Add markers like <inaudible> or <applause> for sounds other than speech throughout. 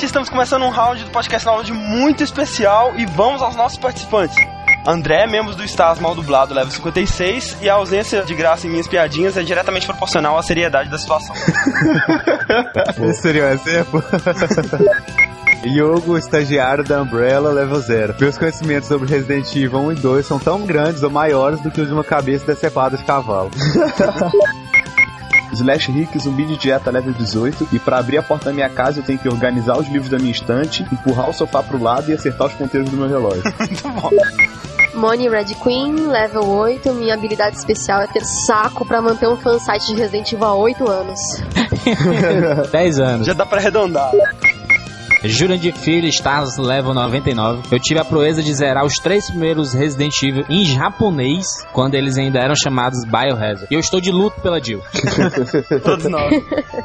Estamos começando um round do podcast Download muito especial e vamos aos nossos participantes. André, membro do Stars Mal Dublado, level 56, e a ausência de graça em minhas piadinhas é diretamente proporcional à seriedade da situação. <laughs> Esse seria um exemplo? <laughs> Yogo, estagiário da Umbrella, level 0. Meus conhecimentos sobre Resident Evil 1 e 2 são tão grandes ou maiores do que os de uma cabeça decepada de cavalo. <laughs> Slash Rick, zumbi de dieta level 18, e para abrir a porta da minha casa eu tenho que organizar os livros da minha estante, empurrar o sofá pro lado e acertar os ponteiros do meu relógio. <laughs> Muito bom. Moni Red Queen, level 8. Minha habilidade especial é ter saco pra manter um fansite de Resident Evil há 8 anos. <laughs> 10 anos. Já dá pra arredondar. Jurandir Filho, Stars Level 99. Eu tive a proeza de zerar os três primeiros Resident Evil em japonês, quando eles ainda eram chamados Biohazard. E eu estou de luto pela Jill. <laughs> Todos nós.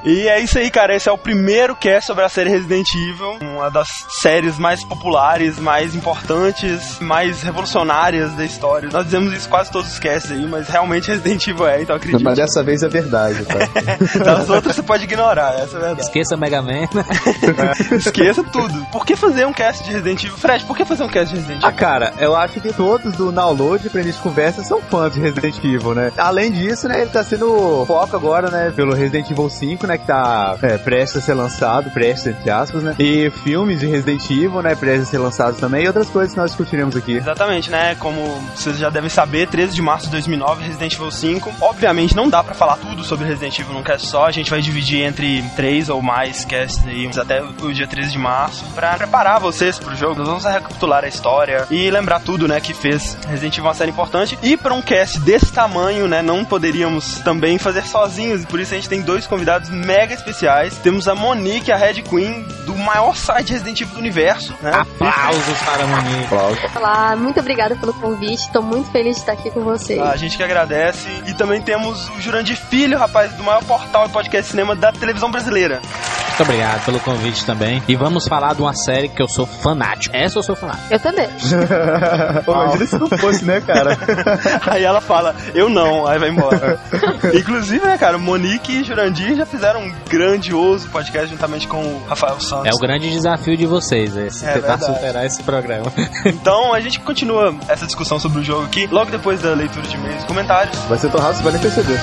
E é isso aí, cara. Esse é o primeiro cast sobre a série Resident Evil, uma das séries mais populares, mais importantes, mais revolucionárias da história. Nós dizemos isso quase todos os casts aí, mas realmente Resident Evil é, então acredito. Mas dessa vez é verdade, tá? <laughs> Das outras você pode ignorar, essa é a verdade. Esqueça Mega Man. <laughs> Esqueça tudo. Por que fazer um cast de Resident Evil? Fred, por que fazer um cast de Resident Evil? Ah, cara, eu acho que todos do download pra de conversa são fãs de Resident Evil, né? Além disso, né, ele tá sendo foco agora, né, pelo Resident Evil 5, né, que tá é, prestes a ser lançado, prestes, entre aspas, né? E filmes de Resident Evil, né, prestes a ser lançados também, e outras coisas que nós discutiremos aqui. Exatamente, né? Como vocês já devem saber, 13 de março de 2009, Resident Evil 5. Obviamente não dá pra falar tudo sobre Resident Evil num cast só, a gente vai dividir entre três ou mais casts aí, até o dia 13 de março, pra preparar vocês pro jogo. Nós vamos recapitular a história e lembrar tudo, né, que fez Resident Evil uma série importante. E pra um cast desse tamanho, né, não poderíamos também fazer sozinhos, e por isso a gente tem dois convidados mega especiais. Temos a Monique, a Red Queen, do maior site Resident Evil do universo, né? Aplausos para a Monique. Olá, muito obrigada pelo convite. Tô muito feliz de estar aqui com vocês. A gente que agradece. E também temos o Jurandir Filho, rapaz, do maior portal de podcast de cinema da televisão brasileira. Muito obrigado pelo convite também. E vamos falar de uma série que eu sou fanático. Essa eu sou fanático. Eu também. <laughs> Pô, imagina se não fosse, né, cara? <laughs> Aí ela fala, eu não, aí vai embora. <laughs> Inclusive, né, cara, Monique e Jurandir já fizeram um grandioso podcast juntamente com o Rafael Santos. É o grande desafio de vocês, esse, É tentar verdade. superar esse programa. Então a gente continua essa discussão sobre o jogo aqui, logo depois da leitura de e-mails e comentários. Vai ser tão rápido, você vai nem perceber.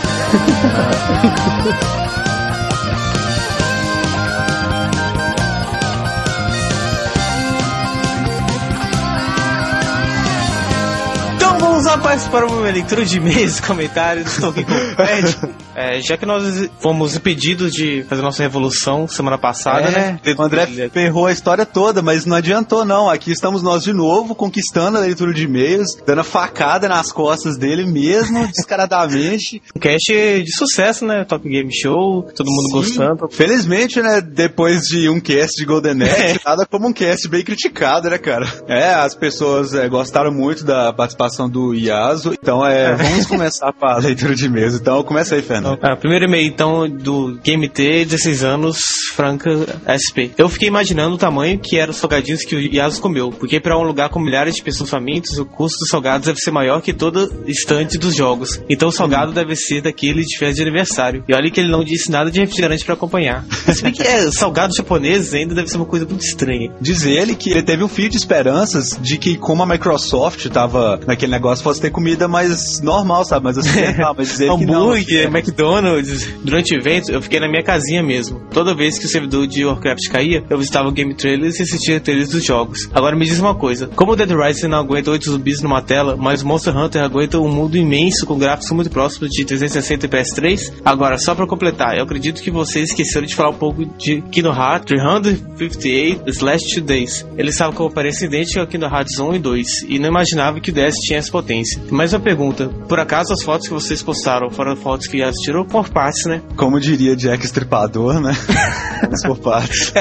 Lá para uma leitura de e-mails <laughs> comentários. Estou aqui com o. É, já que nós fomos impedidos de fazer nossa revolução semana passada, né? É, o André ferrou a história toda, mas não adiantou não. Aqui estamos nós de novo, conquistando a leitura de e-mails, dando a facada nas costas dele mesmo, <laughs> descaradamente. Um cast de sucesso, né? Top Game Show, todo mundo gostando. Felizmente, né, depois de um cast de Golden <laughs> Axe, nada como um cast bem criticado, né, cara? É, as pessoas é, gostaram muito da participação do Então é, vamos começar com a <laughs> leitura de e-mails. Então começa aí, Fernando. Ah, primeiro e-mail, então, do Game T, 16 anos, Franca SP. Eu fiquei imaginando o tamanho que eram os salgadinhos que o Yasu comeu, porque para um lugar com milhares de pessoas famintas, o custo dos salgados deve ser maior que todo estante dos jogos. Então o salgado deve ser daquele de festa de aniversário. E olha que ele não disse nada de refrigerante para acompanhar. <laughs> Se bem que é, salgado japonês ainda deve ser uma coisa muito estranha. Diz ele que ele teve um fio de esperanças de que, como a Microsoft tava naquele negócio, fosse ter comida mais normal, sabe? Mais ocidental, mas dizer <laughs> que não. Hambúrguer, McDonald's. Durante o evento, eu fiquei na minha casinha mesmo. Toda vez que o servidor de Warcraft caía, eu visitava o Game Trailers e assistia trailers dos jogos. Agora me diz uma coisa: como o Dead Rising não aguenta 8 zumbis numa tela, mas Monster Hunter aguenta um mundo imenso com gráficos muito próximos de 360 e PS3? Agora, só pra completar, eu acredito que vocês esqueceram de falar um pouco de Kingdom Hearts 358 Slash 2 Days. Ele estava com aparência idêntica ao Kingdom Hearts 1 e 2, e não imaginava que o DS tinha essa potência. Mais uma pergunta: por acaso as fotos que vocês postaram foram fotos que Yas tirou por partes, né? Como diria Jack Stripador, né? <laughs> Vamos por partes.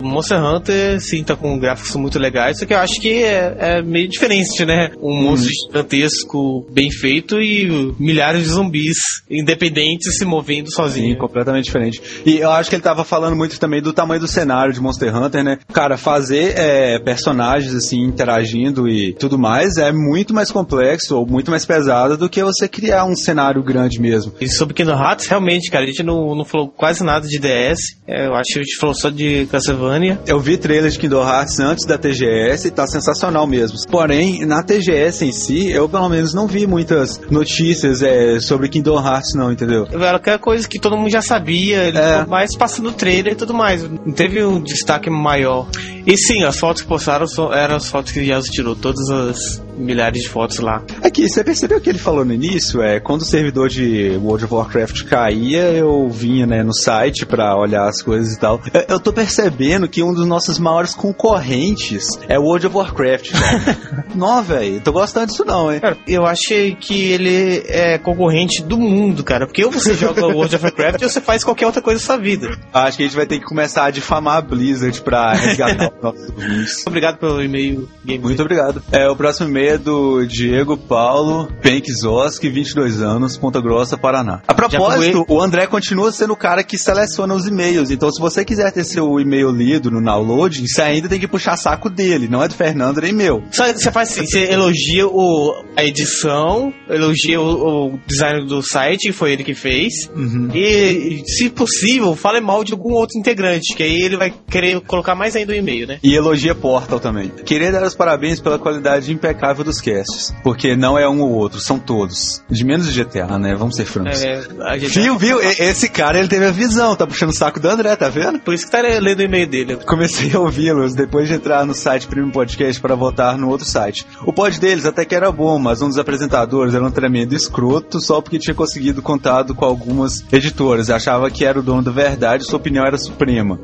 O Monster Hunter, sim, tá com gráficos muito legais, só que eu acho que é, é meio diferente, né? Um monstro gigantesco, bem feito e milhares de zumbis independentes se movendo Sim, sozinhos. completamente diferente. E eu acho que ele tava falando muito também do tamanho do cenário de Monster Hunter, né? Cara, fazer é, personagens assim interagindo e tudo mais é muito mais complexo ou muito mais pesado do que você criar um cenário grande mesmo. E sobre Kingdom Hearts, realmente, cara, a gente não, não falou quase nada de DS. É, eu acho que a gente falou só de Castlevania. Eu vi trailer de Kingdom Hearts antes da TGS e tá sensacional mesmo. Porém, na TGS em si, eu pelo menos não vi muitas notícias é, sobre Kingdom Hearts, não, entendeu? Era aquela coisa que todo mundo já sabia, ele É. mais passando trailer e tudo mais. Não teve um destaque maior. E sim, as fotos que postaram eram as fotos que Yasuo tirou, todas as milhares de fotos lá. Aqui, você percebeu o que ele falou no início? É, quando o servidor de World of Warcraft caía, eu vinha né, no site pra olhar as coisas e tal. Eu, eu tô percebendo que um dos nossos maiores concorrentes é o World of Warcraft. <laughs> cara. não, velho, tô gostando disso não, hein? Cara, eu achei que ele é concorrente do mundo, cara. Porque ou você joga <laughs> World of Warcraft ou você faz qualquer outra coisa da sua vida. Acho que a gente vai ter que começar a difamar a Blizzard pra resgatar os nossos <laughs> ouvintes. Obrigado pelo e-mail, Game Muito obrigado. É, o próximo e-mail é do Diego Paulo Penkzoski, 22 anos, Ponta Grossa, Paraná. A propósito, o André continua sendo o cara que seleciona os e-mails. Então, se você quiser ter seu e-mail lido no download, você ainda tem que puxar saco dele. Não é do Fernando nem meu. Só você faz assim, você elogia o, a edição, elogia o, o design do site, que foi ele que fez. E, se possível, fale mal de algum outro integrante, que aí ele vai querer colocar mais ainda o e-mail, né? E elogia Portal também. Queria dar os parabéns pela qualidade impecável dos casts. Porque não é um ou outro, são todos. De menos de GTA, né? Vamos ser francos. É, Viu, viu? Esse cara, ele teve a visão. Tá puxando o saco do André, tá vendo? Por isso que tá lendo o e-mail dele. Comecei a ouvi-los depois de entrar no site Premium Podcast para votar no outro site. O pod deles até que era bom, mas um dos apresentadores era um tremendo escroto só porque tinha conseguido contato com algumas editoras. Achava que era o dono da verdade sua opinião era suprema.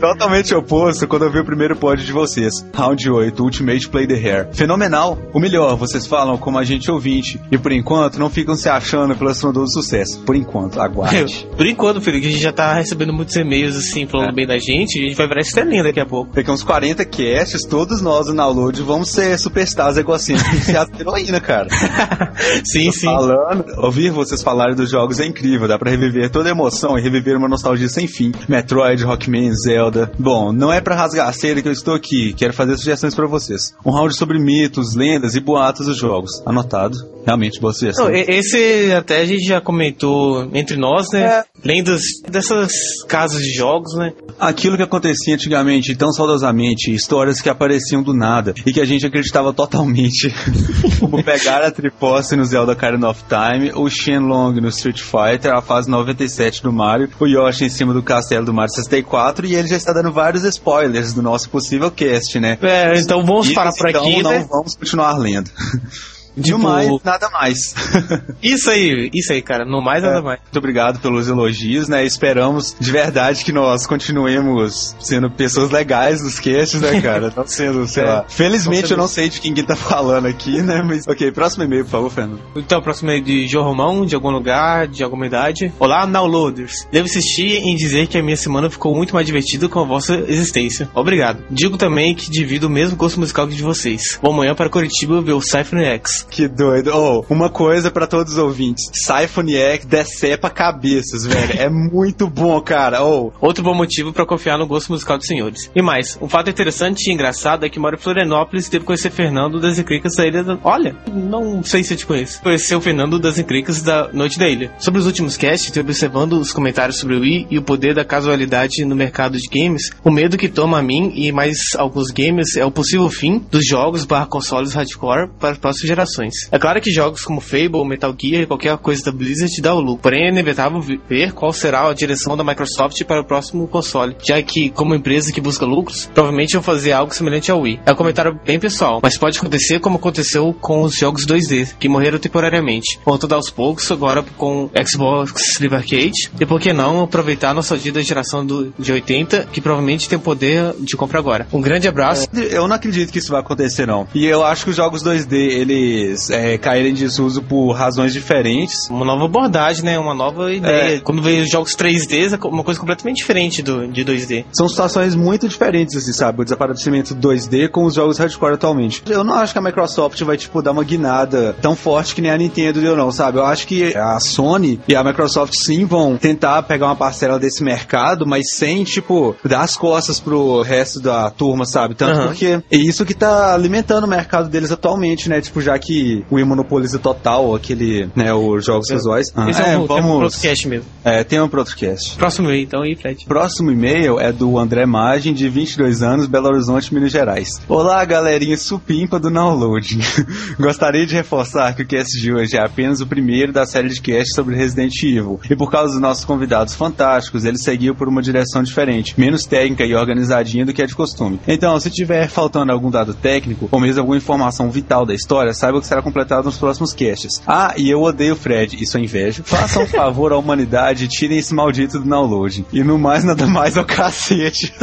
Totalmente oposto quando eu vi o primeiro pod de vocês. Round 8, Ultimate Play the Hair. Fenomenal. O melhor, vocês falam como a gente ouvinte. E por enquanto não ficam se achando pelo astronauta do sucesso. Por enquanto, aguarde. <laughs> Por enquanto, filho, que a gente já tá recebendo muitos e-mails assim, falando É. bem da gente, a gente vai virar estrelinha daqui a pouco. Daqui uns 40 casts, todos nós no download vamos ser superstars egocêntricos e a heroína, cara. <laughs> sim, sim. Falando, ouvir vocês falarem dos jogos é incrível, dá pra reviver toda a emoção e reviver uma nostalgia sem fim. Metroid, Rockman, Zelda. Bom, não é pra rasgar a que eu estou aqui, quero fazer sugestões pra vocês. Um round sobre mitos, lendas e boatos dos jogos. Anotado. Realmente, boa sugestão. Não, esse até a gente já comentou entre nós, né? É. Lendas dessas casas de jogos, né? Aquilo que acontecia antigamente, tão saudosamente, histórias que apareciam do nada e que a gente acreditava totalmente. <laughs> Como pegar a Triposse no Zelda Ocarina of Time, o Shenlong no Street Fighter, a fase 97 do Mario, o Yoshi em cima do castelo do Mario 64 e ele já está dando vários spoilers do nosso possível cast, né? É, então vamos E, parar por então, aqui, não né? vamos continuar lendo. Tipo, No mais, nada mais. <laughs> Isso aí, isso aí, cara. No mais, nada É, mais. Muito obrigado pelos elogios, né? Esperamos de verdade que nós continuemos sendo pessoas legais nos casts, né, cara? <laughs> Não sendo, sei É. lá. Felizmente Não eu não sei de quem que tá falando aqui, né? Mas, ok, próximo e-mail, por favor, Fernando. Então, próximo é de João Romão, de algum lugar, de alguma idade. Olá, downloaders. Devo insistir em dizer que a minha semana ficou muito mais divertida com a vossa existência. Obrigado. Digo também que divido o mesmo gosto musical que de vocês. Vou amanhã para Curitiba ver o Cypher X. Que doido. Oh, uma coisa pra todos os ouvintes. Siphon X decepa cabeças, velho. É muito bom, cara. Oh, Outro bom motivo para confiar no gosto musical dos senhores. E mais, um fato interessante e engraçado é que moro em Florianópolis e devo conhecer Fernando das Encrencas da Ilha da... Olha, não sei se eu te conheço. Conhecer o Fernando das Encrencas da Noite da Ilha. Sobre os últimos casts, estou observando os comentários sobre o Wii e o poder da casualidade no mercado de games. O medo que toma a mim e mais alguns gamers é o possível fim dos jogos barra consoles hardcore para as próximas gerações. É claro que jogos como Fable, Metal Gear e qualquer coisa da Blizzard dá o lucro. Porém, é inevitável vi- ver qual será a direção da Microsoft para o próximo console, já que, como empresa que busca lucros, provavelmente vão fazer algo semelhante ao Wii. É um comentário bem pessoal, mas pode acontecer como aconteceu com os jogos 2D, que morreram temporariamente, voltando aos poucos agora com Xbox Live Arcade, e por que não aproveitar a nostalgia da geração do, de 80, que provavelmente tem poder de compra agora. Um grande abraço. eu não acredito que isso vai acontecer, não. E eu acho que os jogos 2D, ele eles é, caírem em desuso por razões diferentes. Uma nova abordagem, né? Uma nova ideia. É. Quando veio jogos 3D, é uma coisa completamente diferente do, de 2D. São situações muito diferentes, assim, sabe? O desaparecimento 2D com os jogos hardcore atualmente. Eu não acho que a Microsoft vai, tipo, dar uma guinada tão forte que nem a Nintendo deu, não, sabe? Eu acho que a Sony e a Microsoft sim vão tentar pegar uma parcela desse mercado, mas sem, tipo, dar as costas pro resto da turma, sabe? Tanto Aham. porque é isso que tá alimentando o mercado deles atualmente, né? Tipo, já que o monopoliza total aquele, né, os jogos casuais. Ah, Esse é, é, um, é um vamos... podcast mesmo. É, tem um pro outro cast. Próximo aí, então, aí, Fred. Próximo e-mail é do André Magem, de 22 anos, Belo Horizonte, Minas Gerais. Olá, galerinha supimpa do Download. <laughs> Gostaria de reforçar que o cast de hoje é apenas o primeiro da série de cast sobre Resident Evil. E por causa dos nossos convidados fantásticos, ele seguiu por uma direção diferente, menos técnica e organizadinha do que é de costume. Então, se tiver faltando algum dado técnico, ou mesmo alguma informação vital da história, saiba que será completado nos próximos casts. Ah, e eu odeio o Fred, isso é inveja. Façam um favor à humanidade e tirem esse maldito do download. E no mais, nada mais ao cacete. <laughs>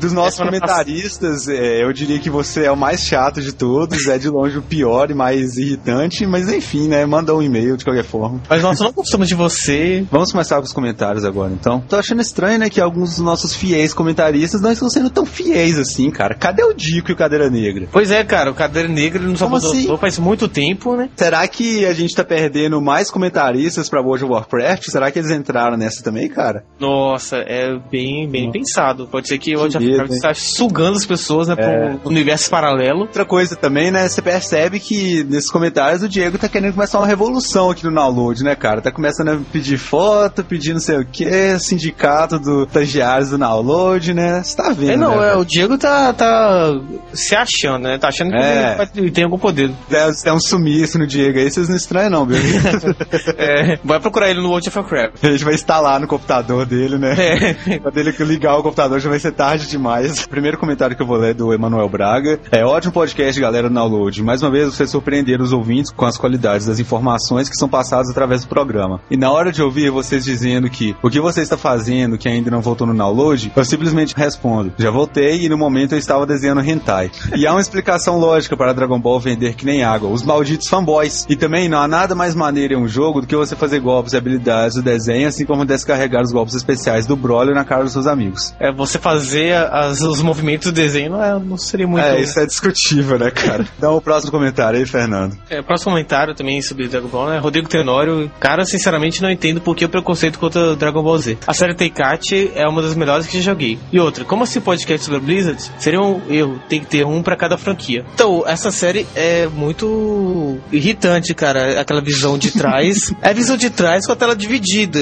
Dos nossos Semana comentaristas, é, eu diria que você é o mais chato de todos, é de longe o pior e mais irritante, mas enfim, né? Manda um e-mail de qualquer forma. Mas nós não gostamos de você. Vamos começar com os comentários agora, então. Tô achando estranho, né, que alguns dos nossos fiéis comentaristas não estão sendo tão fiéis assim, cara. Cadê o Dico e o Cadeira Negra? Pois é, cara, o Cadeira Negra nos Como abandonou assim? faz muito tempo, né? Será que a gente tá perdendo mais comentaristas pra World of Warcraft? Será que eles entraram nessa também, cara? Nossa, é bem, bem pensado. Pode ser que o World of Warcraft está sugando as pessoas, né, É. pro universo paralelo. Outra coisa também, né? Você percebe que nesses comentários o Diego tá querendo começar uma revolução aqui no download, né, cara? Tá começando a pedir foto, pedir não sei o que, sindicato do estagiários do download, né? Você tá vendo, É, não, né, é, o Diego tá, tá se achando, né? Tá achando que É. ele tem algum poder. cara? Tem um sumiço no Diego aí, vocês não estranham não, viu? <laughs> É, vai procurar ele no World of Warcraft. A gente vai instalar no computador dele, né? É. <laughs> Quando ele ligar o computador já vai ser tarde demais. O primeiro comentário que eu vou ler é do Emanuel Braga. É ótimo podcast, galera, no download. Mais uma vez, vocês surpreenderam os ouvintes com as qualidades das informações que são passadas através do programa. E na hora de ouvir vocês dizendo que o que você está fazendo que ainda não voltou no download, eu simplesmente respondo. Já voltei e no momento eu estava desenhando hentai. E há uma explicação lógica para Dragon Ball vender que nem água. Os malditos fanboys. E também não há nada mais maneiro em um jogo do que você fazer golpes e habilidades do desenho, assim como descarregar os golpes especiais do Brawler na cara dos seus amigos. É, você fazer as- os movimentos do desenho não, é- não seria muito. É, isso é discutível, né, cara? <laughs> Dá o próximo comentário aí, Fernando. É, próximo comentário também sobre Dragon Ball, né? Rodrigo Tenório. Cara, sinceramente não entendo por que o preconceito contra Dragon Ball Z. A série Tenkaichi é uma das melhores que já joguei. E outra, como assim podcast sobre Blizzard? Seria um erro, tem que ter um pra cada franquia. Então, essa série é muito irritante, cara. Aquela visão de trás. <laughs> é a visão de trás com a tela dividida.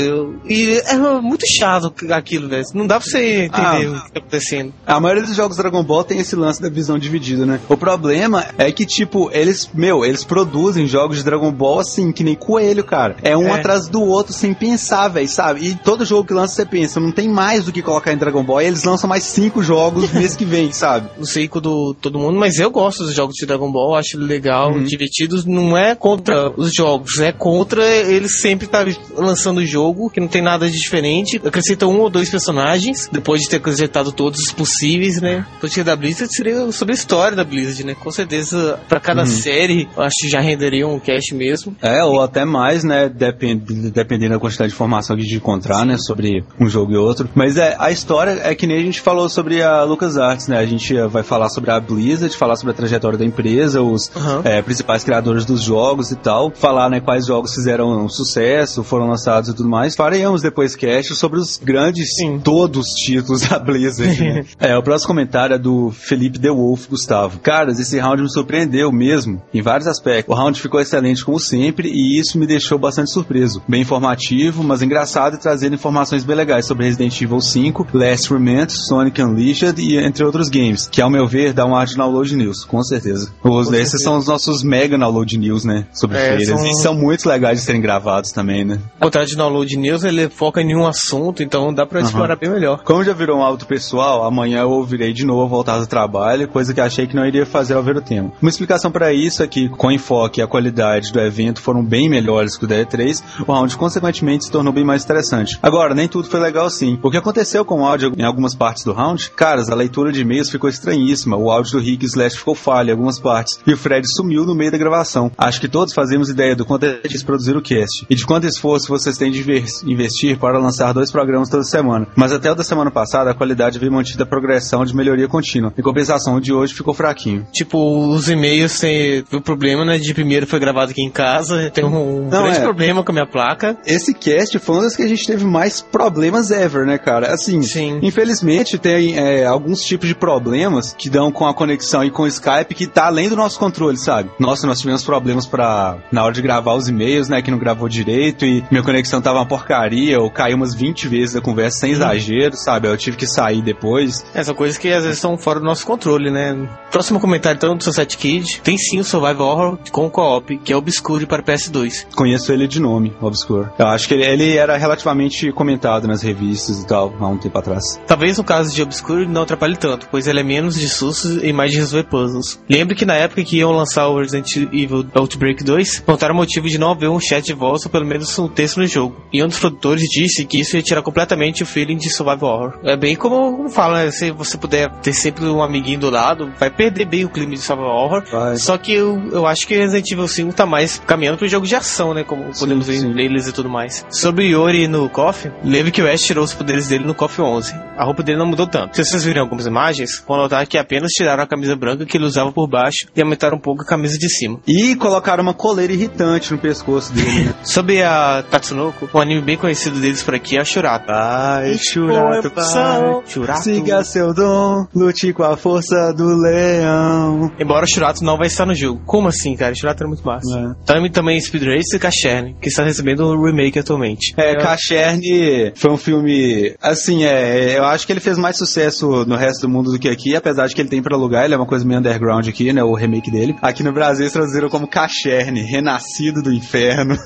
E é muito chato aquilo, velho. Não dá pra você entender Ah. o que tá acontecendo. A maioria dos jogos Dragon Ball tem esse lance da visão dividida, né? O problema é que, tipo, eles, meu, eles produzem jogos de Dragon Ball assim, que nem coelho, cara. É um É. atrás do outro sem pensar, velho, sabe? E todo jogo que lança você pensa, não tem mais do que colocar em Dragon Ball. E eles lançam mais cinco jogos <laughs> mês que vem, sabe? não sei do todo mundo, mas eu gosto dos jogos de Dragon Ball, acho legal, Uhum. divertidos. Não é contra os jogos, é contra eles sempre estar lançando o jogo, que não tem nada de diferente. Acrescenta um ou dois personagens, depois de ter acrescentado todos os possíveis, né? O podcast da Blizzard seria sobre a história da Blizzard, né? Com certeza, pra cada Uhum. série, eu acho que já renderia um cast mesmo. É, ou até mais, né? Depend, dependendo da quantidade de informação que a gente encontrar, né? Sobre um jogo e outro. Mas é, a história é que nem a gente falou sobre a LucasArts, né? A gente vai falar sobre a Blizzard, falar sobre a trajetória da empresa, os Aham. eh, principais criadores dos jogos e tal. Falar, né? Quais jogos fizeram um sucesso, foram lançados e tudo mais. Faremos depois cast sobre os grandes, Sim. todos os títulos da Blizzard, né? <laughs> é, o próximo comentário é do Felipe The Wolf Gustavo. Caras, esse round me surpreendeu mesmo, em vários aspectos. O round ficou excelente como sempre e isso me deixou bastante surpreso. Bem informativo, mas engraçado e trazendo informações bem legais sobre Resident Evil 5, Last Remnant, Sonic Unleashed e entre outros games, que ao meu ver dá um ar de download news, com certeza. Os, Com esses certeza. são os nossos mega download news, né? Sobre É, feiras. são- E são muito legais de serem gravados também, né? Ao contrário de Download News, ele foca em um assunto, então dá pra explorar bem melhor. Como já virou um hábito pessoal, amanhã eu ouvirei de novo voltar do trabalho, coisa que achei que não iria fazer ao ver o tema. Uma explicação para isso é que, com enfoque e a qualidade do evento foram bem melhores que o da E3, o round consequentemente se tornou bem mais interessante. Agora, nem tudo foi legal sim. O que aconteceu com o áudio em algumas partes do round? Caras, a leitura de e-mails ficou estranhíssima, o áudio do Rick Ficou falho em algumas partes, e o Fred sumiu no meio da gravação. Acho que todos fazemos ideia do quanto é difícil produzir o cast, e de quanto esforço vocês têm de investir para lançar dois programas toda semana. Mas até o da semana passada, a qualidade veio mantida a progressão de melhoria contínua. Em compensação, o de hoje ficou fraquinho. Tipo, os e-mails tem o problema, né? De primeiro foi gravado aqui em casa, <laughs> tem um Não, grande é. problema com a minha placa. Esse cast foi um das que a gente teve mais problemas ever, né, cara? Assim, Sim. infelizmente tem é, alguns tipos de problemas que dão com a conexão e com o Skype que tá além do nosso controle, sabe? Nossa, nós tivemos problemas para na hora de gravar os e-mails, né, que não gravou direito e minha conexão tava uma porcaria, ou caiu umas 20 vezes a conversa sem exagero, sabe? Eu tive que sair depois. É, são coisas que às vezes estão fora do nosso controle, né? Próximo comentário então do Sunset Kid. Tem sim o Survival Horror com co-op, que é Obscure para PS2. Conheço ele de nome, Obscure. Eu acho que ele, ele era relativamente comentado nas revistas e tal, há um tempo atrás. Talvez no caso de Obscure não atrapalhe tanto, pois ele é menos de sustos e mais de resolver puzzles. Lembre que na época que iam lançar o Resident Evil Outbreak 2, contaram o motivo de não haver um chat de voz ou pelo menos um texto no jogo. E um dos produtores disse que isso ia tirar completamente o feeling de Survival Horror. É bem como, como fala, né? Se você puder ter sempre um amiguinho do lado, vai perder bem o clima de Survival Horror. Vai. Só que eu, eu acho que Resident Evil 5 tá mais caminhando pro jogo de ação, né? Como sim, podemos ver sim. em trailers e tudo mais. Sobre Yori no KOF, lembre que o Ash tirou os poderes dele no KOF 11. A roupa dele não mudou tanto. Se vocês virem algumas imagens, vão notar que apenas tiraram a camisa branca que ele usava por baixo e aumentaram um pouco a camisa de cima. E colocaram uma coleira irritante no pescoço dele. Né? <laughs> Sobre a Tatsunoko, um anime bem conhecido deles por aqui é a Shurato. Vai, Shurato, vai. Shurato. Siga seu dom, lute com a força do leão. Embora o Shurato não vai estar no jogo. Como assim, cara? Shurato era muito massa. É. Também, também Speed Racer e Kachern, que está recebendo um remake atualmente. É, é. Kachern foi um filme, assim, é, eu acho que ele fez mais sucesso no resto do mundo do que aqui, apesar de que ele tem pra alugar, ele é uma coisa meio underground aqui, né, o remake dele. Aqui no Brasil eles traduziram como Cacherne, renascido do inferno.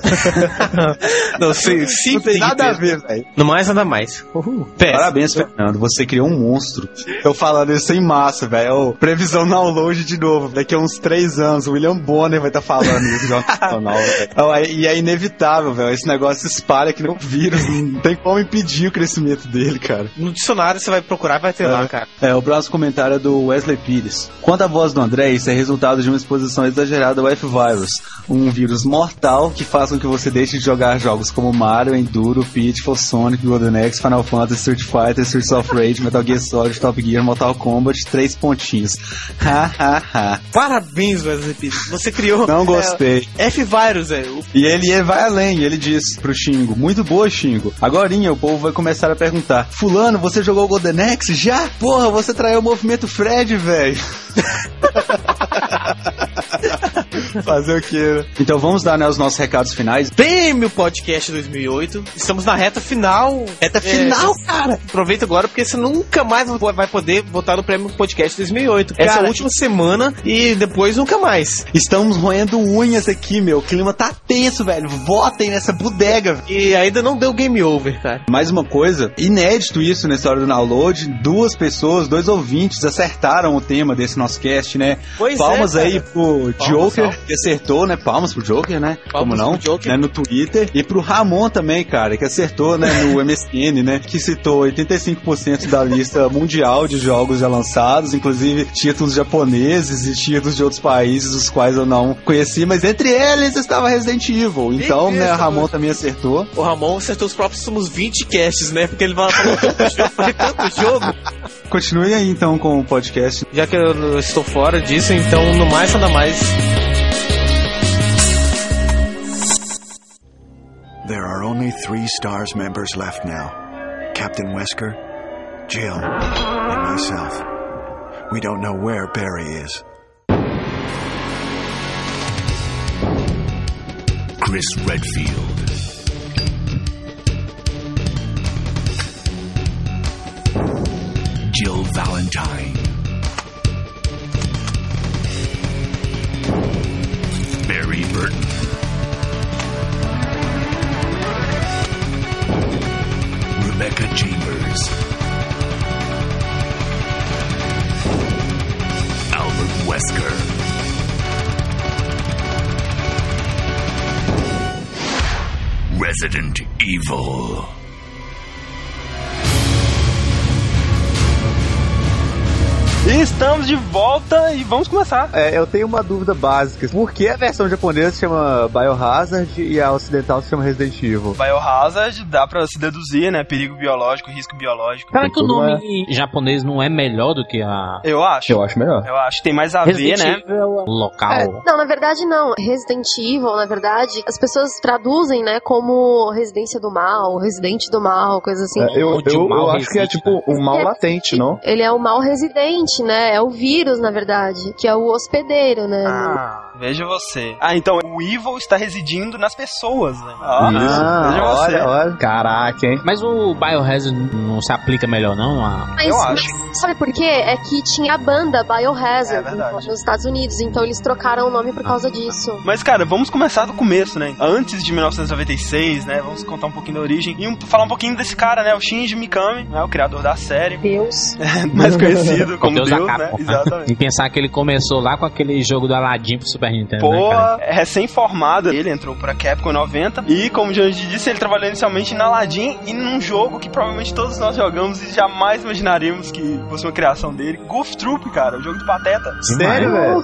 <laughs> não sei, sim, não tem nada a ver, velho. No mais, nada mais. Uhul. Parabéns, Fernando, você criou um monstro. Eu falando isso em massa, velho. Previsão download de novo, daqui a uns três anos, o William Bonner vai estar tá falando isso já <laughs> E é inevitável, velho. Esse negócio espalha que nem um vírus, não tem como impedir o crescimento dele, cara. No dicionário você vai procurar vai ter é. lá, cara. É, o próximo comentário é do Wesley Pires. Quanto à voz do André, isso é resultado de uma exposição exagerada ao F-Virus, um vírus mortal que faz com que você deixe de jogar jogos como Mario, Enduro, Pitfall, Sonic, Golden Axe, Final Fantasy, Street Fighter, Streets of Rage, Metal Gear Solid, Top Gear, Mortal Kombat, três pontinhos. <laughs> Ha, ha, ha. Parabéns, Wesley. Você criou... <laughs> Não gostei. É, F-Virus, é. E ele vai além, ele diz pro Xingo, muito boa, Xingo. Agorinha o povo vai começar a perguntar, fulano, você jogou Golden Axe? Já? Porra, você traiu o movimento Fred, velho. <laughs> Fazer o quê? Né? Então vamos dar né, os nossos recados finais. Prêmio Podcast 2008. Estamos na reta final. Reta é, final, cara. Aproveita agora porque você nunca mais vai poder votar no Prêmio Podcast 2008. Cara, Essa é a última semana e depois nunca mais. Estamos roendo unhas aqui, meu. O clima tá tenso, velho. Votem nessa bodega. E ainda não deu game over, cara. Mais uma coisa, inédito isso na história do download. Duas pessoas, dois ouvintes acertaram o tema desse nosso cast, né? Pois Palmas é, aí pro Palmas, Joker, que acertou, né? Palmas pro Joker, né? Palmas Como não? Né? No Twitter. E pro Ramon também, cara, que acertou, né? No <laughs> MSN, né? Que citou 85% da lista mundial de jogos já lançados, inclusive títulos japoneses e títulos de outros países, os quais eu não conheci, mas entre eles estava Resident Evil. Então, né, o Ramon também acertou. O Ramon acertou os próprios somos 20 casts, né? Porque ele falou tanto jogo, tanto jogo. Continue aí então com o podcast. Já que eu estou fora disso, então no mais nada mais. There are only three STARS members left now Captain Wesker, Jill, and myself. We don't know where Barry is. Chris Redfield. Jill Valentine. Gary Burton. Rebecca Chambers. Albert Wesker. Resident Evil. E estamos de volta e vamos começar. É, eu tenho uma dúvida básica. Por que a versão japonesa se chama Biohazard e a ocidental se chama Resident Evil? Biohazard dá pra se deduzir, né? Perigo biológico, risco biológico. Será que o nome em japonês não é melhor do que a Eu acho. Eu acho melhor. Eu acho que tem mais a Resident ver, né? Evil é o local? É, não, na verdade não. Resident Evil, na verdade, as pessoas traduzem, né, como residência do mal, residente do mal, coisa assim. É, eu, eu, o mal eu acho que é tipo um mal É, latente, não? Ele é o mal residente, né? É o vírus, na verdade, que é o hospedeiro, né? Ah, veja você. Ah, então o Evil está residindo nas pessoas, né? Ah, Ah, veja você. olha, olha. Caraca, hein? Mas o Biohazard não se aplica melhor, não? A... Mas, eu mas acho. sabe por quê? É que tinha a banda Biohazard É verdade. nos Estados Unidos, então eles trocaram o nome por causa disso. Mas, cara, vamos começar do começo, né? Antes de 1996, né? Vamos contar um pouquinho da origem e um- falar um pouquinho desse cara, né? O Shinji Mikami, né? O criador da série, Deus. <laughs> mais conhecido como Deus Deus, da né? Exatamente. Em pensar que ele começou lá com aquele jogo do Aladdin pro Super Nintendo, né, Pô, cara? é recém-formado, ele entrou pra Capcom em 90 e, como o Janji disse, ele trabalhou inicialmente na Aladdin e num jogo que provavelmente todos nós jogamos e jamais imaginaríamos que fosse uma criação dele. Goof Troop, cara, o jogo do Pateta. Sério, velho?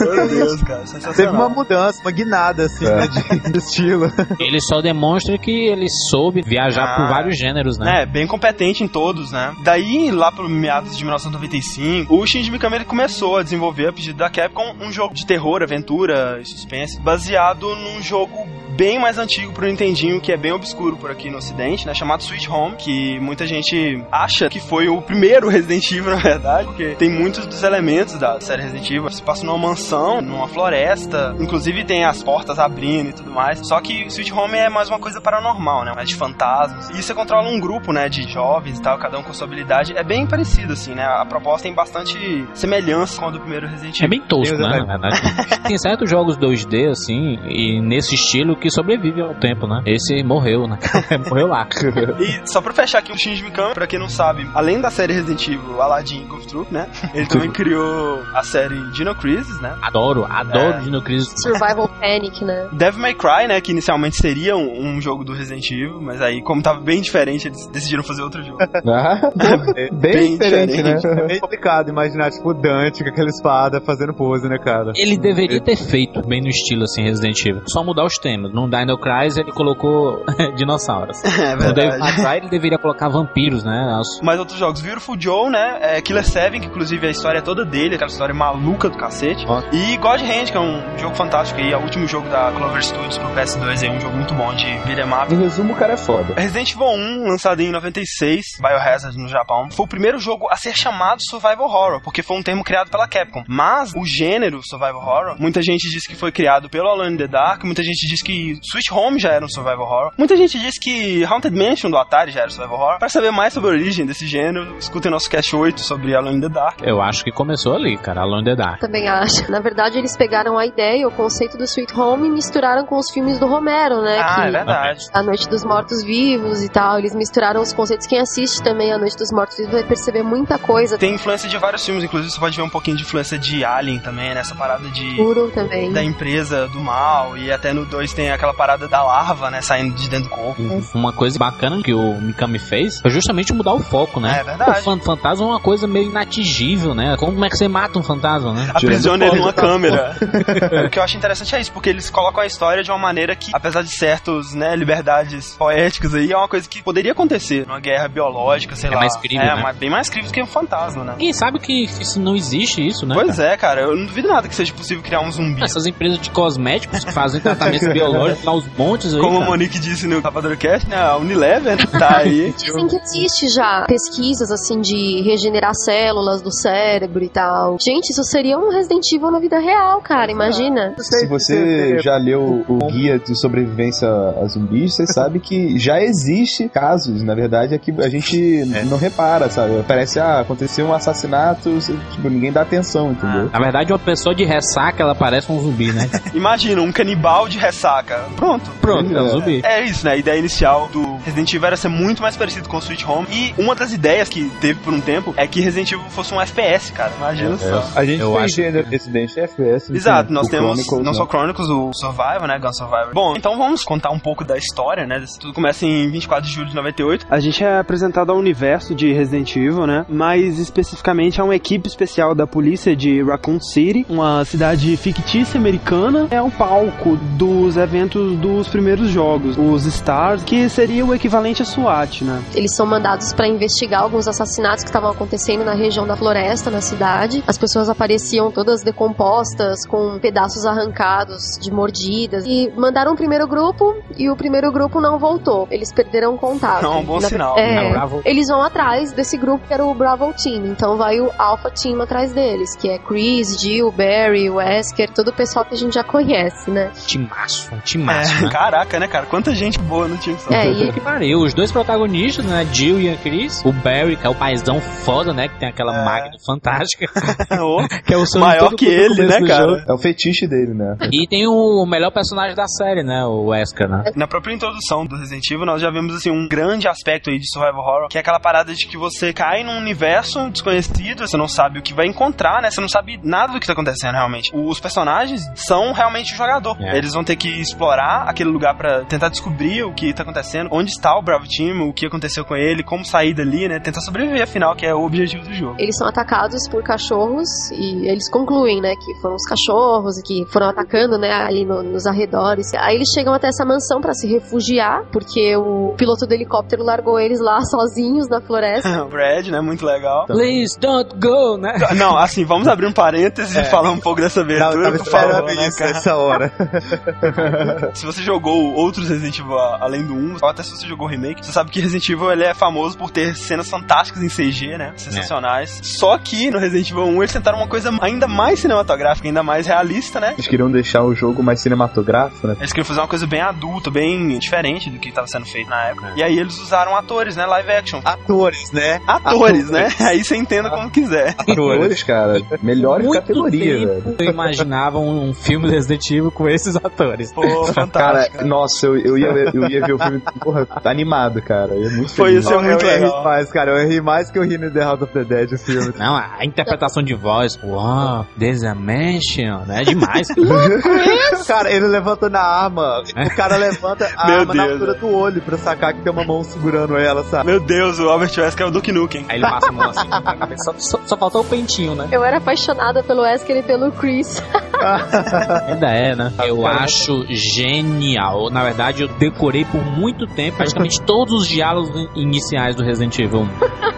Meu Deus, cara, Teve uma mudança, uma guinada, assim, É. né, de, de estilo. <laughs> Ele só demonstra que ele soube viajar Ah. por vários gêneros, né? É, bem competente em todos, né? Daí, lá pro meados de 1995, o Shinji Mikami começou a desenvolver, a pedido da Capcom, um jogo de terror, aventura e suspense, baseado num jogo bem mais antigo pro Nintendinho, que é bem obscuro por aqui no ocidente, né? Chamado Sweet Home, que muita gente acha que foi o primeiro <laughs> Resident Evil, na verdade, porque tem muitos dos elementos da série Resident Evil. Se passa numa mansão, numa floresta, inclusive tem as portas abrindo e tudo mais. Só que Sweet Home é mais uma coisa paranormal, né? Mais de fantasmas. E você controla um grupo, né, de jovens e tal, cada um com sua habilidade. É bem parecido, assim, né? A proposta tem bastante semelhança com a do primeiro Resident É Evil. bem tosco, Deus, né? né? Na verdade. Tem certos jogos 2D, assim, e nesse estilo que sobrevive ao tempo, né? Esse morreu, né? <laughs> morreu lá. <laughs> E só pra fechar aqui o Shinji Mikami, pra quem não sabe, além da série Resident Evil, Aladdin e Troop, né? Ele também criou a série Dino Crisis, né? Adoro, adoro É. Dino Crisis. Survival Panic, né? Devil May Cry, né? Que inicialmente seria um, um jogo do Resident Evil, mas aí, como tava bem diferente, eles decidiram fazer outro jogo. <laughs> Ah, É, bem, Bem diferente, diferente. né? É meio complicado imaginar, tipo, o Dante com aquela espada fazendo pose, né, cara? Ele deveria ter feito bem no estilo assim Resident Evil. Só mudar os temas. No Dino Crisis ele colocou <laughs> dinossauros. É No Devil verdade. May Cry ele deveria colocar vampiros, né? Os- Mas outros jogos, Beautiful Joe, né? É Killer 7, que inclusive a história é toda dele, aquela história maluca do cacete. Ó. E God Hand, que é um jogo fantástico aí, é o último jogo da Clover Studios pro PS2, é um jogo muito bom de beat'em up. Em resumo, o cara é foda. Resident Evil 1, lançado em 96, Biohazard no Japão, foi o primeiro jogo a ser chamado Survival Horror, porque foi um termo criado pela Capcom. Mas o gênero Survival Horror, muita gente diz que foi criado pelo Alone in the Dark, muita gente diz que Sweet Home já era um Survival Horror, muita gente diz que Haunted Mansion do Atari já era Survival Horror. Para saber mais sobre a origem desse gênero, escutem nosso Cast 8 sobre Alone in the Dark. Eu acho que começou ali, cara. Alone in the Dark. Também acho. Na verdade, eles pegaram a ideia, o conceito do Sweet Home e misturaram com os filmes do Romero, né? Ah, que é verdade. A Noite dos Mortos Vivos e tal. Eles misturaram os conceitos. Quem assiste também A Noite dos Mortos Vivos vai perceber muita coisa. Tem influência de vários filmes, inclusive você pode ver um pouquinho de influência de Alien também, nessa parada de Puro também. da empresa do mal e até no 2 tem aquela parada da larva, né, saindo de dentro do corpo. Uma coisa bacana que o Mikami fez foi justamente mudar o foco, né? É verdade. O fan- fantasma é uma coisa meio inatingível, né? Como é que você mata um fantasma, né? aprisiona ele numa câmera. <laughs> o que eu acho interessante é isso, porque eles colocam a história de uma maneira que, apesar de certos, né, liberdades poéticas aí, é uma coisa que poderia acontecer numa guerra biológica, sei É lá. mais crível, é, né? mas bem mais crível que um fantasma, né? Quem sabe que isso não existe isso, né? Pois cara? é, cara, eu não duvido nada que seja possível criar um zumbi. Essas empresas de cosméticos que fazem tratamentos <laughs> biológicos lá, os montes aí. Como a cara. Monique disse no Rapadura Cast, né, a Unilever tá aí. <laughs> Dizem que existe já pesquisas assim de regenerar células do cérebro e tal. Gente, isso seria um Resident Evil na vida real, cara. Imagina. Se você já leu o guia de sobrevivência a zumbis, você sabe que já existe casos, na verdade, é que a gente não repara, sabe? Parece, ah, aconteceu um assassinato, tipo, ninguém dá atenção, entendeu? Na verdade, uma pessoa de ressaca, ela parece um zumbi, né? Imagina, um canibal de ressaca. Pronto. Pronto, é um zumbi. É isso, né? A ideia inicial do Resident Evil era ser muito mais parecido com o Sweet Home. E uma das ideias que teve por um tempo é que Resident Evil fosse um FPS, cara. Imagina só. A gente Eu tem acho gênero Resident FPS. Exato, tem nós o temos Chronicles, não né? só Chronicles, o Survivor, né? Gun Survivor. Bom, então vamos contar um pouco da história, né? Tudo começa em 24 de julho de 98. A gente é apresentado ao universo de Resident Evil, né? Mais especificamente a uma equipe especial da polícia de Raccoon City, uma cidade fictícia americana. É o palco dos eventos dos primeiros jogos, os Stars, que seria o equivalente a SWAT, né? Eles são mandados pra investigar alguns assassinatos que estavam acontecendo na região da floresta, na cidade. As pessoas apareciam todas decompostas, com pedaços arrancados de mordidas. E mandaram o primeiro grupo e o primeiro grupo não voltou. Eles perderam contato. Não, um bom Na- sinal. É, É, Bravo. eles vão atrás desse grupo que era o Bravo Team. Então vai o Alpha Team atrás deles, que é Chris, Jill, Barry, Wesker, todo o pessoal que a gente já conhece, né? Timaço, um timaço, É, né? caraca, né, cara? Quanta gente boa no time. É, e Que pariu, os dois protagonistas, né? Jill e a Chris. O Barry, que é o paizão foda, né? Que tem aquela É. máquina fantástica. <laughs> Que é o sonho Maior que ele, né, cara? jogo. É o fetiche dele, né? E tem o melhor personagem da série, né? O Wesker, né? Na própria introdução do Resident Evil, nós já vimos assim um grande aspecto aí de survival horror, que é aquela parada de que você cai num universo desconhecido, você não sabe o que vai encontrar, né? Você não sabe nada do que tá acontecendo realmente. Os personagens são realmente o jogador. É. Eles vão ter que explorar aquele lugar pra tentar descobrir o que tá acontecendo, onde está o Bravo Team, o que aconteceu com ele, como sair dali, né? Tentar sobreviver, afinal, que é o objetivo do jogo. Eles são atacados por cachorros e eles concluem, né, que foram os cachorros que foram atacando, né, ali no- nos arredores. Aí eles chegam até essa mansão pra se refugiar, porque o piloto do helicóptero largou eles lá sozinhos na floresta. <laughs> o Brad, né? Muito legal. Please don't go, né? <laughs> Não, assim, vamos abrir um parênteses e falar um pouco dessa Não, eu abertura, tava esperando né, isso cara? nessa hora. <laughs> Se você jogou outros Resident Evil além do 1, ou até se você jogou o remake, você sabe que Resident Evil ele é famoso por ter cenas fantásticas em CG, né? Sensacionais. Só que no Resident Evil 1 eles tentaram uma coisa ainda mais cinematográfica, ainda mais realista, né? Eles queriam deixar o jogo mais cinematográfico, né? Eles queriam fazer uma coisa bem adulta, bem diferente do que estava sendo feito na época. E aí eles usaram atores, né? Live action. Atores, né? Atores, né? <laughs> Aí você entenda como quiser. Atores, cara. Melhor Muito categoria, velho. eu imaginava um, filme Resident Evil com esses atores. Pô, Cara, fantástico. nossa, eu, eu, ia, ver- eu ia ver o filme, porra, animado, cara. Ia muito Foi isso, é muito eu ri legal. mais, cara. Eu ri mais que eu ri no The House of the Dead, o filme. Não, a interpretação de voz, uau, there's a mansion, né? É demais. <laughs> cara, ele levanta na arma. O cara levanta a Meu arma na Deus, altura do olho pra sacar que tem uma mão segurando ela, sabe? Meu Deus, o Albert Wesker é o Duke Nukem. Aí ele passa a mão assim na <laughs> cabeça. Só, só, só faltou o pentinho, né? Eu era apaixonada pelo Wesker e pelo Chris. <laughs> <laughs> Ainda é, né? Eu acho genial. Na verdade, eu decorei por muito tempo praticamente todos os diálogos iniciais do Resident Evil 1.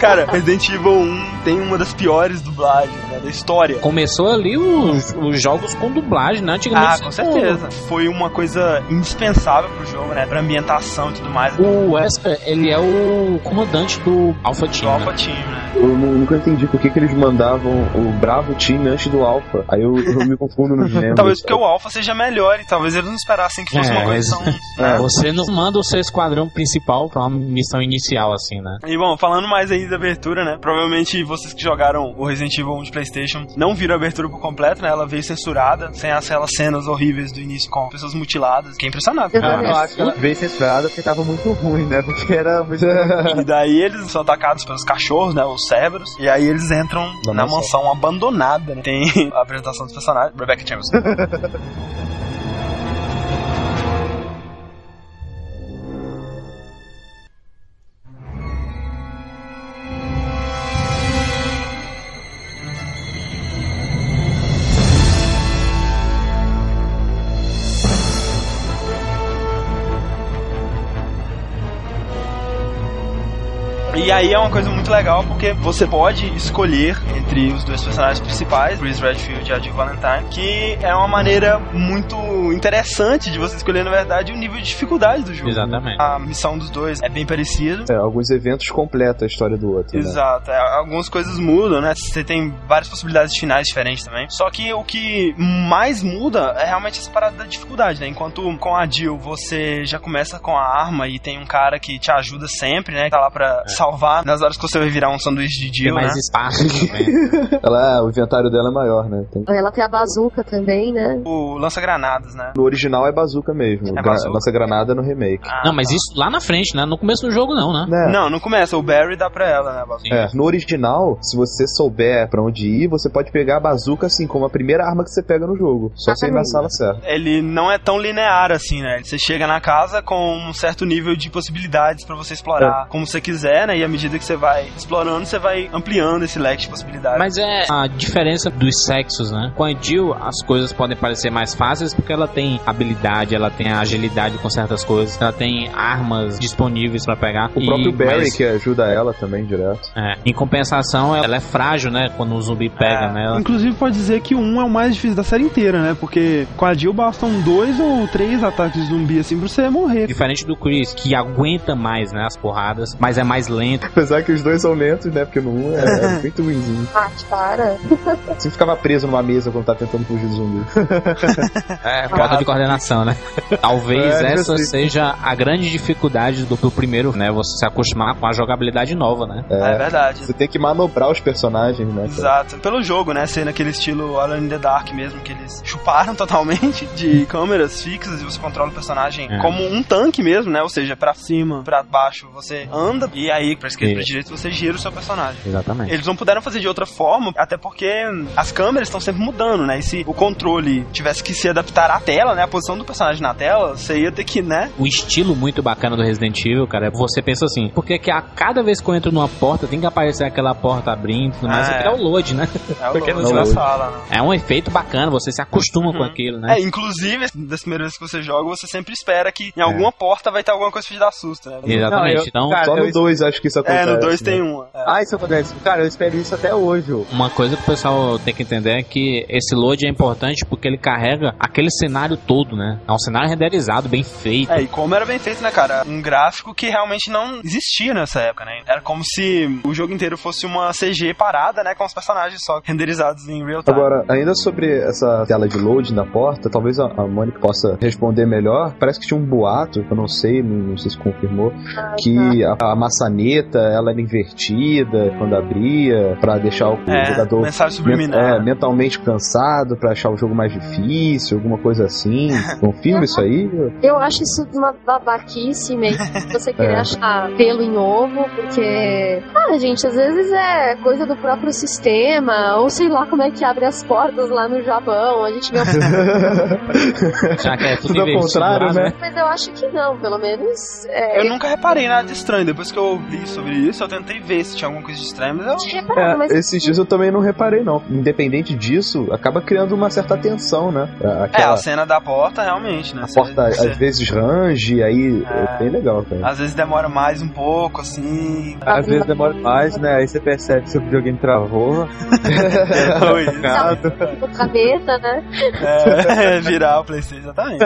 Cara, Resident Evil 1 tem uma das piores dublagens né, da história. Começou ali os, os jogos com dublagem, né? Antigamente. Ah, com certeza. Foi uma coisa indispensável pro jogo, né? Pra ambientação e tudo mais. Do O Wesker, ele é o comandante do Alpha Team. Alpha né? Team, né? Eu nu- nunca entendi por que, que eles mandavam o Bravo time antes do Alpha. Aí eu, eu me confundo nos membros. Talvez porque o Alpha seja melhor e talvez eles não esperassem que fosse É, uma coisa tão. né? <laughs> Você não manda o seu esquadrão principal pra uma missão inicial, assim, né? E bom, falando mais aí da abertura, né? Provavelmente vocês que jogaram o Resident Evil 1 de PlayStation não viram a abertura por completo, né? Ela veio censurada, sem aquelas cenas horríveis do início com pessoas mutiladas. Fiquei impressionado. Eu cara. também. Eu acho que ela veio censurada porque tava muito ruim, né? Porque era muito. <laughs> E daí eles são atacados pelos cachorros, né? Os cérebros. E aí eles entram Na na mansão. mansão abandonada, né? Tem <laughs> a apresentação dos personagens. Rebecca Chambers. <laughs> E aí é uma coisa muito legal porque você pode escolher entre os dois personagens principais, Chris Redfield e a Jill Valentine, que é uma maneira muito interessante de você escolher, na verdade, o nível de dificuldade do jogo. Exatamente. A missão dos dois é bem parecida. É, alguns eventos completam a história do outro. né? Exato, é, algumas coisas mudam, né? Você tem várias possibilidades de finais diferentes também. Só que o que mais muda é realmente essa parada da dificuldade, né? Enquanto com a Jill você já começa com a arma e tem um cara que te ajuda sempre, né? Que tá lá pra salvar salvar nas horas que você vai virar um sanduíche de Tem Jill, mais né? espaço <laughs> também. Ela, o inventário dela é maior, né? Tem- Ela tem a bazuca também, né? O lança-granadas, né? No original é bazuca mesmo. É Gra- bazuca? Nossa granada é no remake. Ah, Não, mas tá. isso lá na frente, né? No começo do jogo não, né? Né? Não, não começa. O Barry dá pra ela, né? a bazuca. É, no original, se você souber pra onde ir, você pode pegar a bazuca assim, como a primeira arma que você pega no jogo. Só você ir na sala certa. Ele não é tão linear assim, né? Você chega na casa com um certo nível de possibilidades pra você explorar como você quiser, né? E à medida que você vai explorando, você vai ampliando esse leque de possibilidades. Mas é a diferença dos sexos, né? Com a Jill, as coisas podem parecer mais fáceis porque ela tem habilidade, ela tem agilidade com certas coisas, ela tem armas disponíveis pra pegar. O E- próprio Barry, mas, que ajuda ela também direto. é, em compensação, ela é frágil, né? Quando o zumbi pega É. nela. Inclusive pode dizer que 1 é o mais difícil da série inteira, né? Porque com a Jill bastam dois ou três ataques de zumbi assim pra você morrer. Diferente do Chris, que aguenta mais, né? As porradas, mas é mais lento. <laughs> Apesar que os dois são lentos, né? Porque no 1 é, é <laughs> muito ruimzinho. Ah, para. <laughs> Você ficava preso numa mesa quando tá tentando fugir do zumbi. É, falta de coordenação, né? Talvez É, essa seja a grande dificuldade do, do primeiro, né? Você se acostumar com a jogabilidade nova, né? É verdade. Você tem que manobrar os personagens, né? cara? Exato. Pelo jogo, né? Ser naquele estilo Alone in the Dark mesmo, que eles chuparam totalmente de câmeras fixas e você controla o personagem É. como um tanque mesmo, né? Ou seja, pra Cima. pra baixo você anda e aí pra esquerda e pra direita você gira o seu personagem. Exatamente. Eles não puderam fazer de outra forma, até porque as câmeras estão sempre mudando, né? E se o controle tivesse que se adaptar à tela, né? A posição do personagem na tela, você ia ter que, né? O estilo muito bacana do Resident Evil, cara, é você pensa assim, por que que a cada vez que eu entro numa porta tem que aparecer aquela porta abrindo, tudo mais, Ah, é. é o load, né? É o <laughs> Porque load da load. sala, né? É um efeito bacana, você se acostuma Uhum. com aquilo, né? É, inclusive, das primeiras vezes que você joga, você sempre espera que em alguma porta vai ter alguma coisa pra te dar susto, né? Exatamente. Não, eu- então, cara, Só no 2 acho que isso É, acontece. no 2 né? tem um. É. Ah, isso acontece. Cara, eu espero isso até hoje. uma coisa que o pessoal tem que entender é que esse load é importante porque ele carrega aquele cenário todo, né? É um cenário renderizado, bem feito. É, e como era bem feito, né, cara? Um gráfico que realmente não existia nessa época, né? Era como se o jogo inteiro fosse uma CG parada, né? Com os personagens só renderizados em real time. Agora, ainda sobre essa tela de load na porta, talvez a, a Mônica possa responder melhor. Parece que tinha um boato, eu não sei, não, não sei se confirmou, que a, a maçaneta ela era invertida quando abria, pra deixar o, É, jogador men- é, mentalmente cansado, pra achar o jogo mais difícil, alguma coisa assim. <laughs> Confirma isso aí? Eu acho isso uma babaquice mesmo. <laughs> Você querer É. achar pelo em ovo, porque. Ah, gente, às vezes é coisa do próprio sistema, ou sei lá como é que abre as portas lá no Japão. A gente vê. <laughs> Já que é tudo, Tudo ao contrário, lá, né? Mas eu acho que não, pelo menos. É, Eu nunca reparei nada de estranho. Depois que eu li sobre isso, eu tentei ver se tinha alguma coisa de estranho, mas eu. tinha reparado, É, mas esses dias eu também não reparei, não. Independente disso, acaba criando uma certa tensão, né? É, Aquela a cena da porta, realmente, né? a porta às vezes range, aí é, É. bem legal, cara. Às vezes demora mais um pouco, assim. Às vezes demora mais, né? Aí você percebe que seu videogame travou. <laughs> Foi isso. cabeça, né? É, <laughs> virar o Playstation, exatamente.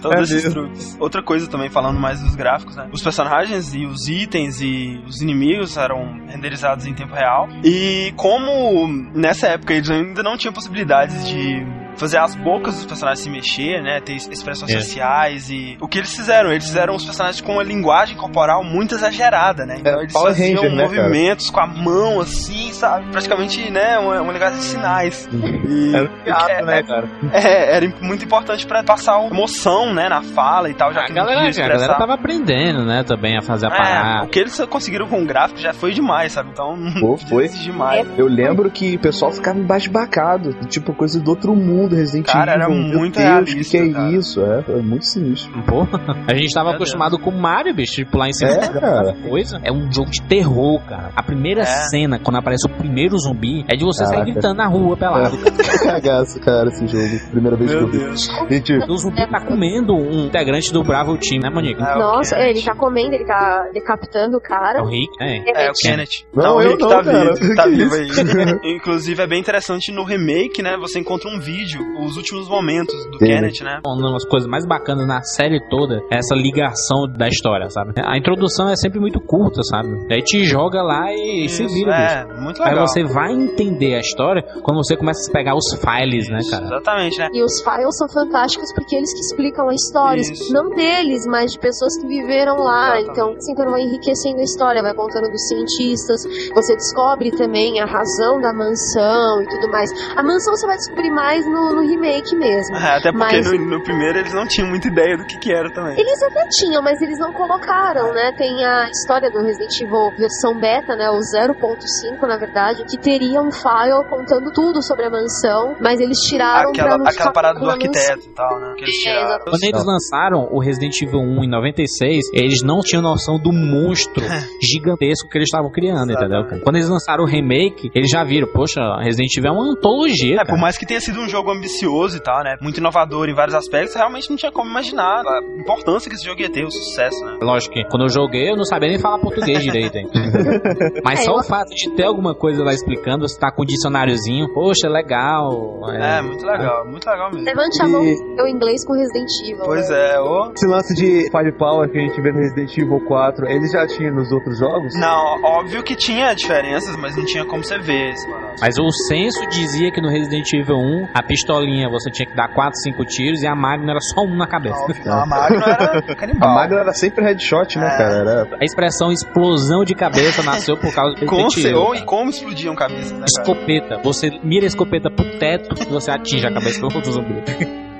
Todos É esses truques. Outra coisa também, falando mais dos gráficos, né? Os personagens e os itens e os inimigos eram renderizados em tempo real. E como nessa época eles ainda não tinham possibilidades de fazer as bocas dos personagens se mexer, né? Ter expressões É. faciais e... O que eles fizeram? Eles fizeram os personagens com uma linguagem corporal muito exagerada, né? Então É, eles Power faziam Ranger, né, cara? movimentos com a mão, assim, sabe? Praticamente, né? Uma, uma linguagem de sinais. E... Era um teatro, é- né, cara? É, era muito importante pra passar emoção, né, na fala e tal, já A que não galera, a galera tava aprendendo, né, também a fazer a É, parada. o que eles conseguiram com o gráfico já foi demais, sabe? Então Pô, <laughs> foi. exigir mais. Eu lembro que o pessoal ficava embasbacado, tipo coisa do outro mundo, Resident Cara, Evil. era Meu muito Deus, realista, que, que é cara. isso? É, é muito sinistro. Pô, a gente tava Meu acostumado com Mario, bicho, de pular em cima É, cara. coisa. É um jogo de terror, cara. A primeira É. cena, quando aparece o primeiro zumbi, é de você sair Caraca. gritando na rua pelado. É <laughs> cagaço, cara, esse jogo. Primeira vez Meu que eu vi. Deus. Gente, O zumbi tá comendo um integrante do Bravo Team, né, Monique? É, o Nossa, Kenneth. ele tá comendo, ele tá decapitando o É cara. o Rick, né? É, o Kenneth. Não, Não, o eu Rick não, tá cara. vivo, tá <laughs> vivo aí. Inclusive é bem interessante no remake, né? Você encontra um vídeo episódio os últimos momentos do Sim. Kenneth, né? Uma das coisas mais bacanas na série toda é essa ligação da história, sabe? A introdução é sempre muito curta, sabe? Aí te joga lá e se Isso, vira, é, bicho. muito Aí legal. você vai entender a história quando você começa a pegar os files, né, cara? Exatamente, né? E os files são fantásticos porque eles que explicam a história. Isso. Não deles, mas de pessoas que viveram lá. Exatamente. Então, assim, então vai enriquecendo a história, vai contando dos cientistas. Você descobre também a razão da mansão e tudo mais. A mansão você vai descobrir mais no, no remake mesmo. É, até porque Mas- no, no primeiro eles não tinham muita ideia do que que era também. Eles até tinham, mas eles não colocaram, né? Tem a história do Resident Evil versão beta, né? O 0.5, na verdade, que teria um file contando tudo sobre a mansão, mas eles tiraram Aquela, pra não aquela ficar parada do arquiteto e tal, né? Que eles É, tiraram. Quando eles lançaram o Resident Evil 1 em 96, eles não tinham noção do monstro <laughs> gigantesco que eles estavam criando, entendeu? Exatamente. Quando eles lançaram o remake, eles já viram, poxa, Resident Evil é uma antologia, É, cara. por mais que tenha sido um jogo ambicioso e tal, né? Muito inovador em vários aspectos, realmente não tinha como imaginar a importância que esse jogo ia ter, o sucesso, né? Lógico que quando eu joguei eu não sabia nem falar português direito, hein? <laughs> Mas É, só eu- o fato de ter alguma coisa lá explicando, você tá com um dicionáriozinho, poxa, legal. É, muito legal, muito legal mesmo. Levante a mão o inglês com Resident Evil. Pois né? é, ô. Esse lance de Firepower que a gente vê no Resident Evil 4, ele já tinha nos outros jogos? Não, óbvio que tinha diferenças, mas não tinha como você ver esse barato. Mas o senso dizia que no Resident Evil 1, a pistolinha você tinha que dar 4, 5 tiros e a máquina era só um na cabeça. A Magno era <laughs> A. Magna era sempre headshot, né, É. cara? Era... A expressão explosão de cabeça nasceu por causa do Com ou e como explodiam cabeças, né, cara? Escopeta. Você mira a escopeta pro teto e você atinge a cabeça do outro zumbi.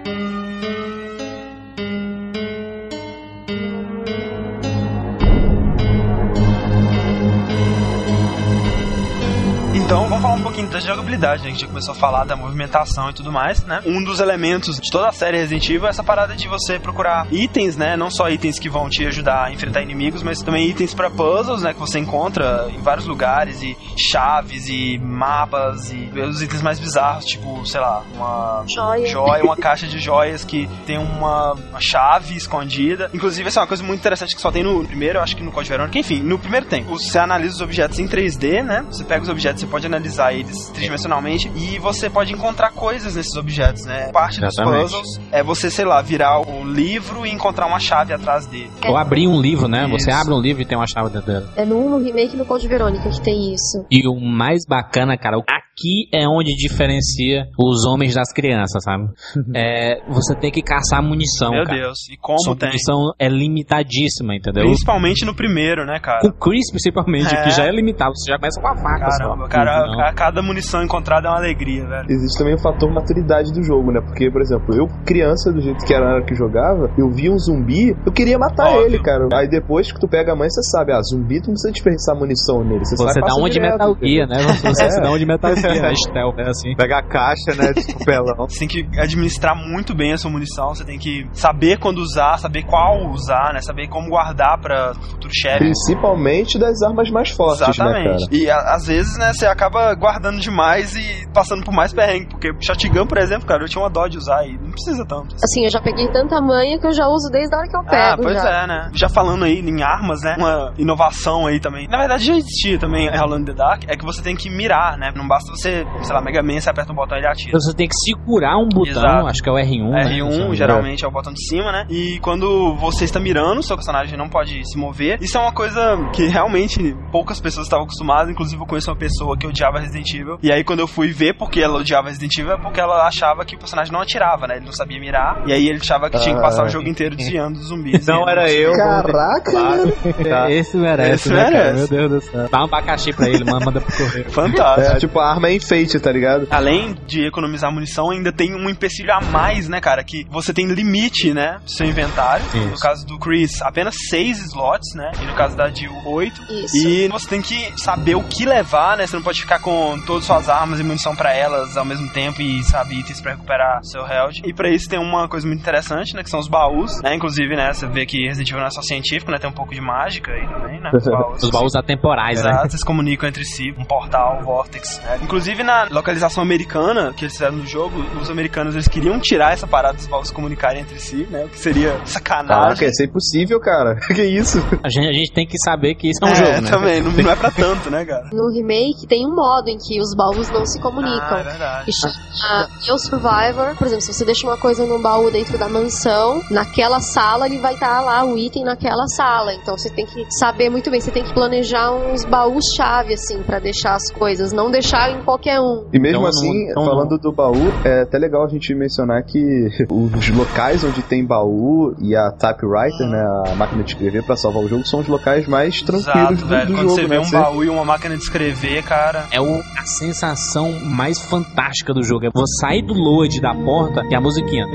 Então, vamos falar um pouquinho da jogabilidade, né? A gente já começou a falar da movimentação e tudo mais, né? Um dos elementos de toda a série Resident Evil é essa parada de você procurar itens, né? Não só itens que vão te ajudar a enfrentar inimigos, mas também itens pra puzzles, né? Que você encontra em vários lugares, e chaves, e mapas, e os itens mais bizarros, tipo, sei lá, uma Joia. joia, uma caixa de joias que tem uma, uma chave escondida. Inclusive, essa é uma coisa muito interessante que só tem no primeiro, eu acho que no Código Verônica. Enfim, no primeiro tem. Você analisa os objetos em 3D, né? Você pega os objetos, você pode analisar eles tridimensionalmente e você pode encontrar coisas nesses objetos, né? Parte dos Exatamente. puzzles é você, sei lá, virar o livro e encontrar uma chave atrás dele. Ou abrir um livro, né? Você Isso. abre um livro e tem uma chave dentro dele. É no 1, no remake e no Code Verônica que tem isso. E o mais bacana, cara, aqui é onde diferencia os homens das crianças, sabe? <laughs> É, você tem que caçar munição, Meu cara. Deus, e como Sua tem. munição é limitadíssima, entendeu? Principalmente no primeiro, né, cara? Com o Chris, principalmente, É. que já é limitado. Você já começa com a faca Caramba, só. cara, Não. a, a cada munição encontrada é uma alegria, velho. Existe também o fator maturidade do jogo, né? Porque, por exemplo, eu, criança, do jeito que era na hora que jogava, eu via um zumbi, eu queria matar Óbvio. ele, cara. Aí depois que tu pega a mãe, você sabe, ah, zumbi, tu não precisa desperdiçar munição nele. Você, Você sai, dá passa uma de direto, Metal Gear, entendeu? né? Você <laughs> É. se dá uma de Metal <laughs> Gear, né? É assim. Pega a caixa, né? Tipo pelão. Você tem que administrar muito bem a sua munição, você tem que saber quando usar, saber qual usar, né? Saber como guardar pra futuro chefe. Principalmente das armas mais fortes, né, cara? Exatamente. E a- às vezes, né, você acaba guardando demais e passando por mais perrengue. Porque Shotgun, por exemplo, cara, eu tinha uma dó de usar e não precisa tanto. Assim, eu já peguei tanta manha que eu já uso desde a hora que eu pego. Ah, pois já. é, né? Já falando aí em armas, né? Uma inovação aí também. Na verdade, já existia também Alone in the Dark. É que você tem que mirar, né? Não basta você, sei lá, Mega Man, você aperta um botão e ele atira. Você tem que segurar um botão, Exato. acho que é o R1, né? Se não me R1 engano. geralmente é o botão de cima, né? E quando você está mirando, seu personagem não pode se mover. Isso é uma coisa que realmente poucas pessoas estavam acostumadas. Inclusive, eu conheço uma pessoa que odiava Resident Evil. E aí, quando eu fui ver porque ela odiava Resident Evil, é porque ela achava que o personagem não atirava, né? Ele não sabia mirar. E aí ele achava que tinha que passar Ah. o jogo inteiro desviando dos zumbis. <laughs> Não era eu. Caraca, Claro. Tá. Esse merece, Esse né, cara? merece. Meu Deus do céu. Dá um abacaxi pra ele, manda, manda pro correio. Fantástico. É, tipo, a arma é enfeite, tá ligado? Além de economizar munição, ainda tem um empecilho a mais, né, cara? Que você tem limite, né? Do seu inventário. Isso. No caso do Chris, apenas 6 slots, né? E no caso da Jill, 8. Isso. E você tem que saber o que levar, né? Você não pode ficar com todas as suas armas e munição pra elas ao mesmo tempo e, sabe, itens pra recuperar seu health. E pra isso tem uma coisa muito interessante, né? Que são os baús, né? Inclusive, né? Você vê que Resident Evil não é só científico, né? Tem um pouco de mágica aí também, né? Os <laughs> baús. Os baús atemporais, né? Eles comunicam entre si, um portal, um vortex. né? Inclusive na localização americana que eles fizeram no jogo, os americanos eles queriam tirar essa parada dos baús se comunicarem entre si, né? O que seria sacanagem. Caraca, isso é impossível, cara. <laughs> que isso? A gente, a gente tem que saber que isso é um é, jogo, né? <laughs> também, não, não é pra tanto, né, cara? No remake tem um modo em que os baús não se comunicam. Ah, é verdade. que chama Survivor. Por exemplo, se você deixa uma coisa num baú dentro da mansão, naquela sala ele vai estar lá, o item naquela sala. Então você tem que saber muito bem, você tem que planejar uns baús-chave, assim, pra deixar as coisas, não deixar em qualquer um. E mesmo Então, assim, não- então falando do baú, é até legal a gente mencionar que <laughs> os locais onde tem baú e a typewriter, né, a máquina de escrever pra salvar o jogo, são os locais mais tranquilos Exato, do, velho. do Quando jogo, você vê né? um Você- baú e uma máquina de escrever, cara. É o- a sensação mais fantástica do jogo. É você sair do load da porta e a musiquinha.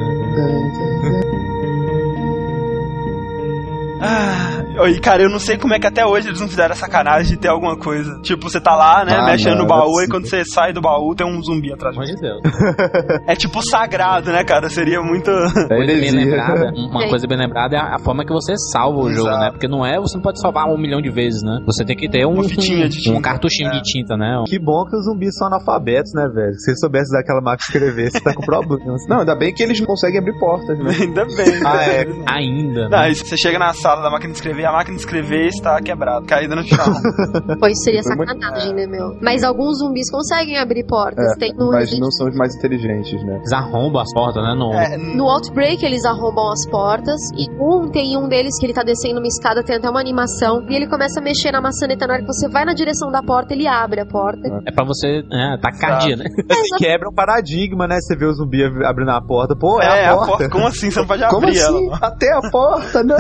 E cara, eu não sei como é que até hoje eles não fizeram a sacanagem de ter alguma coisa. Tipo, você tá lá, né, Ah, mexendo não, no baú não e quando você sai do baú tem um zumbi atrás de Pelo você. amor de Deus. É tipo sagrado, né, cara? Seria muito. É <laughs> Coisa bem lembrada, uma coisa bem lembrada é a forma que você salva o jogo, Exato. né? Porque não é, você não pode salvar um milhão de vezes, né? Você tem que ter um, Uma fitinha de um, tinta. um cartuchinho É. de tinta, né? Que bom que os zumbis são analfabetos, né, velho? Se você soubesse usar aquela máquina de escrever, você tá com problemas. Não, ainda bem que eles conseguem abrir portas, né? Ainda bem. Ah, é. Ainda. Não, né? você chega na sala da máquina de escrever, a máquina de escrever está quebrada, caída no chão. <laughs> Pois seria Foi muito- sacanagem, né, meu? Mas alguns zumbis conseguem abrir portas. É, Tem no, mas Resident- não são os mais inteligentes, né? Eles arrombam as portas, né? No, É, no Outbreak eles arrombam as portas. E um tem um deles que ele tá descendo uma escada, tem até uma animação. E ele começa a mexer na maçaneta. Na hora que você vai na direção da porta, ele abre a porta. é pra você é, tacardia, né? <laughs> Quebra um paradigma, né? Você vê o zumbi ab- abrindo a porta. Pô, é, é, a porta. Como assim? Você não pode Como abrir assim? ela. Até a porta, não!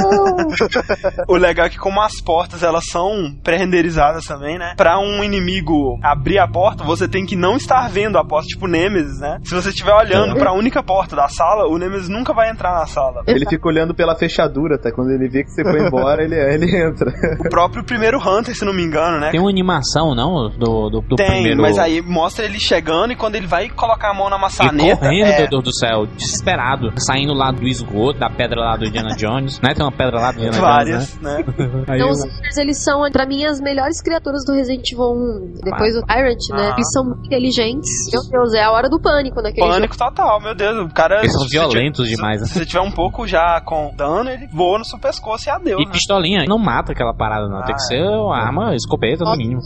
O <laughs> legal é que como as portas elas são pré-renderizadas também, né? Pra um inimigo abrir a porta, você tem que não estar vendo a porta, tipo Nemesis, né? Se você estiver olhando pra única porta da sala, o Nemesis nunca vai entrar na sala. Ele fica olhando pela fechadura, até quando ele vê que você foi embora, ele, ele entra. <laughs> O próprio primeiro Hunter, se não me engano, né? Tem uma animação, não? Do, do, do Tem, primeiro. mas aí mostra ele chegando e quando ele vai colocar a mão na E maçaneta. correndo, é, meu Deus do céu, desesperado, saindo lá do esgoto, da pedra lá do Indiana Jones, né? Tem uma pedra lá do Indiana várias, né? Jones, né? <laughs> Aí Então, os Hunters, eles são, pra mim, as melhores criaturas do Resident Evil 1. Depois o Tyrant, né? Ah. Eles são muito inteligentes. Meu Deus, é a hora do pânico naquele jogo. Pânico total, meu Deus. O cara. Eles são se tiver- violentos demais, né? Se você tiver um pouco já com dano, ele voa no seu pescoço e adeus. E né? pistolinha, não mata aquela parada, não. Tem que Ah, ser uma arma, escopeta, no mínimo.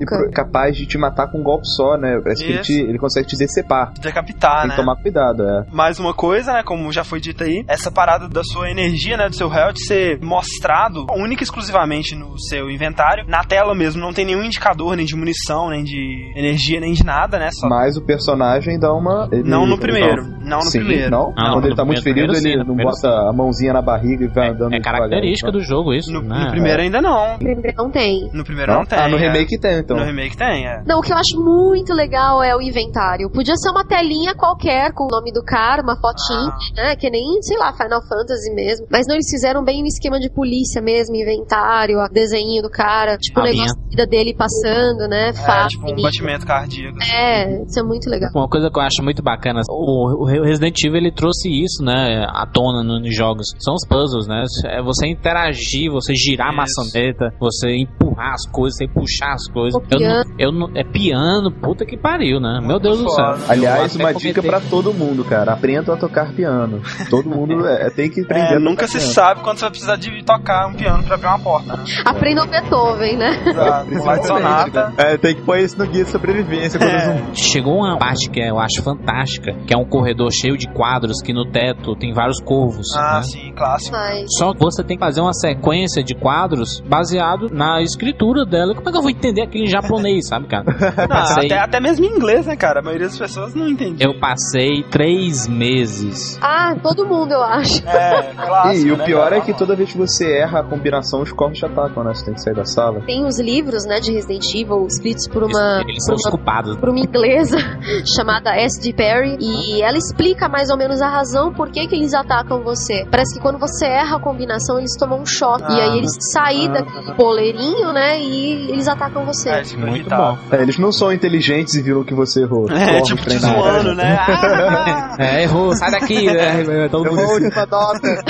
E pro- capaz de te matar com um golpe só, né? Parece que ele, Isso. te- ele consegue te decepar. Decapitar, Tem né? que tomar cuidado, é. Mais uma coisa, né? Como já foi dito aí, essa parada da sua energia, né? Do seu health ser mostrado única e exclusivamente no seu inventário. Na tela mesmo, não tem nenhum indicador, nem de munição, nem de energia, nem de nada, né? Só... Mas o personagem dá uma. ele- Não no ele primeiro. Não no Sim, primeiro. Não? Ah, não, Quando ele no tá muito ferido, sim, ele no não bota a mãozinha na barriga e vai andando É característica então. do jogo isso, No, né? no primeiro ainda não. Primeiro não tem. No primeiro Não? não, tem. Ah, no é. remake tem, então. No remake tem, é. Não, o que eu acho muito legal é o inventário. Podia ser uma telinha qualquer com o nome do cara, uma fotinha, né? Que nem, sei lá, Final Fantasy mesmo. Mas não, eles fizeram bem um esquema de polícia mesmo, inventário, a desenho do cara, tipo o A linha. negócio da vida dele passando, né? É, Fácil. tipo um batimento cardíaco. assim. É, isso é muito legal. Uma coisa que eu acho muito bacana, o, o Resident Evil ele trouxe isso, né, à tona no- nos jogos. São os puzzles, né? É você interagir, você girar a Isso. maçaneta, você empurrar as coisas, você puxar as coisas. O Eu não, eu não, é piano, puta que pariu, né? Meu Deus do céu. Aliás, uma dica pra todo mundo, cara. Aprenda a tocar piano. Todo mundo <laughs> é, tem que aprender É, a nunca se piano. sabe quando você vai precisar de tocar um piano pra abrir uma porta, né? Aprenda o Beethoven, né? Exato. Sonata. É, tem que pôr isso no guia de sobrevivência quando É. Chegou uma parte que eu acho fantástica, que é um corredor cheio de quadros que no teto tem vários corvos. Ah, né? sim, clássico. Mas Só que você tem que fazer uma sequência de quadros baseado na escritura dela. Como é que eu vou entender aquilo em japonês, <laughs> sabe, cara? Não, passei, até, até mesmo em inglês, né, cara? A maioria das pessoas não entende. eu passei três meses. Ah, todo mundo, eu acho. É, clássico. E, o né, pior cara? é que toda vez que você erra a combinação, os corvos te atacam, né? Você tem que sair da sala. Tem os livros, né, de Resident Evil, escritos por uma, Eles por são uma culpados. por uma inglesa <laughs> chamada S.D. Perry e ela explica mais ou menos a razão por que, que eles atacam você. Parece que quando você erra a combinação, eles tomam um choque. e Ah. aí eles saem daquele poleirinho, né? E eles atacam você. É, tipo, Muito irritável. É, eles não são inteligentes e viram que você errou. É, Corre tipo, te zoando, né? <laughs> Ah! É, errou, sai daqui. né? Todo mundo Errou, última nota.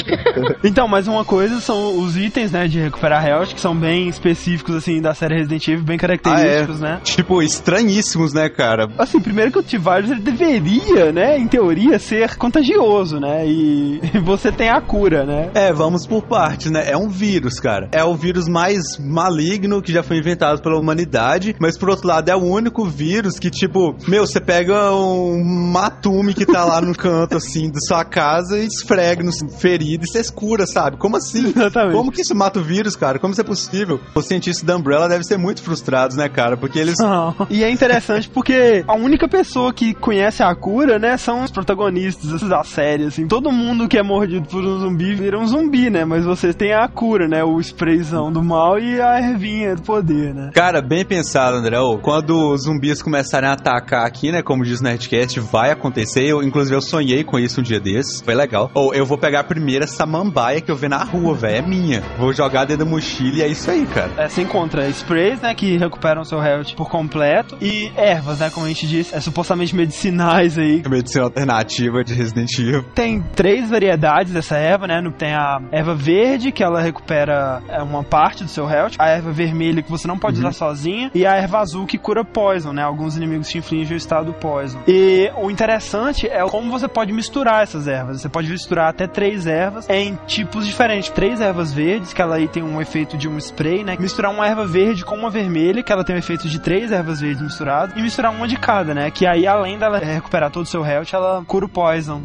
Então, mais <laughs> uma coisa são os itens, né, de recuperar health, que são bem específicos, assim, da série Resident Evil, bem característicos, né? Tipo, estranhíssimos, né, cara? Assim, primeiro que o T-Virus ele deveria, né, em teoria, ser contagioso, né? E <laughs> você tem a cura, né? É, vamos por partes, né? É um vírus, cara. É o vírus mais maligno que já foi inventado pela humanidade, mas por outro lado é o único vírus que, tipo, meu, você pega um matume que tá lá no canto, assim, da sua casa e esfrega no ferido e você cura, sabe? Como assim? <laughs> Exatamente. Como que isso mata o vírus, cara? Como isso é possível? Os cientistas da Umbrella devem ser muito frustrados, né, cara? Porque eles Não. <laughs> E é interessante porque a única pessoa que conhece a cura, né, são os protagonistas da série, assim. Todo mundo que é mordido por um zumbi vira um zumbi, né? Mas você tem a cura, né? O sprayzão do mal e a ervinha do poder, né? Cara, bem pensado, André. Quando os zumbis começarem a atacar aqui, né? Como diz o Nerdcast, vai acontecer. Eu, inclusive, eu sonhei com isso um dia desses. Foi legal. Ou eu vou pegar a primeira samambaia que eu ver na rua, velho. É minha. Vou jogar dentro da mochila e é isso aí, cara. É, você encontra sprays, né, que recuperam seu health por completo, e ervas, né, como a gente disse, é supostamente medicinais aí. Medicina alternativa de Resident Evil. Tem três variedades dessa erva, né, tem a erva verde, que ela recupera é, uma parte do seu health, a erva vermelha, que você não pode usar sozinha, e a erva azul, que cura poison, né, alguns inimigos te infligem o estado poison. E o interessante é como você pode misturar essas ervas, você pode misturar até três ervas em tipos diferentes. Três ervas verdes, que ela aí tem um efeito de um spray, né, misturar uma erva verde com uma vermelha, que ela tem o efeito de três ervas verdes misturadas, e misturar uma de cada, né, que aí além dela recuperar todo o seu health, ela cura o poison.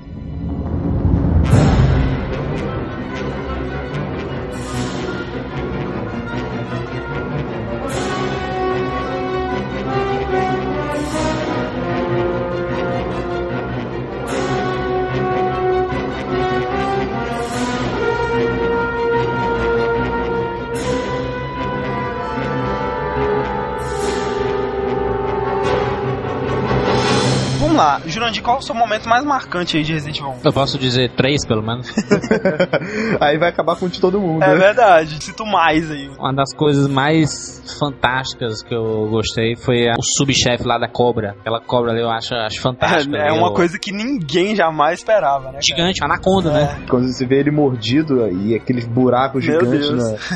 Lá, Jurandir, qual é o seu momento mais marcante aí de Resident Evil 1? Eu posso dizer três, pelo menos. <laughs> Aí vai acabar com de todo mundo. É né? verdade, cito mais aí. Uma das coisas mais fantásticas que eu gostei foi a- o subchefe lá da cobra. Aquela cobra ali eu acho, acho fantástica. É, é uma Eu- coisa que ninguém jamais esperava, né? cara? Gigante, anaconda, né? Quando você vê ele mordido e aqueles buracos gigantes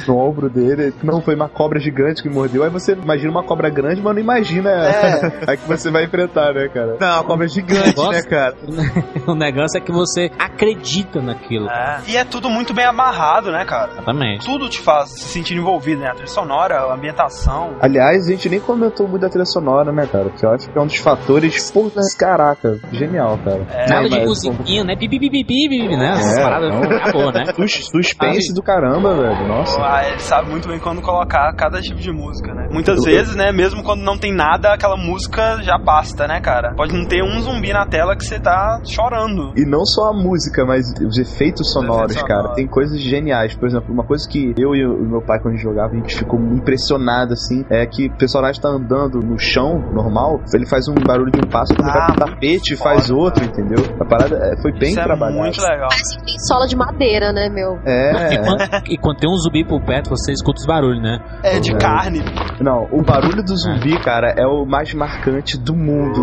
no ombro dele, não foi uma cobra gigante que mordeu. Aí você imagina uma cobra grande, mas não imagina É. <laughs> a que você vai enfrentar, né, cara? Não, a cobra é gigante, Negócio- né, cara? <laughs> o negócio é que você acredita naquilo. É. E é tudo muito bem amarrado, né, cara? Exatamente. Tudo te faz se sentir envolvido, né? A trilha sonora, a ambientação. Aliás, a gente nem comentou muito da trilha sonora, né, cara? Que eu acho que é um dos fatores. Pô, caraca, genial, cara. É, Nada de mas- musiquinha, né? Pipi, pipi, pipi, pipi, né? Essas É, paradas não. acabou, né? Sus- Suspense do caramba, velho. Nossa. Ah, ele sabe muito bem quando colocar cada tipo de música, né? Muitas vezes, né, mesmo quando não tem nada, aquela música já basta, né, cara? Pode não ter um zumbi na tela que você tá chorando. E não só a música, mas os efeitos sonoros, efeitos cara. sonoros. Tem coisas geniais. Por exemplo, uma coisa que eu e o meu pai, quando a gente jogava, a gente ficou impressionado, assim, é que o personagem tá andando no chão, normal, ele faz um barulho de um passo, quando Ah, vai pro tapete, foda, faz outro, entendeu? A parada é, foi bem Isso é trabalhada. muito legal. Parece que tem sola de madeira, né, meu? É, E quando, e quando tem um zumbi por perto, você escuta os barulhos, né? É de É. carne. não, o barulho do zumbi, cara, é o mais marcante do mundo.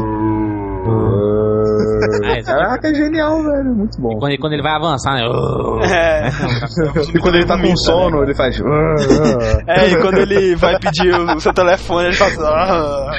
Ah, <laughs> esse- Caraca, é genial, velho. Muito bom. Quando, quando ele vai avançar, né? <laughs> É. E quando ele tá com Vomita, sono, né? ele faz. É, e quando ele vai pedir o seu telefone, ele faz. "Ah".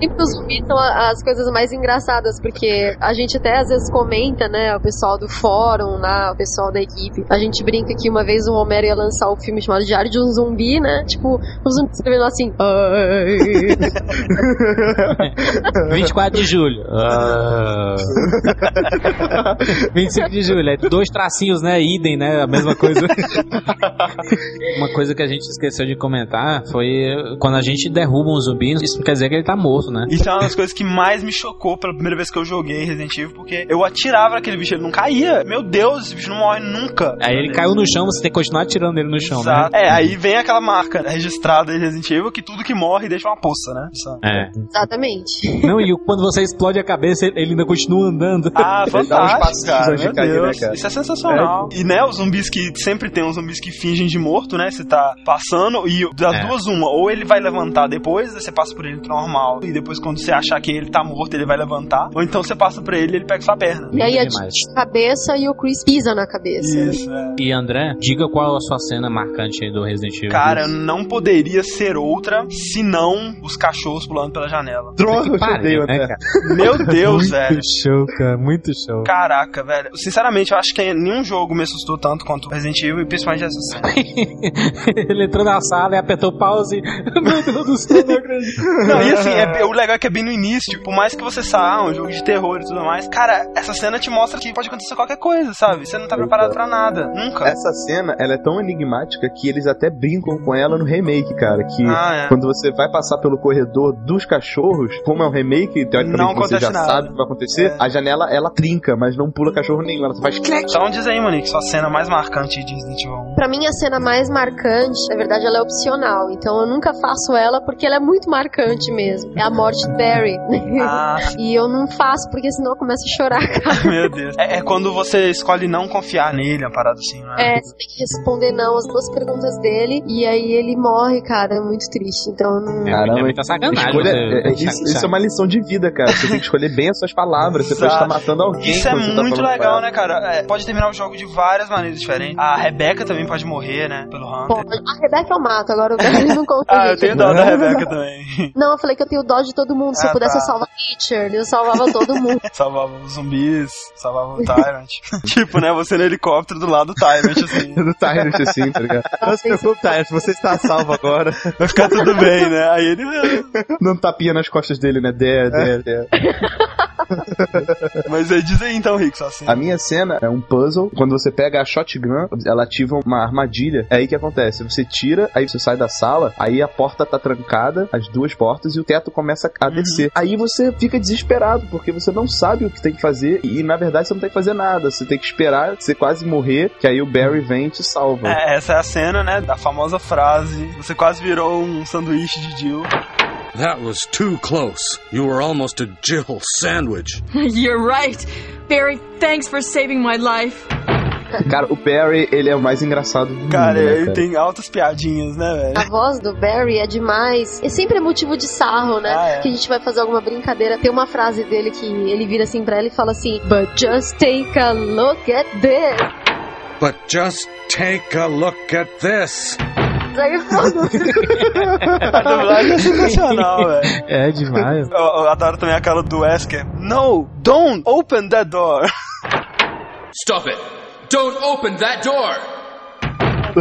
E os zumbis são as coisas mais engraçadas, porque a gente até às vezes comenta, né, o pessoal do fórum, lá, o pessoal da equipe. A gente brinca que uma vez o Romero ia lançar o filme chamado Diário de um Zumbi, né? Tipo, o zumbi escrevendo assim. <laughs> <laughs> Ai. 24 de julho. Ah. <laughs> 25 de julho. É dois tracinhos, né? Idem, né? A mesma coisa. <laughs> Uma coisa que a gente esqueceu de comentar foi quando a gente derruba um zumbi, isso não quer dizer que ele tá morto, né? Isso é uma das coisas que mais me chocou pela primeira vez que eu joguei Resident Evil, porque eu atirava naquele bicho, ele não caía. Meu Deus, esse bicho não morre nunca. Aí ele caiu no chão, você tem que continuar atirando ele no chão, né? Exato. É, aí vem aquela marca registrada em Resident Evil que tudo que morre deixa uma poça, né? É. Exatamente. Exatamente. Não, e quando você explode a cabeça, ele ainda continua andando. Ah, fantástico, cara. Meu né, Deus. cara? Isso é sensacional. E, né, os zumbis que sempre tem uns zumbis que fingem de morto, né? Você tá passando e das É. duas, uma. Ou ele vai levantar depois, você passa por ele normal. E depois, quando você achar que ele tá morto, ele vai levantar. Ou então você passa por ele e ele pega sua perna. E aí a demais. cabeça e o Chris pisa na cabeça. Isso, é. E André, diga qual a sua cena marcante aí do Resident Evil. Cara, não poderia ser outra senão os cachorros pulando pela janela. Eu odeio, né, cara? Meu Deus, <laughs> velho. Muito show, cara, muito show. Caraca, velho. Sinceramente, eu acho que nenhum jogo me assustou tanto quanto Resident Evil e principalmente essa <laughs> cena. ele entrou na sala e apertou pause. <laughs> Meu Deus do céu, não acredito. Não, e assim, é- o legal é que é bem no início, por mais que você saiba, um jogo de terror e tudo mais, cara, essa cena te mostra que pode acontecer qualquer coisa, sabe? Você não tá preparado pra nada, nunca. Essa cena, ela é tão enigmática que eles até brincam com ela no remake, cara. Que Ah, é. quando você vai passar pelo corredor dos cachorros, como é um remake, Não teoricamente você acontece já nada. sabe o que vai acontecer, É. a janela ela trinca, mas não pula cachorro nenhum. Ela só faz clac. Então diz aí, Monique, sua cena mais marcante de Resident Evil 1. Pra mim, a cena mais marcante, na verdade, ela é opcional. Então eu nunca faço ela porque ela é muito marcante mesmo. É a morte de Barry. Ah, <laughs> e eu não faço porque senão eu começo a chorar, <laughs> cara. meu Deus. É, é quando você escolhe não confiar nele, uma parada assim, não é? É, você tem que responder não às duas perguntas dele. E aí ele morre, cara. É muito triste. Então eu não. É muita sacanagem. Escolha- você- é- é- isso, isso é uma lição de vida, cara. Você tem que escolher bem as suas palavras. Você pode estar matando alguém. Isso é tá muito com legal, né, cara? É, pode terminar o jogo de várias maneiras diferentes. A Rebeca também pode morrer, né? Pelo Hunter. Pode. A Rebeca eu mato, agora o Barry não conta. <laughs> Ah, eu tenho dó da Rebeca também. <laughs> Não, eu falei que eu tenho dó de todo mundo. Se Ah, eu pudesse, tá. eu salvava Richard. Eu salvava todo mundo. <laughs> salvava os zumbis, salvava o Tyrant. tipo, né? Você no helicóptero do lado do Tyrant, assim. Do Tyrant, assim, tá ligado? Não se preocupe, Tyrant, você está salvo agora. Vai ficar tudo bem, né? Aí ele. Não tapinha nas costas dele, né? There, there, there. Mas aí diz aí então, Rick, só assim. A minha cena é um puzzle. Quando você pega a shotgun, ela ativa uma armadilha. É aí que acontece. Você tira, aí você sai da sala, aí a porta tá trancada, as duas portas, e o teto começa a descer. Aí você fica desesperado, porque você não sabe o que tem que fazer. E na verdade você não tem que fazer nada. Você tem que esperar você quase morrer, que aí o Barry vem e te salva. É, essa é a cena, né? Da famosa frase: Você quase virou um sanduíche de Jill. That was too close. You were almost a Jill sandwich. <laughs> You're right. Barry, thanks for saving my life. Cara, o Barry, ele é o mais engraçado do Cara, mundo, né, ele cara? tem altas piadinhas, né, velho? A voz do Barry é demais. É sempre motivo de sarro, né? Ah, é. Que a gente vai fazer alguma brincadeira. Tem uma frase dele que ele vira assim pra ela e fala assim: But just take a look at this. But just take a look at this. Aí pronto. <laughs> A dublagem é sensacional, velho. É demais. Eu, eu adoro também aquela do Wesker. No, don't open that door. Stop it! Don't open that door!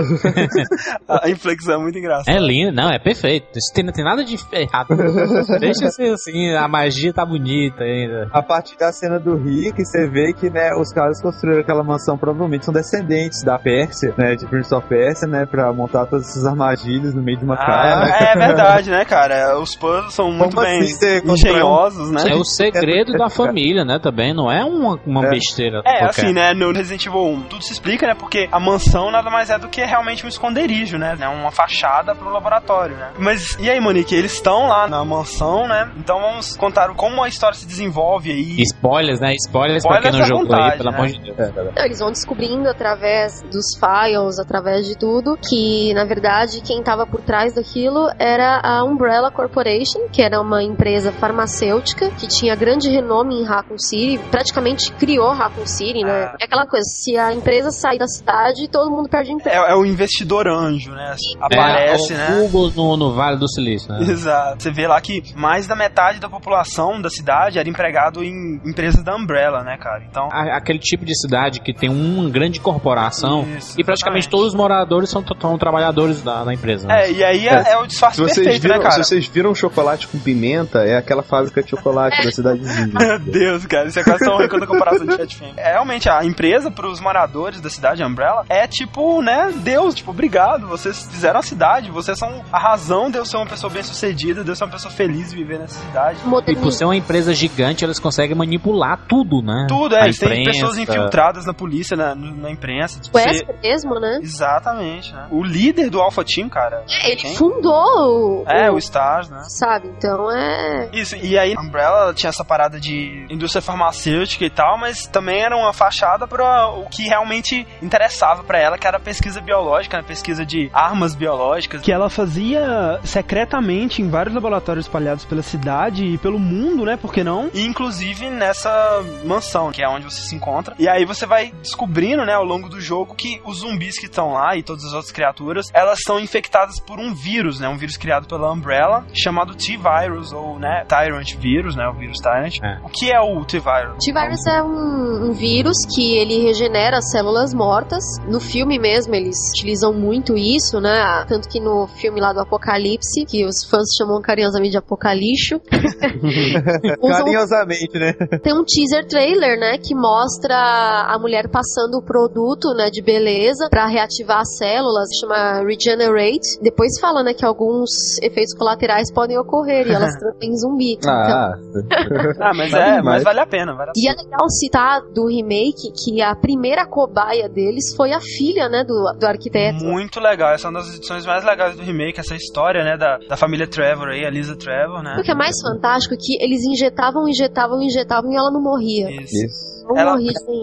<laughs> A inflexão é muito engraçada. É lindo, não, é perfeito. Isso tem, não tem nada de errado. <laughs> Deixa ser assim, a magia tá bonita ainda. A partir da cena do Rick, você vê que, né, os caras construíram aquela mansão, provavelmente são descendentes da Pérsia, né, de Prince of Persia, né, pra montar todas essas armadilhas no meio de uma casa. Ah, é verdade, né, cara? Os puzzles são muito Como bem assim um- engenhosos, né? É o segredo da família, né, também. Não é uma, uma besteira. É, qualquer. assim, né, no Resident Evil 1 tudo se explica, né, porque a mansão nada mais é do que realmente um esconderijo, né, né, uma fachada pro laboratório, né. Mas, e aí, Monique, eles estão lá na mansão, né, então vamos contar como a história se desenvolve aí. Spoilers, né? Spoilers, pra quem não Spoilers jogou aí, vontade, pelo né? amor de Deus. Não, eles vão descobrindo através dos files, através de tudo, que na verdade quem estava por trás daquilo era a Umbrella Corporation, que era uma empresa farmacêutica que tinha grande renome em Raccoon City, praticamente criou Raccoon City, né? É aquela coisa, se a empresa sair da cidade, todo mundo perde emprego. É, é o investidor anjo, né, aparece, é, né. o Google no, no Vale do Silício, né? Exato. Você vê lá que mais da metade da população da cidade era empregado em empresas da Umbrella, né, cara? Então, A- Aquele tipo de cidade que tem uma grande corporação Isso, e praticamente exatamente. todos os moradores são, são trabalhadores da, da empresa. né? é, e aí é, é o disfarce Se vocês, perfeito, viram, né, cara? se vocês viram chocolate com pimenta, é aquela fábrica de chocolate da cidadezinha. <laughs> Meu Deus, cara, isso é quase tão ruim quanto a comparação de Chat. É, realmente, a empresa pros moradores da cidade, Umbrella, é tipo, né, Deus, tipo, obrigado, vocês fizeram a cidade, vocês são a razão de eu ser uma pessoa bem sucedida, de eu ser uma pessoa feliz viver nessa cidade. E por ser uma empresa gigante, eles conseguem manipular tudo, né? Tudo, é, A eles têm pessoas infiltradas na polícia, na, na imprensa. tipo, O você- mesmo, né? Exatamente, né? O líder do Alpha Team, cara. É, ele quem? fundou o, É, o Stars, né? Sabe? Então é. Isso, e aí a Umbrella tinha essa parada de indústria farmacêutica e tal, mas também era uma fachada para o que realmente interessava pra ela, que era a pesquisa biológica, né? pesquisa de armas biológicas. Que ela fazia secretamente em vários laboratórios espalhados pela cidade e pelo mundo, né? Por que não? E inclusive nessa mansão, que é onde você se encontra. E aí você vai descobrindo, né, ao longo do jogo, que os zumbis que estão lá e todas as outras criaturas, elas são infectadas por um vírus, né? Um vírus criado pela Umbrella, chamado T-Virus, ou, né, Tyrant Virus, né? O vírus Tyrant. O que é o T-Virus? T-Virus é um, um vírus que ele regenera células mortas. No filme mesmo, eles utilizam muito isso, né? Tanto que no filme lá do Apocalipse, que os fãs chamam carinhosamente de Apocalixo, <laughs> usam Carinhosamente, né? Tem um teaser trailer, né, que mostra a mulher passando o produto, né, de beleza pra reativar as células, chama Regenerate. Depois fala, né, que alguns efeitos colaterais podem ocorrer e elas <laughs> transformam em zumbi. Então, Ah, <laughs> Ah, mas Vale é, mas vale a pena, vale a e é legal citar do remake que a primeira cobaia deles foi a filha, né, do, do arquiteto. Muito legal, essa é uma das edições mais legais do remake, essa história, né, da, da família Trevor aí, a Lisa Trevor, né? O que é mais fantástico é que eles injetavam, injetavam, injetavam e ela não morria. Isso. Não Ela-.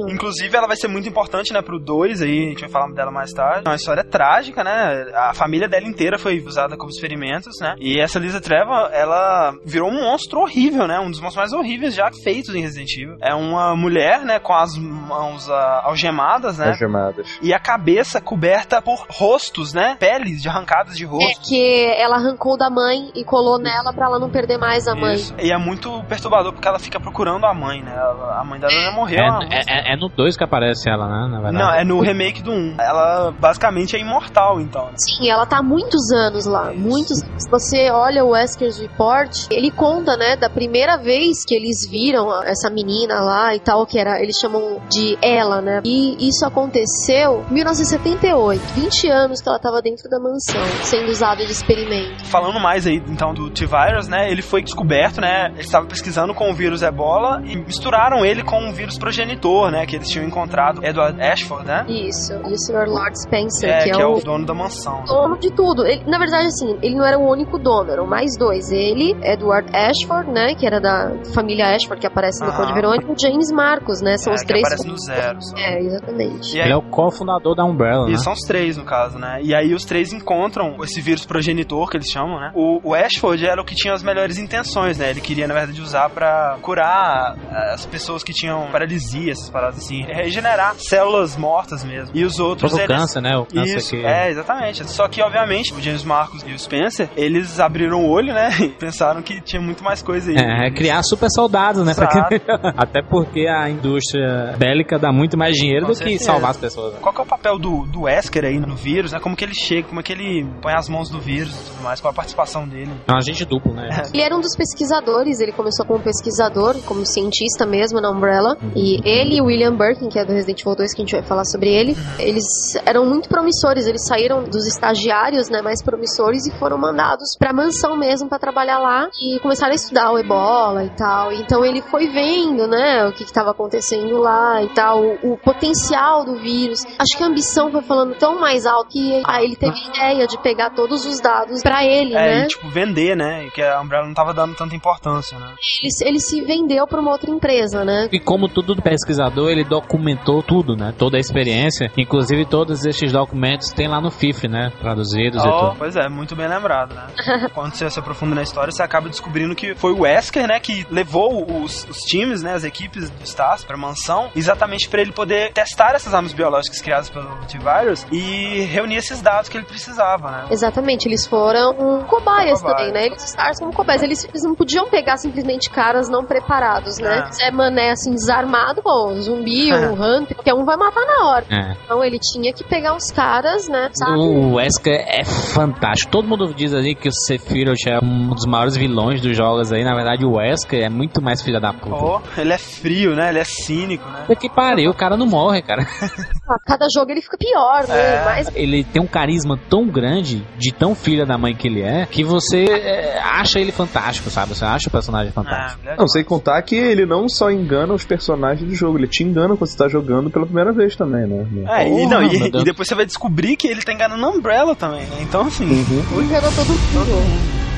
Inclusive, ela vai ser muito importante, né, pro 2 aí, a gente vai falar dela mais tarde. É uma história trágica, né? A família dela inteira foi usada como experimentos, né? E essa Lisa Trevor, ela virou um monstro horrível, né? Um dos monstros mais horríveis já feitos em Resident Evil. É uma mulher, né, com as mãos ah, algemadas, né? Algemadas. E a cabeça coberta por rostos, né? Peles de arrancadas de rosto. É que ela arrancou da mãe e colou nela pra ela não perder mais a mãe. Isso. E é muito perturbador porque ela fica procurando a mãe, né? A mãe dela já morreu. Há É, é- é no 2 que aparece ela, né? Na verdade. Não, é no remake do 1. Ela basicamente é imortal, então. né? Sim, ela tá há muitos anos lá, muitos. Se você olha o Wesker's Report, ele conta, né, da primeira vez que eles viram essa menina lá e tal, que era, eles chamam de ela, né? E isso aconteceu em 1978, 20 anos que ela tava dentro da mansão, sendo usada de experimento. Falando mais aí, então, do T-Virus, né? Ele foi descoberto, né? Eles estavam pesquisando com o vírus Ebola e misturaram ele com um vírus progenitor, né? Que eles tinham encontrado, Edward Ashford, né? Isso, e o Sr. Lord Spencer, É, que, que é o dono da mansão. dono de tudo. Ele, na verdade, assim, ele não era o único dono, eram mais dois. Ele, Edward Ashford, né, que era da família Ashford, que aparece no Aham. Code Verônica, e o James Marcos, né, são É, os que três. aparece no zero. só. É, exatamente. E aí- Ele é o cofundador da Umbrella, né? E são os três, no caso, né? E aí os três encontram esse vírus progenitor, que eles chamam, né? O, o Ashford era o que tinha as melhores intenções, né? Ele queria, na verdade, usar pra curar eh, as pessoas que tinham paralisia, essas paradas assim. Regenerar células mortas mesmo. E os outros, eles... câncer, né? O câncer Isso, que... é, exatamente. Só que, obviamente, o James Marcos e o Spencer, eles abriram o olho, né? <laughs> E pensaram que tinha muito mais coisa aí. É, é criar super soldados, né? que- <laughs> Até porque a indústria bélica dá muito mais dinheiro Com do que certeza. salvar as pessoas. né? Qual que é o papel do, do Wesker aí no vírus, né? Como que ele chega, como é que ele põe as mãos no vírus e tudo mais, qual a participação dele. É um agente duplo, né? Ele era um dos pesquisadores, ele começou como pesquisador, como cientista mesmo na Umbrella. E ele e o William Birkin, que é do Resident Evil 2, que a gente vai falar sobre ele, eles eram muito promissores. Eles saíram dos estagiários, né, mais promissores e foram mandados pra mansão mesmo pra trabalhar lá e começaram a estudar o ebola e tal. Então ele foi vendo, né, o que estava acontecendo lá e tal, o, o potencial do vírus. Acho que a ambição foi falando tão mais alto que aí ele teve a ideia de pegar todos os dados pra ele, É, né? e tipo, vender, né? Que a Umbrella não tava dando tanta importância, né? ele, se- ele se vendeu pra uma outra empresa, né? E como todo pesquisador, ele documentou tudo, né? Toda a experiência. Inclusive, todos estes documentos tem lá no FIF, né? Traduzidos e Oh, tudo. pois é, muito bem lembrado, né? <laughs> Quando você se aprofunda na história, você acaba descobrindo que foi o Wesker, né, que levou os, os times, né, as equipes do Stars pra mansão, exatamente pra ele poder testar essas armas biológicas criadas pelo T-Virus e reunir esses dados que ele precisava, né? Exatamente, eles foram cobaias também, né? Eles estavam como cobaias. Eles, eles não podiam pegar simplesmente caras não preparados, né? É. Zé Mané, assim, desarmado armado, pô, o zumbi, o Hunter, qualquer um vai matar na hora. É. Então ele tinha que pegar os caras, né, sabe? O Wesker é fantástico. Todo mundo diz ali que o Sephiroth é um dos maiores vilões dos jogos aí. Na verdade, o Wesker é muito mais filha da puta. Pô, ele é frio, né? Ele é cínico, né? Puta que pariu, o cara não morre, cara. A <laughs> cada jogo ele fica pior, né? É. Mas Ele tem um carisma tão grande, de tão filha da mãe que ele é, que você é, acha ele fantástico, sabe? Você acha o personagem fantástico. Ah, Não, sem contar que ele não só engana os personagens do jogo, ele te engana quando você tá jogando pela primeira vez também, né? É, e, não, e, e depois você vai descobrir que ele tá enganando a Umbrella também, né? Então, assim, enganou todo mundo.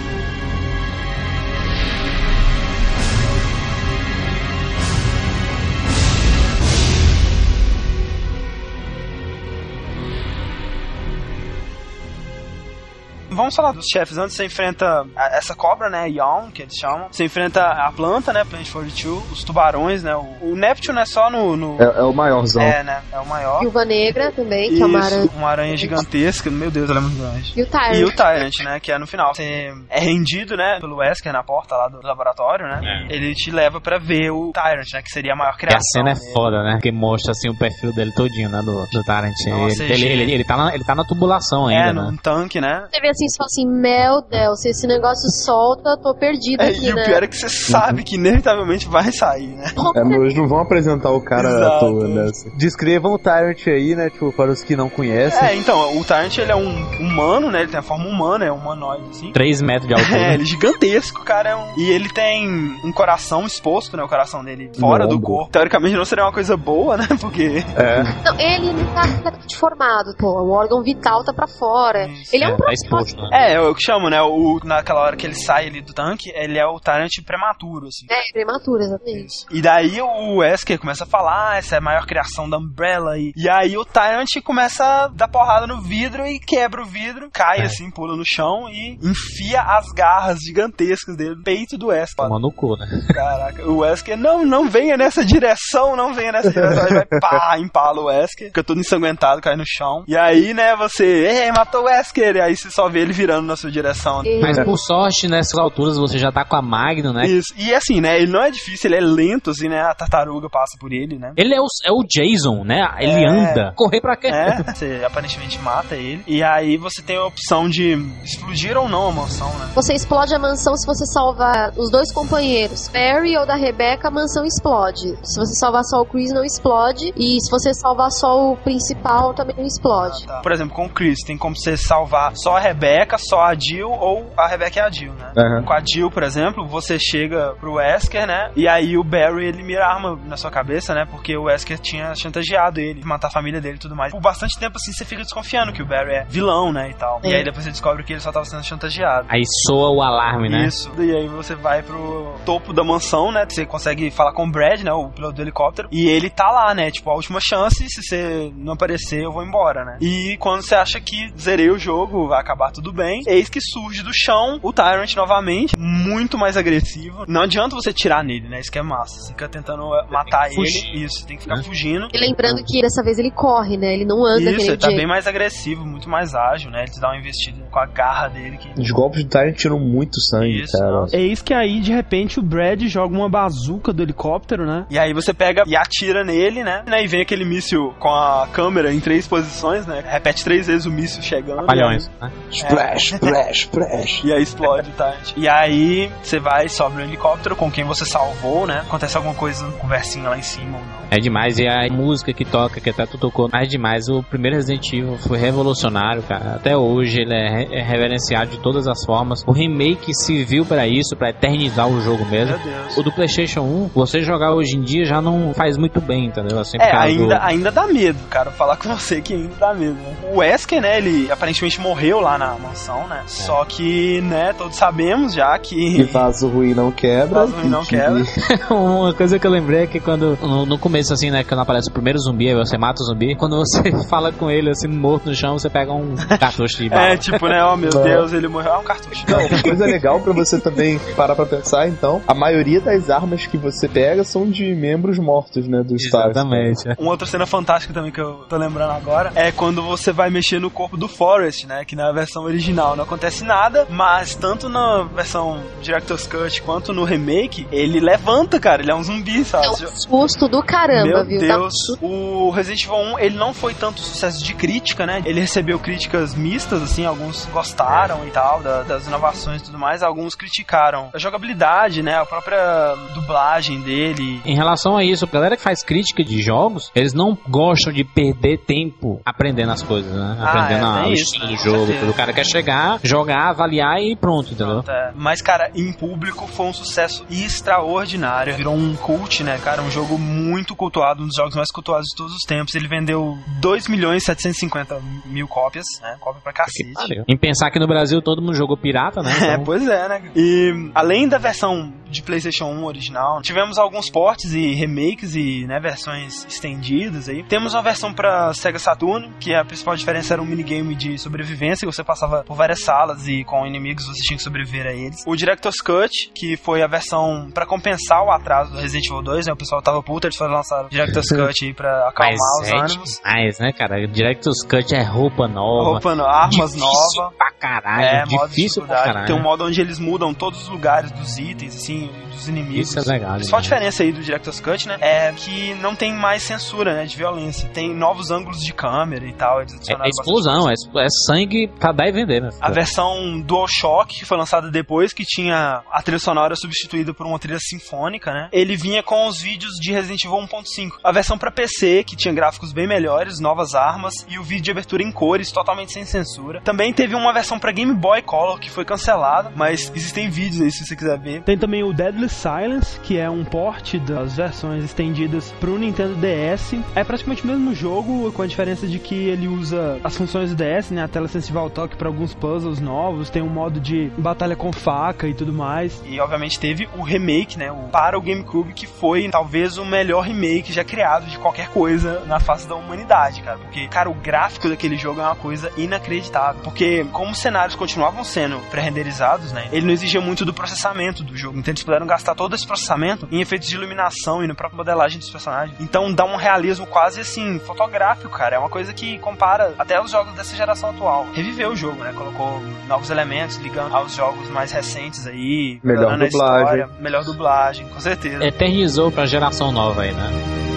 Vamos falar dos chefes. Antes você enfrenta a- essa cobra, né? Yawn, que eles chamam. Você enfrenta a planta, né? Plant 42, os tubarões, né? O, o Neptune é só no. no- É, é o maiorzão. É, né? É o maior. Viúva Negra também, que é uma Isso, aranha. uma aranha gigantesca. Meu Deus, ela é muito grande. E o Tyrant. E o Tyrant, né? Que é no final. Você é rendido, né? Pelo Wesker na porta lá do laboratório, né? Ele te leva pra ver o Tyrant, né? Que seria a maior E criação. a cena é dele. foda, né? Que mostra assim o perfil dele todinho, né? Do, do Tarant. Nossa, ele, ele, ele, ele tá na, ele tá na tubulação ainda, É, né? num tanque, né? Você vê assim e fala assim, meu Deus, se esse negócio solta, tô perdido É, aqui, e né? o pior é que você sabe que inevitavelmente vai sair, né? É, mas eles não vão apresentar o cara à toa, né? Descrevam o Tyrant aí, né? Tipo, para os que não conhecem. É, então, o Tyrant ele é um humano, né? Ele tem a forma humana, é um humanoide, assim. 3 metros de altura. É, ele é gigantesco, cara. é um- E ele tem um coração exposto, né? O coração dele fora No do ombro. corpo. Teoricamente não seria uma coisa boa, né? <laughs> Porque. É. Não, ele não tá completamente formado, pô. O órgão vital tá pra fora. ele é um tá exposto, né? É, é o que chamo, né? O, naquela hora que ele sai ali do tanque, ele é o Tyrant prematuro, assim. É, prematuro, exatamente. E daí o Wesker começa a falar, ah, essa é a maior criação da Umbrella. E, e aí o Tyrant começa a dar porrada no vidro e quebra o vidro, cai assim, pula no chão e enfia as garras gigantescas dele no peito do Wesker. Toma no cu, né? <laughs> Caraca, o Wesker, não, não venha nessa direção, não venha nessa direção. Aí vai pá, <laughs> empala o Wesker, fica todo ensanguentado, cai no chão. E aí, né, você, ei, matou o Wesker. E aí você só vê ele virando na sua direção. Mas por sorte, nessas alturas, você já tá com a Magno, né? Isso. E assim, né, ele não é difícil, ele é lento, assim, né, a tartaruga passa por ele, né. Ele é o, é o Jason, né? Ele É. anda. Correr pra quê? É, você aparentemente mata ele. E aí você tem a opção de explodir ou não a mansão, né? Você explode a mansão se você salvar os dois companheiros. Barry ou da Rebecca, a mansão explode. Se você salvar só o Chris, não explode. E se você salvar só o principal, também não explode. Por exemplo, com o Chris, tem como você salvar só a Rebeca, só a Jill ou a Rebeca e a Jill, né? Aham. Com a Jill, por exemplo, você chega pro Wesker, né? E aí o Barry, ele mira a arma na sua cabeça, né? Porque o Wesker tinha chantageado ele, matar a família dele e tudo mais. Por bastante tempo, assim, você fica desconfiando que o Barry é vilão, né? E tal. E É. aí depois você descobre que ele só tava sendo chantageado. Aí soa o alarme, né? Isso. E aí você vai pro topo da mansão, né? Você consegue falar com o Brad, né? O piloto do helicóptero. E ele tá lá, né? Tipo, a última chance. Se você não aparecer, eu vou embora, né? E quando você acha que zerei o jogo, vai acabar tudo bem, eis que surge do chão o Tyrant novamente, muito mais agressivo. Não adianta você tirar nele, né? Isso que é massa. Você fica tentando eh, matar ele. fugir, Isso, tem que ficar né? fugindo. E lembrando que dessa vez ele corre, né? Ele não anda Isso, ele tá Jake. bem mais agressivo, muito mais ágil, né? Ele te dá uma investida com a garra dele que. Os golpes do Tyrant tiram muito sangue, Isso, cara. nossa. Eis que aí, de repente, o Brad joga uma bazuca do helicóptero, né? E aí você pega e atira nele, né? E vem aquele míssil com a câmera em três posições, né? Repete três vezes o míssil chegando. Trapalhões, né? Splash, splash, splash. E aí explode Tyrant. E aí você vai, sobe no helicóptero com quem você salvou, né? Acontece alguma coisa, conversinha lá em cima ou não. É demais. E a música que toca, que até tu tocou, mais demais. O primeiro Resident Evil foi revolucionário, cara. Até hoje ele é, re- é reverenciado de todas as formas. O remake serviu pra isso, pra eternizar o jogo mesmo. Meu Deus. O do PlayStation 1, você jogar hoje em dia já não faz muito bem, entendeu? Assim, É, ainda, do- ainda dá medo, cara. Falar com <laughs> você que ainda dá medo. Né? O Wesker, né, ele aparentemente morreu lá na mansão, né? Só que, né, todos sabemos já que. E vaso ruim não quebra. Vaso ruim não que- quebra. <laughs> Uma coisa que eu lembrei é que quando no, no começo, assim, né? Quando aparece o primeiro zumbi, aí você mata o zumbi. Quando você <laughs> fala com ele, assim, morto no chão, você pega um cartucho de <laughs> bala. É, tipo, né? Oh meu Não. Deus, ele morreu. É um cartucho. Não, uma coisa legal pra você também parar pra pensar, então, a maioria das armas que você pega são de membros mortos, né, dos Stars. Exatamente. é. Uma outra cena fantástica também que eu tô lembrando agora é quando você vai mexer no corpo do Forrest, né? Que na versão original não acontece nada, mas tanto na versão Director's Cut quanto no remake, ele levanta, cara. Ele é um zumbi, sabe? É um susto do caramba, Meu viu? Deus, o Resident Evil 1 ele não foi tanto sucesso de crítica, né? Ele recebeu críticas mistas, assim, alguns gostaram e tal, da- das inovações e tudo mais, alguns criticaram a jogabilidade, né? A própria dublagem dele. Em relação a isso, a galera que faz crítica de jogos, eles não gostam de perder tempo aprendendo as coisas, né? Ah, Aprendendo é, a- o isso, estilo né? do jogo. tudo. O cara quer chegar, jogar, avaliar e pronto, entendeu? É, Mas, cara, em público foi um sucesso extraordinário. Virou um cult, né, cara? Um jogo muito cultuado, um dos jogos mais cultuados de todos os tempos. Ele vendeu 2 milhões e 750 mil cópias, né? Cópia pra cacete. Em pensar que no Brasil todo mundo jogou pirata, né? <laughs> É, Então, pois é, né? E além da versão de PlayStation 1 original, tivemos alguns portes e remakes e né, versões estendidas aí. Temos uma versão pra Sega Saturn, que a principal diferença era um minigame de sobrevivência, que você passava por várias salas e com inimigos você tinha que sobreviver a eles. O Director's Cut, que foi a versão pra compensar o atraso do Resident Evil 2, né? O pessoal tava puto, eles foram lançar o Director's <laughs> Cut aí pra acalmar Mas os é ânimos. demais, né, cara? Director's Cut é roupa nova. Roupa no- armas difícil novas. pra caralho. É, difícil pra caralho. Tem um modo onde eles mudam todos os lugares dos itens, assim, dos inimigos. Isso é legal, A principal demais. diferença aí do Director's Cut, né, é que não tem mais censura, né, de violência. Tem novos ângulos de câmera e tal. É, é explosão, é, é sangue pra dar vender, né? a versão DualShock, que foi lançada depois, que tinha a trilha sonora substituída por uma trilha sinfônica, né? Ele vinha com os vídeos de Resident Evil 1.5. A versão pra PC, que tinha gráficos bem melhores, novas armas e o vídeo de abertura em cores, totalmente sem censura. Também teve uma versão pra Game Boy Color, que foi cancelada, mas existem vídeos aí se você quiser ver. Tem também o Deadly Silence, que é um port das versões estendidas pro Nintendo DS. É praticamente o mesmo jogo, com a diferença de que ele usa as funções do DS, né? A tela sensível ao toque para alguns puzzles novos, tem um modo de batalha com faca e tudo mais. E obviamente teve o remake, né, o para o GameCube, que foi talvez o melhor remake já criado de qualquer coisa na face da humanidade, cara. Porque, cara, o gráfico daquele jogo é uma coisa inacreditável. Porque, como os cenários continuavam sendo pré-renderizados, né, ele não exigia muito do processamento do jogo. Então eles puderam gastar todo esse processamento em efeitos de iluminação e na própria modelagem dos personagens. Então dá um realismo quase assim, fotográfico, cara. É uma coisa que compara até os jogos dessa geração atual. Reviveu o jogo, né? Colocou novos elementos, ligando aos jogos mais recentes aí. Melhor melhorando a dublagem. história, melhor dublagem, com certeza. Eternizou pra geração nova aí, né?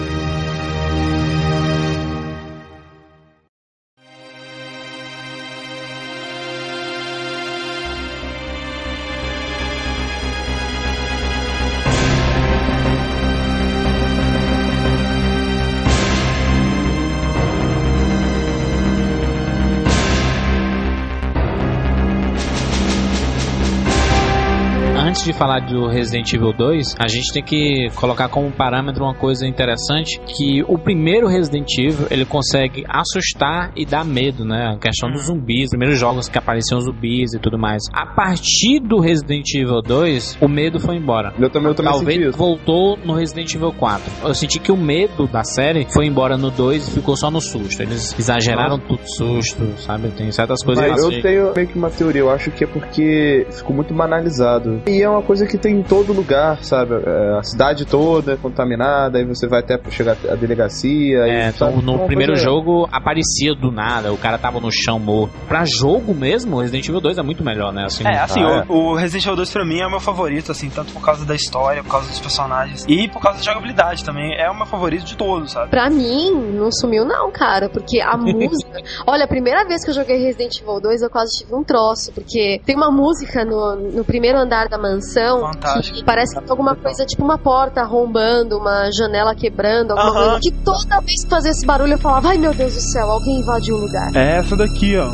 Antes de falar do Resident Evil 2, a gente tem que colocar como parâmetro uma coisa interessante que o primeiro Resident Evil ele consegue assustar e dar medo, né? A questão dos zumbis, os primeiros jogos que apareciam zumbis e tudo mais. A partir do Resident Evil 2, o medo foi embora. Eu também, eu também senti Talvez voltou no Resident Evil 4. Eu senti que o medo da série foi embora no 2 e ficou só no susto. Eles exageraram tudo susto, sabe? Tem certas coisas Mas assim. eu tenho meio que uma teoria, eu acho que é porque ficou muito banalizado. E é uma coisa que tem em todo lugar, sabe? É, A cidade toda é contaminada, aí você vai até chegar à delegacia. É, aí, então no Uma primeiro jogo aparecia do nada, o cara tava no chão morto. Pra jogo mesmo, Resident Evil 2 é muito melhor, né? Assim, É, assim, Ah, o, o Resident Evil 2 pra mim é o meu favorito, assim, tanto por causa da história, por causa dos personagens e por causa da jogabilidade também. É o meu favorito de todos, sabe? Pra mim, não sumiu não, cara, porque a <laughs> música... Olha, a primeira vez que eu joguei Resident Evil 2, eu quase tive um troço, porque tem uma música no, no primeiro andar da mansão Fantástico. que parece que tem alguma coisa, tipo uma porta arrombando, uma janela quebrando, alguma Aham. coisa. Que toda vez que fazia esse barulho eu falava, ai meu Deus do céu, alguém invadiu o lugar. É essa daqui, ó.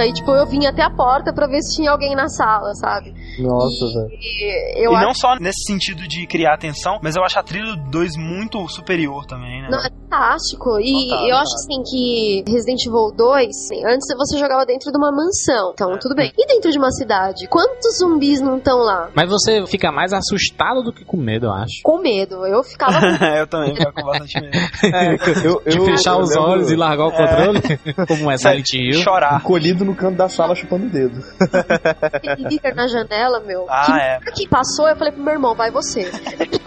Daí, tipo, eu vinha até a porta pra ver se tinha alguém na sala, sabe? Nossa, velho. E eu e acho não só nesse sentido de criar atenção, mas eu acho a trilha do 2 muito superior também, né? Não, fantástico. E Fantástico. eu acho assim que Resident Evil 2, assim, antes você jogava dentro de uma mansão. Então, tudo bem. E dentro de uma cidade? Quantos zumbis não estão lá? Mas você fica mais assustado do que com medo, eu acho. Com medo. Eu ficava com <laughs> eu também ficava com bastante medo. <laughs> É, eu, De eu- fechar eu os olhos e largar o controle, <laughs> como é Silent Hill. Chorar. Encolhido no canto da sala chupando o dedo. líder na janela, meu. Ah, que, é. que passou, eu falei pro meu irmão, vai você.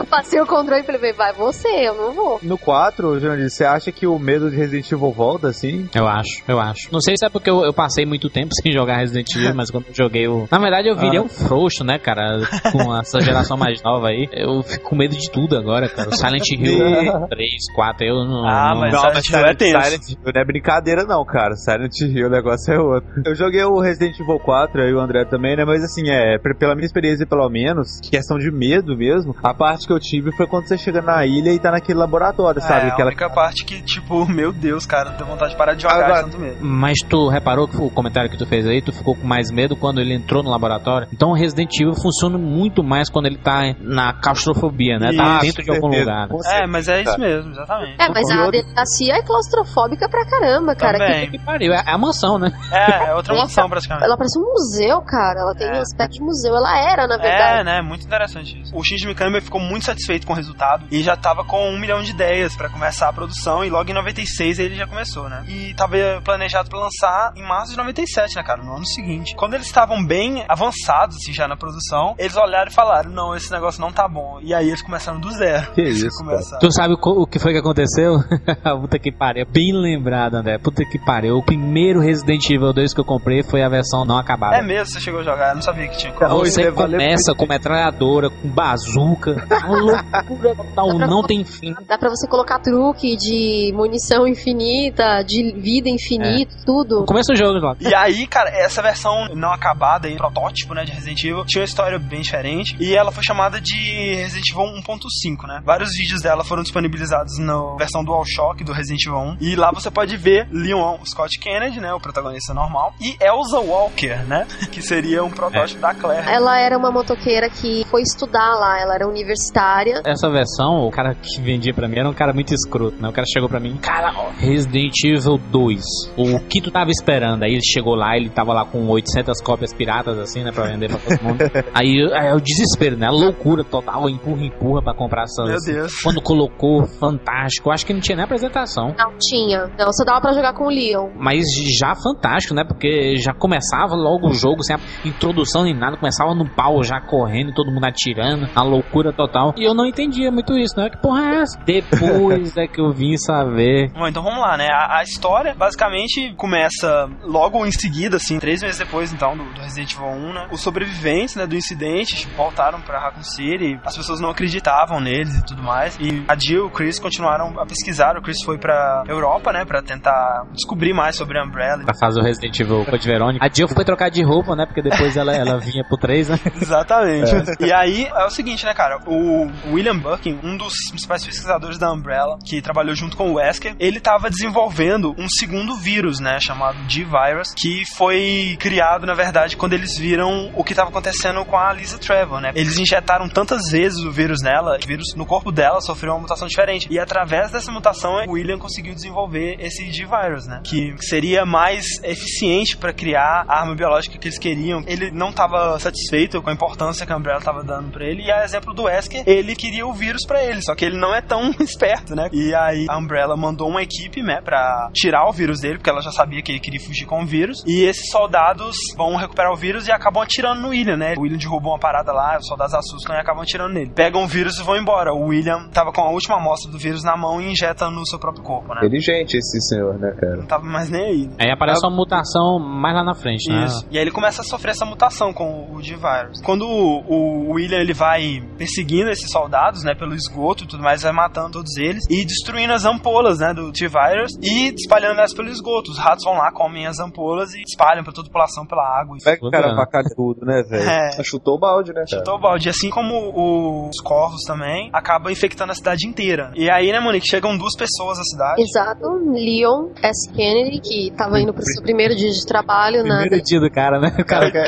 Eu Passei o controle e falei, vai você, eu não vou. No 4, Jandir, você acha que o medo de Resident Evil volta, assim? Eu acho, eu acho. Não sei se é porque eu, eu passei muito tempo <laughs> sem jogar Resident Evil, mas quando eu joguei o. Na verdade, eu virei um frouxo, né, cara? Com essa geração mais nova aí. Eu fico com medo de tudo agora, cara. O Silent <laughs> Hill 3, 4, eu não. Ah, não- mas Silent Hill é tenso. Silent Hill não é brincadeira não, cara. Silent Hill, o negócio é outro. Eu joguei o Resident Evil 4, aí o André também, né? Mas assim, é, pela minha experiência, pelo menos, questão de medo mesmo, a parte que eu tive foi quando você chega na ilha e tá naquele laboratório, sabe? É, a Aquela... única parte que, tipo, <laughs> meu Deus, cara, deu vontade de parar de jogar Agora- tanto medo. Mas tu reparou que o comentário que tu fez aí, tu ficou com mais medo quando ele entrou no laboratório? Então o Resident Evil funciona muito mais quando ele tá na claustrofobia, né? Tá Isso, dentro de algum certeza. lugar. né? É, mas é isso mesmo, exatamente. É, mas a delegacia é claustrofóbica pra caramba, cara. Também. Que pariu, é é a mansão, né? É, é outra mansão, praticamente. Ela parece um museu, cara. Ela tem É. um aspecto de museu. Ela era, na É, verdade. né? Muito interessante isso. O Shinji Mikami ficou muito satisfeito com o resultado e já tava com um milhão de ideias pra começar a produção e logo em 96 ele já começou, né? E tava planejado pra lançar em março de 97, né, cara? No ano seguinte. Quando eles estavam bem avançados, assim, já na produção, eles olharam e falaram, não, esse negócio não tá bom. E aí eles começaram do zero. Que isso, começaram. Tu sabe o que foi que aconteceu? <laughs> Puta que pariu. Bem lembrado, André. Puta que pariu. O primeiro Resident Evil 2 que eu comprei foi a versão não acabada. É mesmo, você chegou a jogar, eu não sabia que tinha. Você começa com metralhadora, com bazuca, <laughs> uma loucura total, não tem fim. Dá pra você colocar truque de munição infinita, de vida infinita, tudo. No começo do jogo, lá. E aí, cara, essa versão não acabada aí, protótipo, né, de Resident Evil, tinha uma história bem diferente e ela foi chamada de Resident Evil 1.5, né? Vários vídeos dela foram disponibilizados na versão DualShock do Resident Evil 1 e lá você pode ver Leon Scott Kennedy, né, o protagonista normal, e Elsa Walker, né, <laughs> que seria um protótipo da Claire. Ela era uma motoqueira que foi estudar lá, ela era universitária. Essa versão, o cara que vendia pra mim era um cara muito escroto, né? O cara chegou pra mim, cara, ó, Resident Evil 2, o que tu tava esperando? Aí ele chegou lá, ele tava lá com 800 cópias piratas, assim, né, pra vender pra todo mundo. <laughs> aí aí é o desespero, né? A loucura total, empurra, empurra pra comprar essas. Meu Deus. Quando colocou, fantástico. Acho que não tinha nem apresentação. Não tinha. Não, só dava pra jogar com o Leon. Mas já fantástico, né? Porque já começava logo o jogo sem a introdução nem nada. Começava no pau já correndo, todo mundo atirando, a loucura total. E eu não entendia muito isso, né? Que porra é essa? Depois é que eu vim saber. Bom, então vamos lá, né? A, a história basicamente começa logo em seguida, assim, três meses depois, então, do, do Resident Evil 1, né? Os sobreviventes, né, do incidente voltaram pra Raccoon City, as pessoas não acreditavam neles e tudo mais, e a Jill e o Chris continuaram a pesquisar, o Chris foi pra Europa, né, pra tentar descobrir mais sobre a Umbrella. Pra fazer o Resident Evil Code Verônica. A Jill foi trocar de roupa, né? Porque depois ela, ela vinha pro 3, né? <laughs> Exatamente. E aí é o seguinte, né, cara? O William Bucking, um dos principais pesquisadores da Umbrella, que trabalhou junto com o Wesker, ele tava desenvolvendo um segundo vírus, né, chamado G-Virus, que foi criado, na verdade, quando eles viram o que tava acontecendo com a Lisa Trevor, né? Eles injetaram tantas vezes o vírus nela, o vírus no corpo dela sofreu uma mutação diferente. E através dessa mutação, o William conseguiu desenvolver esse G-Virus, né? Que seria mais eficiente para criar a arma biológica que eles queriam. Ele não estava satisfeito com a importância que a Umbrella estava dando para ele. E a exemplo do Wesker, ele queria o vírus para ele, só que ele não é tão <laughs> esperto, né? E aí a Umbrella mandou uma equipe, né, para tirar o vírus dele, porque ela já sabia que ele queria fugir com o vírus. E esses soldados vão recuperar o vírus e acabam atirando no William, né? O William derrubou uma parada lá, os soldados assustam e acabam atirando nele. Pegam o vírus e vão embora. O William tava com a última amostra do vírus na mão e injeta no seu próprio corpo, né? Inteligente esse senhor, né, cara? Não tava mais nem aí. né? Aí aparece uma mutação mais lá na frente, né? Isso. E aí ele começa a sofrer essa mutação com o G-Virus. Quando o, o William ele vai perseguindo esses soldados, né, pelo esgoto e tudo mais, vai matando todos eles e destruindo as ampolas, né, do T-Virus e espalhando elas pelo esgoto. Os ratos vão lá, comem as ampolas e espalham pra toda a população pela água. Pega o cara pra tudo, né, velho? É. Chutou o balde, né, cara? Chutou o balde. Assim como os corvos também, acaba infectando a cidade inteira. E aí, né, Monique, chegam duas pessoas à cidade. Exato, Leon S. Kennedy, que tava indo pro seu primeiro dia de trabalho na. Primeiro dia do cara, né? O cara que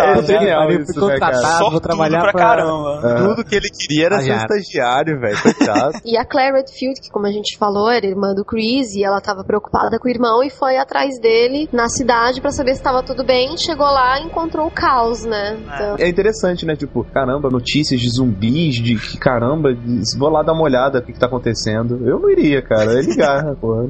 isso, ficou né, cara? tratado, vou Sortudo trabalhar pra pra... caramba. Tudo que ele queria era ser Aliás, estagiário, velho, coitado. <laughs> E a Claire Redfield, que como a gente falou, era irmã do Chris e ela tava preocupada com o irmão e foi atrás dele na cidade pra saber se tava tudo bem. Chegou lá e encontrou o caos, né? Então, É interessante, né? Tipo, caramba, notícias de zumbis, de que caramba, vou lá dar uma olhada no que, que tá acontecendo. Eu não iria, cara. Eu ia ligar, porra.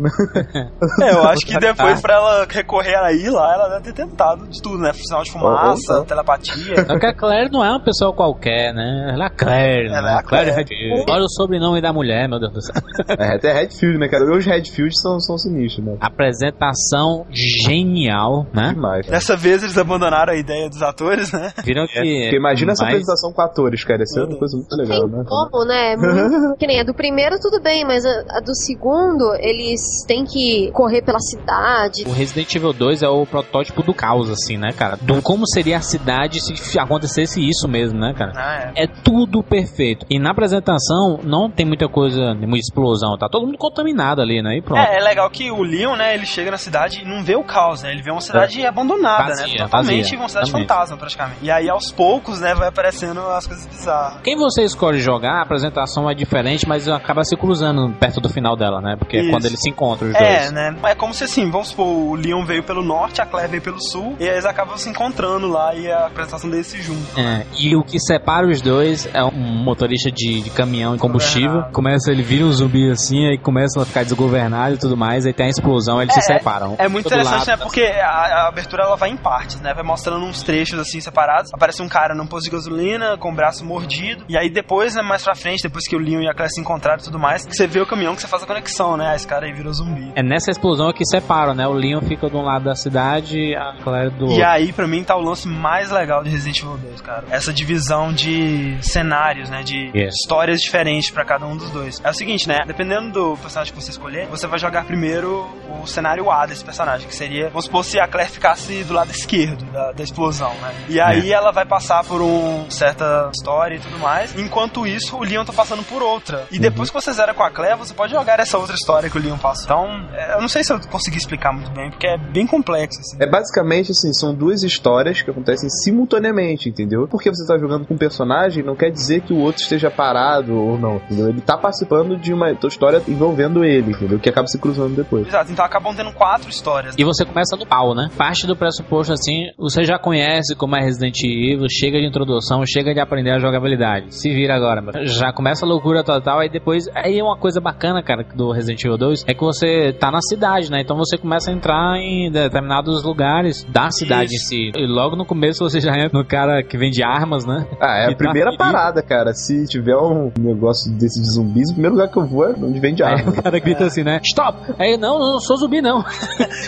É, eu acho que depois pra ela recorrer aí lá, ela deve ter tentado de tudo, né? Sinal de fumaça, ou- telepatia. Só que a Claire não é uma pessoa qualquer, né? Ela é a Claire, Ela né? é a Claire Claire. Redfield. Olha o sobrenome da mulher, meu Deus do céu. <laughs> É, até Redfield, né, cara? Os Redfield são, são sinistros, né? Apresentação genial, né? Demais. Dessa vez eles abandonaram a ideia dos atores, né? Viram que. Porque imagina essa apresentação com atores, cara. Isso é uma coisa muito legal, né? como, né? Muito- <laughs> que nem a do primeiro, tudo bem, mas a, a do segundo, eles têm que correr pela cidade. O Resident Evil 2 é o protótipo do caos, assim, né, cara? Do como seria a cidade se acontecesse isso mesmo, né, cara? Ah, é. É tudo perfeito. E na apresentação não tem muita coisa, muita explosão, tá todo mundo contaminado ali, né? E pronto. É, é legal que o Leon, né, ele chega na cidade e não vê o caos, né? Ele vê uma cidade abandonada, É. Vazia, né? Totalmente vazia, uma cidade também. fantasma, praticamente. E aí, aos poucos, né, vai aparecendo as coisas bizarras. Quem você escolhe jogar, a apresentação é diferente, mas acaba se cruzando perto do final dela, né? Porque é Isso. quando eles se encontram os É, dois. né? É como se assim, vamos supor, o Leon veio pelo norte, a Claire veio pelo sul, e eles acabam se encontrando lá e a apresentação deles se junta. É, e o que separa os dois é um motorista de, de caminhão e combustível. Começa, ele vira um zumbi assim, aí começa a ficar desgovernado e tudo mais, aí tem a explosão, eles se separam. É muito Todo interessante, lado. né? Porque a, a abertura ela vai em partes, né? Vai mostrando uns trechos assim separados. Aparece um cara num posto de gasolina com o braço mordido. E aí depois, né, mais pra frente, depois que o Leon e a Claire se encontraram e tudo mais, você vê o caminhão que você faz a conexão, né? Ah, Esse cara aí virou zumbi. É nessa explosão que separam, né? O Leon fica de um lado da cidade, a Claire do E outro. aí, pra mim, tá o lance mais legal de Resident Evil 2, cara. Essa divisão de cenários, né? De. Histórias diferentes pra cada um dos dois. É o seguinte, né? Dependendo do personagem que você escolher, você vai jogar primeiro o cenário A desse personagem, que seria, vamos supor, se a Claire ficasse do lado esquerdo da, da explosão, né? E aí ela vai passar por uma certa história e tudo mais. Enquanto isso, o Leon tá passando por outra. E depois que você zera com a Claire, você pode jogar essa outra história que o Leon passa. Então, é, eu não sei se eu consegui explicar muito bem, porque é bem complexo, assim. É basicamente assim, são duas histórias que acontecem simultaneamente, entendeu? Porque você tá jogando com um personagem, não quer dizer que o outro esteja parado ou não, entendeu? Ele tá participando de uma história envolvendo ele, entendeu? Que acaba se cruzando depois. Exato, então acabam tendo quatro histórias. E você começa no pau, né? Parte do pressuposto assim, você já conhece como é Resident Evil, chega de introdução, chega de aprender a jogabilidade. Se vira agora, mano. Já começa a loucura total, aí depois. Aí uma coisa bacana, cara, do Resident Evil 2 é que você tá na cidade, né? Então você começa a entrar em determinados lugares da cidade Isso. em si. E logo no começo você já entra no cara que vende armas, né? Ah, é E a primeira tá parada, cara. Se tiver um negócio desse de zumbis, o primeiro lugar que eu vou é onde vende Aí arma. o cara grita assim, né? Stop! Aí, não, não sou zumbi, não.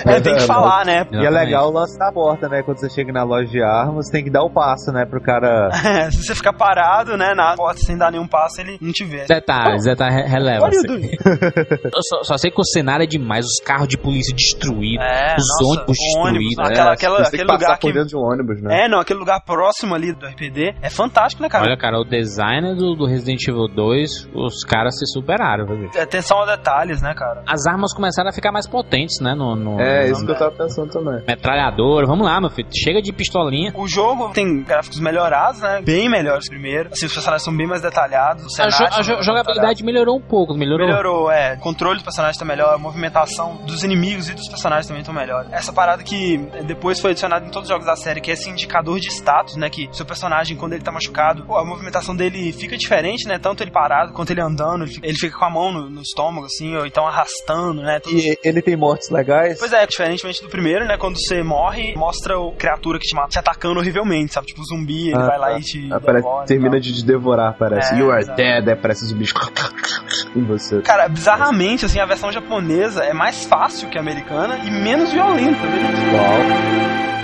É, tem que falar, né? E é legal o lance da porta, né? Quando você chega na loja de armas, você tem que dar o passo, né? Pro cara. <laughs> Se você ficar parado, né, na porta sem dar nenhum passo, ele não te vê. Detalhes, detalhes releva. Are you assim. doing? Eu só, só sei que o cenário é demais, os carros de polícia destruídos, É, os nossa, ônibus ônibus, destruídos. aquela- É, aquela- aquele que passar lugar por que- dentro de um ônibus, né? É, não, aquele lugar próximo ali do RPD é fantástico, né, cara? Olha, cara, o design do, do Resident Evil 2, os caras se superaram, viu? Atenção a detalhes, né, cara? As armas começaram a ficar mais potentes, né? No, no- É, no- isso que eu tava pensando também. Metralhadora, vamos lá, meu filho. Chega de pistolinha. O jogo tem gráficos melhorados, né? Bem melhores primeiro. Assim, os personagens são bem mais detalhados. Os A, jo- cenários a são jo- mais jogabilidade melhorou um pouco, melhorou. Melhorou, é. O controle dos personagens tá melhor, a movimentação dos inimigos e dos personagens também estão melhor. Essa parada que depois foi adicionada em todos os jogos da série, que é esse indicador de status, né? Que seu personagem, quando ele tá machucado, pô, a movimentação dele fica diferente, né? Tanto ele parado quanto ele andando, ele fica, com a mão no, no estômago, assim, ou então arrastando, né? E ele tem mortes legais. Pois é, diferentemente do primeiro, né? Quando você morre, mostra o criatura que te mata te atacando horrivelmente, sabe? Tipo zumbi, ele Ah, vai lá tá. e te. Aparece, devora termina de te devorar, parece. É, you are exato. dead, aí aparece os bichos em você. Cara, bizarramente, assim, a versão japonesa é mais fácil que a americana e menos violenta, né? Bom,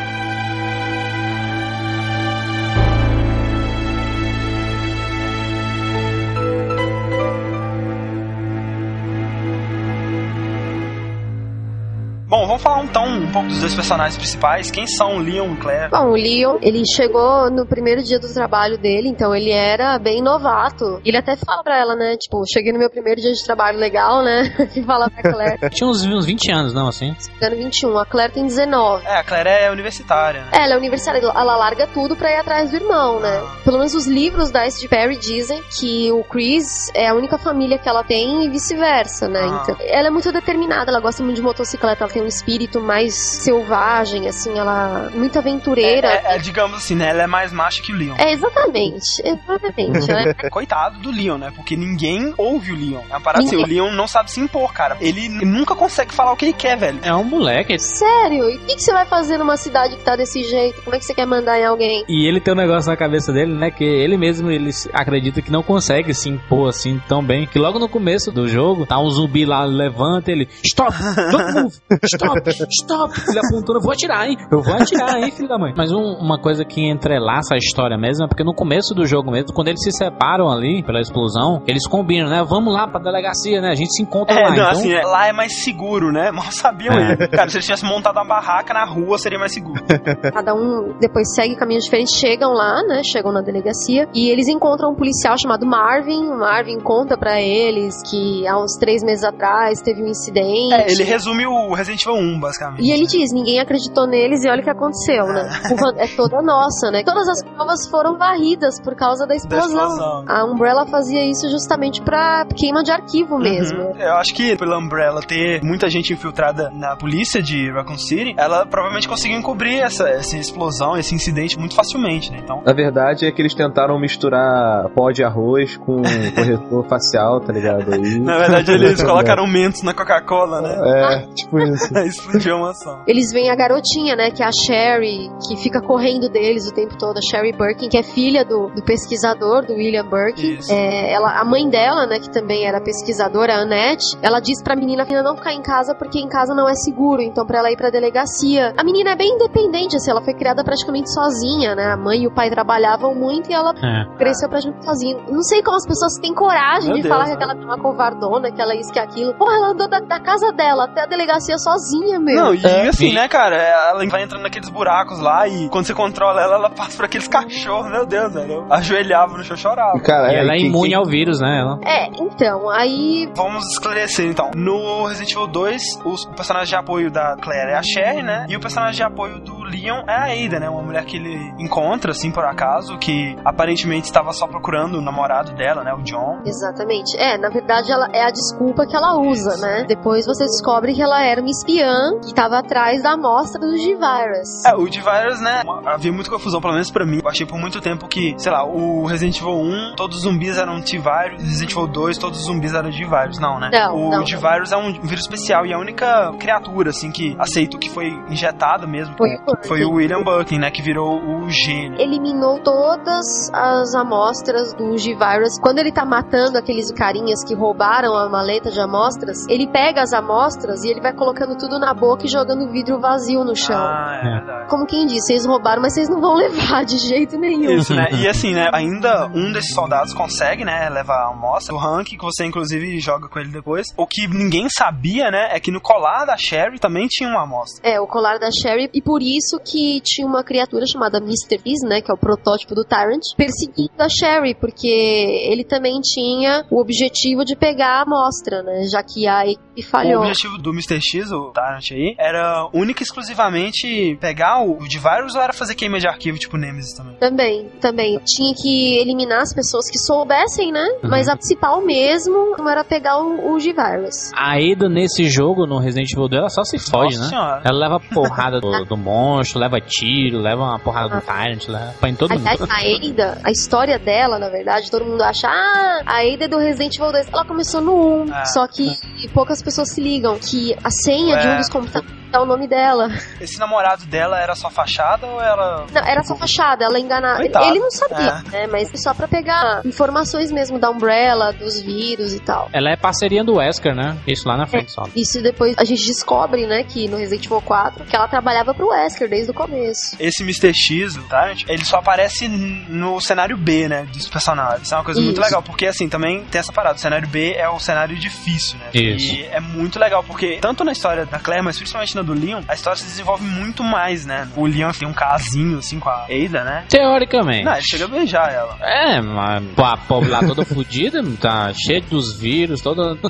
vamos falar então um pouco dos dois personagens principais. Quem são Leon e Claire? Bom, o Leon, ele chegou no primeiro dia do trabalho dele, então ele era bem novato. Ele até fala pra ela, né? Tipo, cheguei no meu primeiro dia de trabalho legal, né? <laughs> E fala pra Claire. <laughs> Tinha uns, uns 20 anos, não, assim? Engano, 21. A Claire tem 19. É, a Claire é universitária, né? É, ela é universitária, ela larga tudo pra ir atrás do irmão, né? Pelo menos os livros da S.G. Perry dizem que o Chris é a única família que ela tem e vice-versa, né? Ah. Então, ela é muito determinada, ela gosta muito de motocicleta, ela tem um espírito mais selvagem, assim, ela é muito aventureira. É, é, digamos assim, né? Ela é mais macha que o Leon. É, exatamente, exatamente, né? <laughs> Coitado do Leon, né? Porque ninguém ouve o Leon. É uma parada assim, o. Leon não sabe se impor, cara. Ele nunca consegue falar o que ele quer, velho. É um moleque. Sério? E o que, que você vai fazer numa cidade que tá desse jeito? Como é que você quer mandar em alguém? E ele tem um negócio na cabeça dele, né? Que ele mesmo ele acredita que não consegue se impor assim tão bem. Que logo no começo do jogo, tá um zumbi lá, levanta ele. Stop! Don't move! Stop! Stop! Ele apontando, eu vou atirar, hein? Eu vou atirar, hein, filho da mãe? Mas um- uma coisa que entrelaça a história mesmo é porque no começo do jogo mesmo, quando eles se separam ali pela explosão, eles combinam, né? Vamos lá pra delegacia, né? A gente se encontra É, lá. não, então, assim, é, lá é mais seguro, né? Mal sabiam É. Cara, se eles tivessem montado uma barraca na rua, seria mais seguro. <laughs> Cada um depois segue caminhos diferentes, chegam lá, né? Chegam na delegacia e eles encontram um policial chamado Marvin. O Marvin conta pra eles que há uns três meses atrás teve um incidente. É, ele resume o Resident Evil 1, basicamente. E ele diz, ninguém acreditou neles e olha o que aconteceu, né? Culpa é toda nossa, né? Todas as provas foram varridas por causa da explosão. explosão. A Umbrella fazia isso justamente pra queima de arquivo mesmo. Uhum. Eu acho que pela Umbrella ter muita gente infiltrada na polícia de Raccoon City, ela provavelmente conseguiu encobrir essa, essa explosão, esse incidente muito facilmente, né? Então, Na verdade é que eles tentaram misturar pó de arroz com <laughs> corretor facial, tá ligado? Aí... na verdade, eles <laughs> colocaram mentos na Coca-Cola, né? É, tipo isso. <laughs> Explodiu uma ação. Eles veem a garotinha, né, que é a Sherry, que fica correndo deles o tempo todo, a Sherry Birkin, que é filha do, do pesquisador, do William Birkin. É, ela, a mãe dela, né, que também era pesquisadora, a Annette, ela diz pra menina que não ficar em casa porque em casa não é seguro, então pra ela ir pra delegacia. A menina é bem independente, assim, ela foi criada praticamente sozinha, né, a mãe e o pai trabalhavam muito e ela É. cresceu praticamente sozinha. Não sei como as pessoas têm coragem Meu de Deus, falar né? que ela é uma covardona, que ela é isso, que é aquilo. Porra, ela andou da, da casa dela até a delegacia sozinha, meu. Não, e É. assim, né, cara, ela vai entrando naqueles buracos lá e quando você controla ela, ela passa por aqueles cachorros, meu Deus, velho. Eu ajoelhava no chão e chorava. Cara, E ela é imune quem- ao vírus, né? Ela. É, então, aí Vamos esclarecer então. No Resident Evil 2, os- o personagem de apoio da Claire é a Sherry, né? E o personagem de apoio do É a Ada, né? Uma mulher que ele encontra, assim, por acaso, que aparentemente estava só procurando o namorado dela, né? O John. Exatamente. É, na verdade, ela é a desculpa que ela usa, né? Depois você descobre que ela era uma espiã que estava atrás da amostra do G-Virus. É, o D-Virus, né? Havia muita confusão, pelo menos pra mim. Eu achei por muito tempo que, sei lá, o Resident Evil 1, todos os zumbis eram T-Virus, Resident Evil 2, todos os zumbis eram D-Virus. Não, né? Não, o não. D-Virus é um vírus especial e a única criatura, assim, que aceito que foi injetada mesmo Foi. Foi o William Buckley, né? Que virou o gênio. eliminou todas as amostras do G-Virus. Quando ele tá matando aqueles carinhas que roubaram a maleta de amostras, ele pega as amostras e ele vai colocando tudo na boca e jogando vidro vazio no chão. Ah, é É. verdade. Como quem diz, vocês roubaram, mas vocês não vão <laughs> levar de jeito nenhum. Isso, né? E assim, né? Ainda um desses soldados consegue, né? Levar a amostra. O Hank, que você inclusive joga com ele depois. O que ninguém sabia, né? É que no colar da Sherry também tinha uma amostra. É, o colar da Sherry, e por isso que tinha uma criatura chamada Mr. Beast, né, que é o protótipo do Tyrant, perseguindo a Sherry, porque ele também tinha o objetivo de pegar a amostra, né, já que a equipe O falhou. objetivo do Mr. X, o Tyrant aí, era única e exclusivamente pegar o, o de virus ou era fazer queima de arquivo tipo Nemesis também? Também, também. Tinha que eliminar as pessoas que soubessem, né? Uhum. Mas a principal mesmo era pegar o, o G-Virus. A Ada nesse jogo, no Resident Evil 2, ela só se fode, Nossa né? senhora. Ela leva porrada do, do <laughs> monstro, leva tiro, leva uma porrada do Tyrant, leva pra em todo Aliás, mundo. a Ada, a história dela, na verdade, todo mundo acha, ah, a Ada é do Resident Evil 2. Ela começou no 1, Ah. só que poucas pessoas se ligam que a senha de um dos computadores é o nome dela. Esse namorado dela era só fachada ou era. Não, era só fachada, ela enganava. Coitado. Ele não sabia, né? Mas só pra pegar informações mesmo da Umbrella, dos vírus e tal. Ela é parceria do Wesker, né? Isso lá na frente só. Isso depois a gente descobre, né, que no Resident Evil 4, que ela trabalhava pro Wesker desde o começo. Esse Mr. X, o Tyrant, ele só aparece no cenário B, né? Dos personagens. Isso é uma coisa muito Isso. legal, porque assim, também tem essa parada. O cenário B é o cenário difícil, né? Isso. E é muito legal, porque tanto na história da Claire, mas principalmente na do Leon, a história se desenvolve muito mais, né? O Leon tem um casinho, assim, com a Ada, né? Teoricamente. Não, ele chega a beijar ela. É, mas a pobre lá toda fodida, tá cheia dos vírus, toda. <laughs>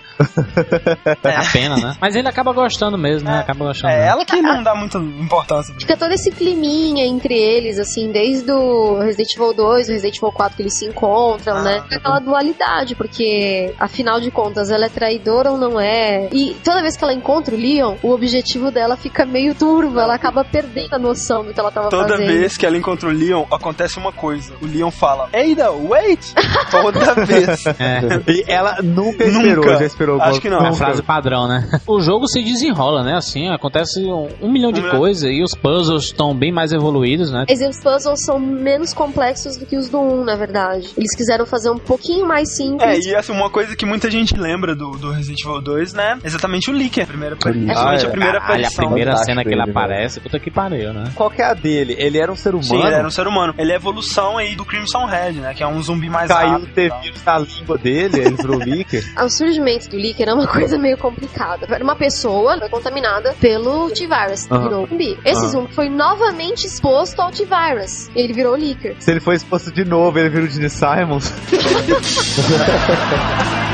É a pena, né? Mas ele acaba gostando mesmo, né? Acaba gostando. É mesmo. ela que não dá muita importância. Fica todo esse climinha entre eles, assim, desde o Resident Evil 2, o Resident Evil 4 que eles se encontram, né? Fica aquela dualidade, porque afinal de contas, ela é traidora ou não é? E toda vez que ela encontra o Leon, o objetivo dela fica meio turvo, ela acaba perdendo a noção do que ela tava Toda fazendo. vez que ela encontra o Leon, acontece uma coisa. O Leon fala, Ada, wait! Toda <laughs> vez. E ela nunca esperou, Nunca. já esperou. Acho que não. É a frase padrão, né? O jogo se desenrola, né? Assim, acontece um, um milhão de Um coisas e os puzzles estão bem mais evoluídos, né? Mas os puzzles são menos complexos do que os do 1, na verdade. Eles quiseram fazer um pouquinho mais É, simples. e assim, uma coisa que muita gente lembra do, do Resident Evil 2, né? Exatamente o Licker, a primeira, principalmente Ah, é. a primeira Caralho, a aparição. primeira Fantástico cena que ele ele, aparece, puta que pariu, né? Qual que é a dele? Ele era um ser humano? Sim, ele era um ser humano. Ele é a evolução aí do Crimson Head, né? Que é um zumbi mais Caiu rápido. o e ter tal. vírus na língua dele, ele virou <laughs> Licker. O surgimento do Licker é uma coisa meio complicada. Uma pessoa foi contaminada pelo T-Virus, Aham. virou zumbi. Esse zumbi foi novamente exposto ao T-Virus. E ele virou Licker. Se ele for exposto de novo, ele vira o Gene Simons. <laughs>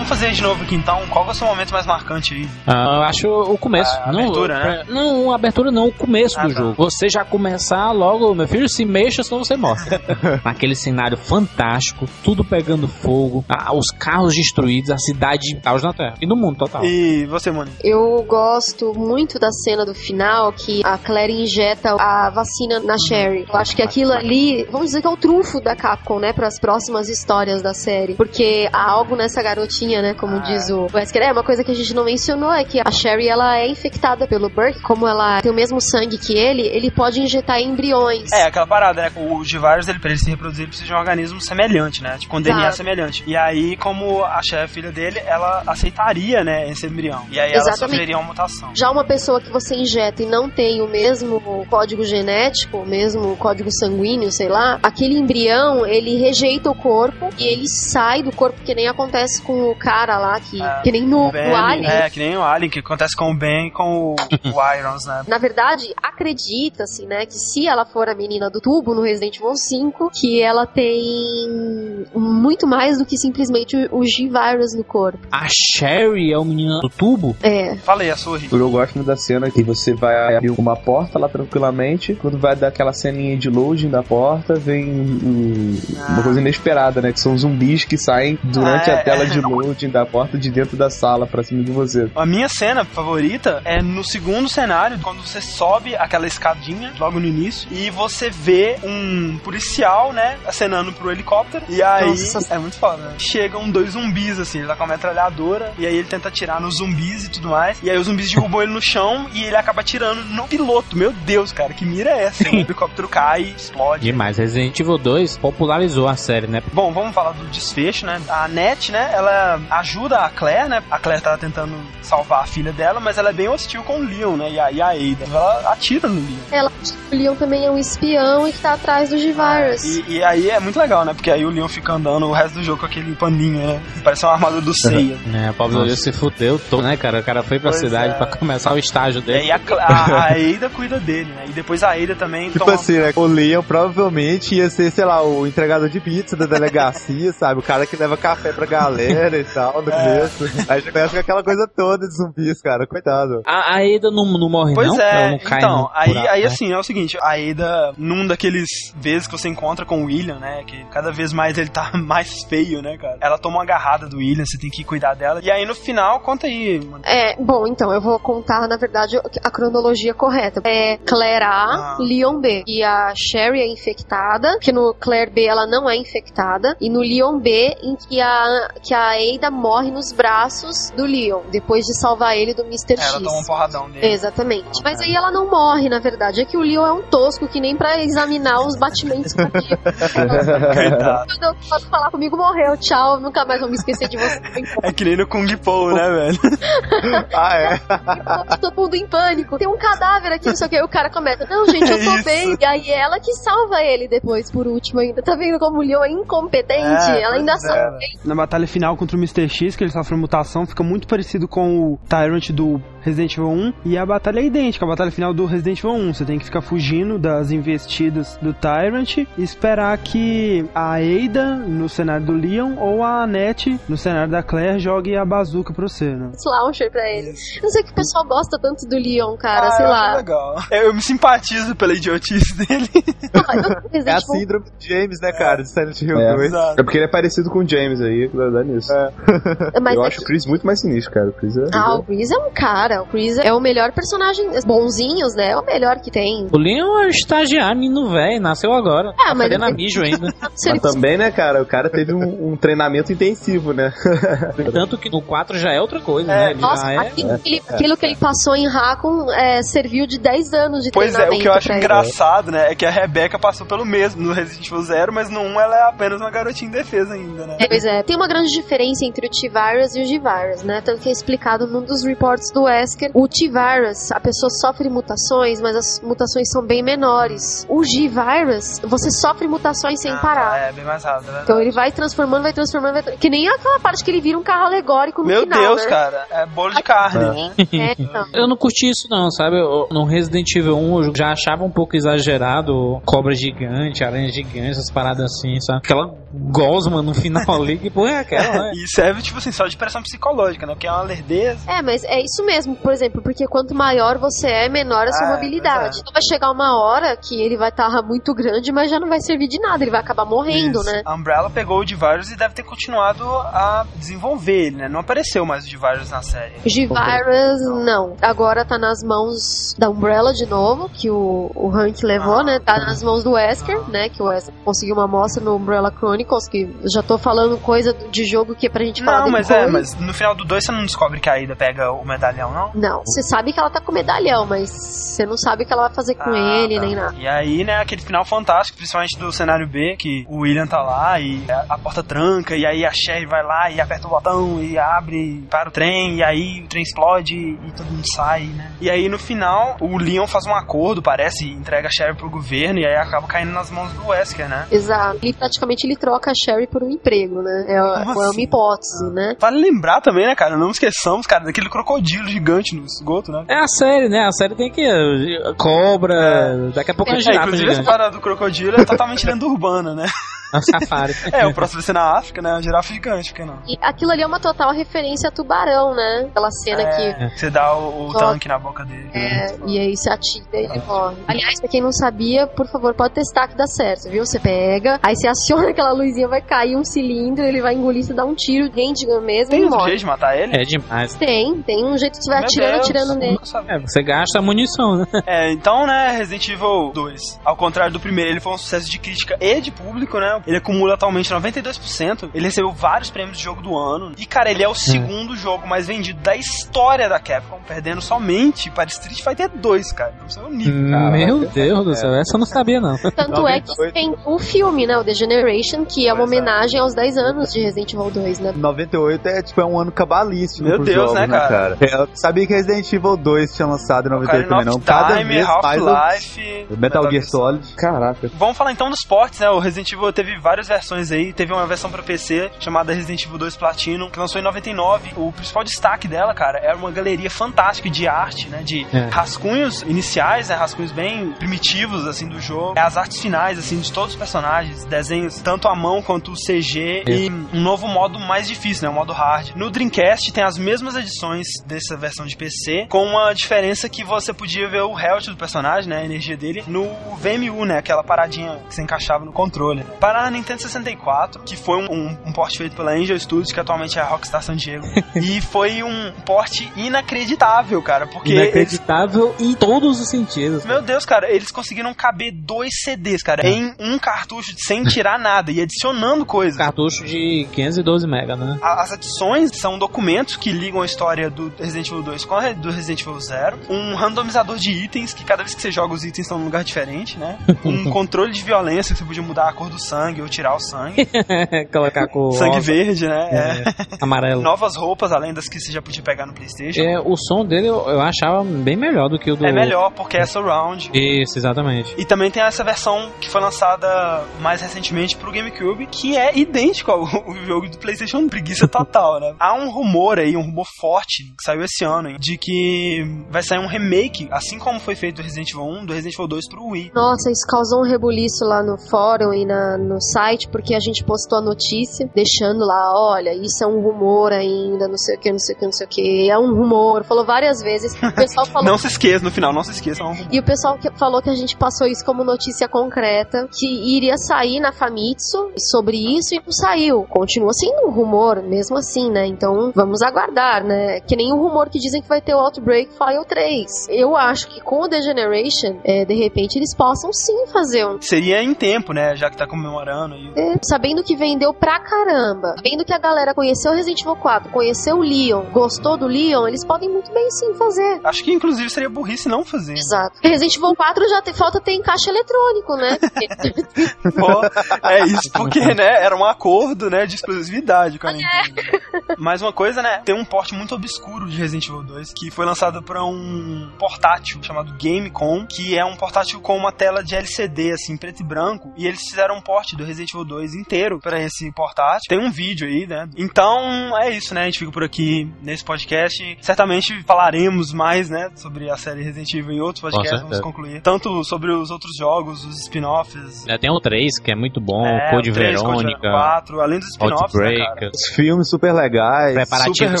vamos fazer de novo aqui então. Qual é o seu momento mais marcante aí? Ah, eu acho o começo. A não, abertura, né? Não, a abertura não, o começo Ah, do tá. jogo. Você já começar logo, meu filho, se mexa, senão você morre. <laughs> Naquele cenário fantástico, tudo pegando fogo, os carros destruídos, a cidade caos na Terra. E no mundo total. E você, Moni? Eu gosto muito da cena do final que a Claire injeta a vacina na Sherry. Eu acho que aquilo ali, vamos dizer que é o trunfo da Capcom, né, para as próximas histórias da série. Porque há algo nessa garotinha, né, como diz o Wesker. É, uma coisa que a gente não mencionou é que a Sherry ela é infectada pelo Burke, como ela tem o mesmo sangue que ele, ele pode injetar embriões. É, aquela parada, né? O G-Virus, ele, pra ele se reproduzir, ele precisa de um organismo semelhante, né? Tipo, com DNA Exato. semelhante. E aí, como a chefe filha dele, ela aceitaria, né, esse embrião. E aí ela Exatamente. sofreria uma mutação. Já uma pessoa que você injeta e não tem o mesmo código genético, o mesmo código sanguíneo, sei lá, aquele embrião, ele rejeita o corpo e ele sai do corpo, que nem acontece com o cara lá, que, que nem no, no Alien. É, que nem o Alien, que acontece com o Ben e com o, <laughs> o Irons, né? Na verdade, acredita-se, né, que se ela for a menina do tubo no Resident Evil 5, que ela tem muito mais do que simplesmente o, o G-Virus no corpo. A Sherry é o menino do tubo? É. Falei, a sua Eu gosto da cena que você vai abrir uma porta lá tranquilamente. Quando vai dar aquela ceninha de loading da porta, vem um- uma coisa inesperada, né? Que são zumbis que saem durante Ah, a é. tela de <laughs> loading da porta de dentro da sala pra cima de você. A minha cena favorita é no segundo cenário, quando você sobe aquela escadinha logo no início e você vê um policial, né, acenando pro helicóptero. E aí Nossa. é muito foda. Né? Chegam dois zumbis assim, ele tá com a metralhadora e aí ele tenta atirar nos zumbis e tudo mais. E aí os zumbis derrubam ele no chão e ele acaba atirando no piloto. Meu Deus, cara, que mira é essa? o helicóptero cai e explode. Demais. Resident Evil 2 popularizou a série, né? Bom, vamos falar do desfecho, né? A Net, né, ela ajuda a Claire, né? A Claire tá tentando salvar a filha dela, mas ela é bem hostil com o Leon, né? E a, e a Ada. Ela atira no Leon. Ela, o Leon também é um espião e que tá atrás do G-Virus. E, e aí é muito legal, né? Porque aí o Leon fica andando o resto do jogo com aquele paninho, né? Parece uma armadura do Seiya. É, o Pablo Leão se fudeu todo, né, cara? O cara foi pra Pois cidade é. pra começar o estágio E dele. aí a, a, a Ada cuida dele, né? E depois a Ada também Tipo toma... assim, né? O Leon provavelmente ia ser, sei lá, o entregador de pizza da delegacia, <laughs> sabe? O cara que leva café pra galera e tal, no É. começo. Aí já começa com aquela coisa toda de zumbis, cara. Coitado. A, a Ada não, não morre, Pois não? é, não cai então, aí, buraco, aí né? assim, é o seguinte, a Ada, num daqueles vezes que você encontra com o William, né, que cada vez mais ele tá <laughs> mais feio, né, cara, ela toma uma agarrada do William, você tem que cuidar dela, e aí no final, conta aí, mano. É, bom, então, eu vou contar, na verdade, a cronologia correta. É Claire A, Ah. Leon B. E a Sherry é infectada, que no Claire B ela não é infectada. E no Leon B, em que a, que a Ada morre nos braços do Leon, depois de salvar ele do Mr. É, ela X. toma um porradão dele. Exatamente. Mas aí ela não morre na verdade. É que o Leon é um tosco que nem pra examinar os batimentos cardíacos. <laughs> Quando pode falar comigo, morreu, tchau, nunca mais vou me esquecer de você. É que nem no Kung Po, né, velho? <laughs> ah, é? Todo mundo em pânico. Tem um cadáver aqui, não sei o que. O cara começa, não, gente, eu tô Isso. bem. E aí é ela que salva ele depois, por último ainda. Tá vendo como o Leon é incompetente? É, ela ainda pois é, salva velho. ele. Na batalha final contra o Mr. X, que ele sofre mutação, fica muito parecido com o Tyrant do Resident Evil 1. E a batalha é idêntica, a batalha final do Resident Evil 1. Você tem que ficar fugindo das investidas do Tyrant e esperar que a Ada, no cenário do Leon, ou a Annette, no cenário da Claire, jogue a bazuca pra você, né? Launcher pra ele. Não sei que o pessoal gosta tanto do Leon, cara, Ah, sei eu lá. acho legal. Eu, me simpatizo pela idiotice dele. <laughs> É a síndrome de James, né, cara? De Silent Hill É. 2. É porque ele é parecido com o James aí, dar nisso. Mas <laughs> eu é acho que- o Chris muito mais sinistro, cara. O Chris é. Ah, o Chris é um cara. O Chris é o melhor personagem. Bonzinhos, né? É o melhor que tem. O Leon é estagiário, menino velho, nasceu agora. Ah, tá mas ele- mijo ainda. <laughs> Mas também, né, cara? O cara teve um, um treinamento intensivo, né? <laughs> Tanto que no 4 já é outra coisa, É, né? Ele Nossa, é... aquilo, que ele, aquilo que ele passou em Raccoon é, serviu de 10 anos de Pois é, treinamento o que eu acho engraçado, né, é que a Rebeca passou pelo mesmo no Resident Evil Zero, mas no 1 ela é apenas uma garotinha indefesa ainda, né? É, pois é, tem uma grande diferença entre o T-Virus e o G-Virus, né? Tanto que é explicado num dos reports do Wesker. O T-Virus, a pessoa sofre mutações, mas as mutações são bem menores. O G-Virus, você sofre mutações sem parar. É, bem mais rápido, né? Então ele vai transformando, vai transformando, vai tra- Que nem aquela parte que ele vira um carro alegórico no Meu final, Deus, né? cara, é bolo de carne, né? É, então. <laughs> Eu não curti isso não, sabe? Eu- No Resident Evil 1 eu já achava um pouco exagerado cobra gigante, aranha gigante, essas paradas assim, sabe? Aquela gosma no final ali, que porra é aquela, né? <laughs> E serve, tipo assim, só de pressão psicológica, né? Porque é uma lerdeza. É, mas é isso mesmo, por exemplo, porque quanto maior você é, menor a sua Ah, mobilidade. Então vai chegar uma hora que ele vai estar <laughs> muito grande, mas já não vai servir de nada, ele vai acabar morrendo, Isso. né? A Umbrella pegou o Divirus e deve ter continuado a desenvolver ele, né? Não apareceu mais o Divirus na série. O G-Virus, não. Agora tá nas mãos da Umbrella de novo, que o, o Hank levou, né? Tá nas mãos do Wesker, né? Que o Wesker conseguiu uma amostra no Umbrella Chronicles, que eu já tô falando coisa de jogo que é pra gente falar Não, mas é, mas no final do 2 você não descobre que a Ida pega o medalhão, não? Não, você sabe que ela tá com medalhão, mas você não sabe o que ela vai fazer com Ah, ele, tá. nem nada. E aí, né, aquele final fantástico, principalmente do cenário B, que o William tá lá e a, a porta tranca, e aí a Sherry vai lá e aperta o botão e abre e para o trem, e aí o trem explode e todo mundo sai, né? E aí no final, o Leon faz um acordo, parece, entrega a Sherry pro governo, e aí acaba caindo nas mãos do Wesker, né? Exato. Ele praticamente ele troca a Sherry por um emprego, né? É, Como é uma assim? Hipótese, né? Vale lembrar também, né, cara? Não esqueçamos, cara, daquele crocodilo gigante no esgoto, né? É a série, né? A série tem que. uh, Cobra, daqui a pouco é É, girafa inclusive essa parada do crocodilo é totalmente <laughs> lenda urbana, né? É um safari. <laughs> É, o próximo vai ser na África, né? Uma girafa gigante, por que não? E aquilo ali é uma total referência a tubarão, né? Aquela cena que. É, Você dá o, o tanque na boca dele. É, e aí você atira e ele morre. Aliás, pra quem não sabia, por favor, pode testar que dá certo, viu? Você pega, aí você aciona <laughs> aquela luzinha, vai cair um cilindro, ele vai engolir, você dá um tiro, handgun mesmo Tem e morre. jeito de matar ele? É demais. Tem, tem um jeito que você vai Meu atirando, Deus, atirando nele. É, você gasta munição, né? É, então, né, Resident Evil 2, ao contrário do primeiro, ele foi um sucesso de crítica e de público, né? Ele acumula atualmente 92%, ele recebeu vários prêmios de jogo do ano. E, cara, ele é o segundo jogo mais vendido da história da Capcom, perdendo somente para Street Fighter 2, cara. Não sei o nível. Meu Deus do céu, essa eu não sabia não. Tanto é que tem o filme, né? O The Generation, que é uma homenagem aos 10 anos de Resident Evil 2, né? 98 é tipo é um ano cabalístico Meu Deus, jogos, né, cara? É, Eu sabia que Resident Evil 2 tinha lançado em 98 também, Ocarina não. of Cada Time, vez mais eu- Half-Life, Metal Gear Solid. Caraca. Vamos falar então dos ports, né? O Resident Evil teve várias versões aí. Teve uma versão pra PC chamada Resident Evil 2 Platinum, que lançou em 99. O principal destaque dela, cara, era uma galeria fantástica de arte, né? De É. rascunhos iniciais, né? Rascunhos bem primitivos, assim, do jogo. As artes finais, assim, de todos os personagens. Desenhos tanto à mão quanto o CG. É. E um novo modo mais difícil, né? O modo hard. No Dreamcast tem as mesmas edições dessa versão de PC, com uma diferença que você podia ver o health do personagem, né? A energia dele, no VMU, né? Aquela paradinha que você encaixava no controle. Para para a Nintendo 64, que foi um, um, um porte feito pela Angel Studios, que atualmente é a Rockstar San Diego. <laughs> e foi um porte inacreditável, cara, porque... Inacreditável eles... em todos os sentidos. Meu Deus, cara, eles conseguiram caber dois CDs, cara, é. em um cartucho sem tirar nada e adicionando coisas. Cartucho de 512 MB, né? As adições são documentos que ligam a história do Resident Evil 2 com a do Resident Evil 0, um randomizador de itens, que cada vez que você joga os itens estão num lugar diferente, né? <laughs> Um controle de violência, que você podia mudar a cor do sangue ou tirar o sangue. <laughs> Colocar a cor... Sangue verde, né? É. É. <laughs> Amarelo. Novas roupas, além das que você já podia pegar no Playstation. É, o som dele eu, eu achava bem melhor do que o do... É melhor, porque é surround. Isso, exatamente. E também tem essa versão que foi lançada mais recentemente pro GameCube, que é idêntico ao, <laughs> ao jogo do PlayStation preguiça total, né? Há um rumor aí, um rumor forte, que saiu esse ano, hein, de que vai sair um remake, assim como foi feito do Resident Evil 1, do Resident Evil 2 pro Wii. Nossa, isso causou um rebuliço lá no fórum e na, no site, porque a gente postou a notícia, deixando lá, olha, isso é um rumor ainda, não sei o que, não sei o que, não sei o que, é um rumor, falou várias vezes. O pessoal <laughs> falou... não se esqueça, no final, não se esqueça. É um e o pessoal que falou que a gente passou isso como notícia concreta, que iria sair na Famitsu sobre isso e não saiu. Continua sendo um rumor, mesmo assim, né? Então vamos aguardar, né? Que nem o rumor que dizem que vai ter o Outbreak File 3. Eu acho que com o The Generation, é, de repente eles possam sim fazer um. Seria em tempo, né? Já que tá comemorando. E... É, sabendo que vendeu pra caramba, sabendo que a galera conheceu o Resident Evil 4, conheceu o Leon, gostou do Leon, eles podem muito bem sim fazer. Acho que inclusive seria burrice não fazer. Exato. Resident Evil 4 já tem, falta ter encaixe eletrônico, né? <laughs> Pô, é isso, porque, né, era um acordo, né, de exclusividade com a Nintendo. É. Mais uma coisa, né, tem um porte muito obscuro de Resident Evil 2, que foi lançado para um portátil chamado Gamecom, que é um portátil com uma tela de LCD, assim, preto e branco, e eles fizeram um porte do Resident Evil 2 inteiro para esse portátil. Tem um vídeo aí, né? Então, é isso, né? A gente fica por aqui nesse podcast. Certamente falaremos mais, né, sobre a série Resident Evil em outros podcasts, vamos concluir. Tanto sobre os outros jogos, os spin-offs. Já tem o 3, que é muito bom, é, Code 3, Verônica. Code 4, além dos spin-offs, né, Os filmes super legais. Preparativos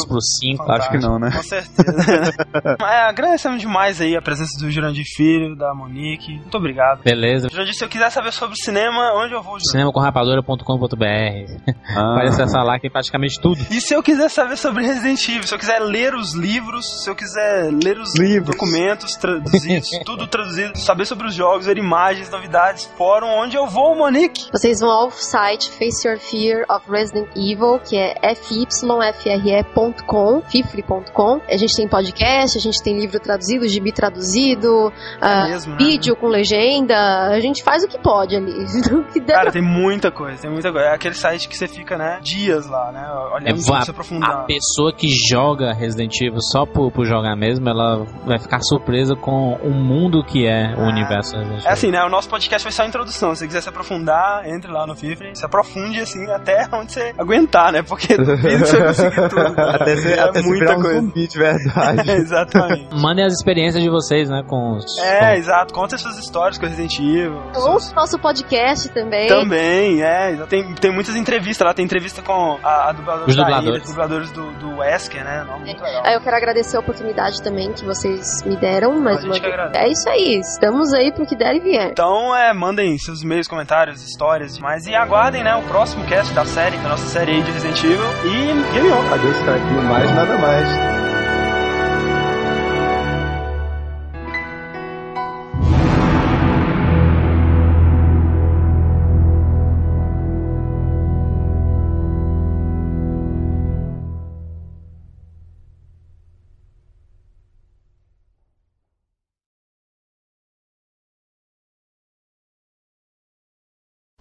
super pro 5. Acho que não, né? Com certeza. <laughs> é, agradecemos demais aí a presença do Jurandir Filho, da Monique. Muito obrigado. Beleza. Jurandir, se eu quiser saber sobre o cinema, onde eu vou? Cinemacomrapadora.com.br ah. <laughs> Pode acessar lá que tem praticamente tudo. E se eu quiser saber sobre Resident Evil, se eu quiser ler os livros, se eu quiser ler os livros. documentos traduzidos, <laughs> tudo traduzido, saber sobre os jogos, ver imagens, novidades, fórum, onde eu vou, Monique? Vocês vão ao site Face Your Fear of Resident Evil, que é fyfre.com, fifre.com. A gente tem podcast, a gente tem livro traduzido, gibi traduzido, é uh, mesmo, né? vídeo com legenda, a gente faz o que pode ali. <laughs> Cara, tem muita coisa, tem muita coisa. É aquele site que você fica, né, dias lá, né, olhando é, se aprofundar. A pessoa que joga Resident Evil só por, por jogar mesmo, ela vai ficar surpresa com o mundo que é o universo Resident Evil. É assim, né, o nosso podcast vai ser a introdução. Se você quiser se aprofundar, entre lá no FIFA, se aprofunde, assim, até <laughs> onde você aguentar, né, porque <laughs> duvido você conseguir tudo. até você, é até muita coisa. Um de verdade. <laughs> é, exatamente. Mandem as experiências de vocês, né, com os... É, com... exato. Conta suas histórias com Resident Evil. Ouça o nosso podcast também. Também, é. Tem, tem muitas entrevistas lá. Tem entrevista com a, a dubladora os dubladores. Ilha, dubladores do, do Wesker, né? Não, muito legal. É, eu quero agradecer a oportunidade também que vocês me deram mais uma vez. É isso aí. Estamos aí pro que der e vier. Então, é, mandem seus e-mails, comentários, histórias mais e aguardem, né, o próximo cast da série, da nossa série aí de Resident Evil. E game on. Adeus, cara. No mais, nada mais.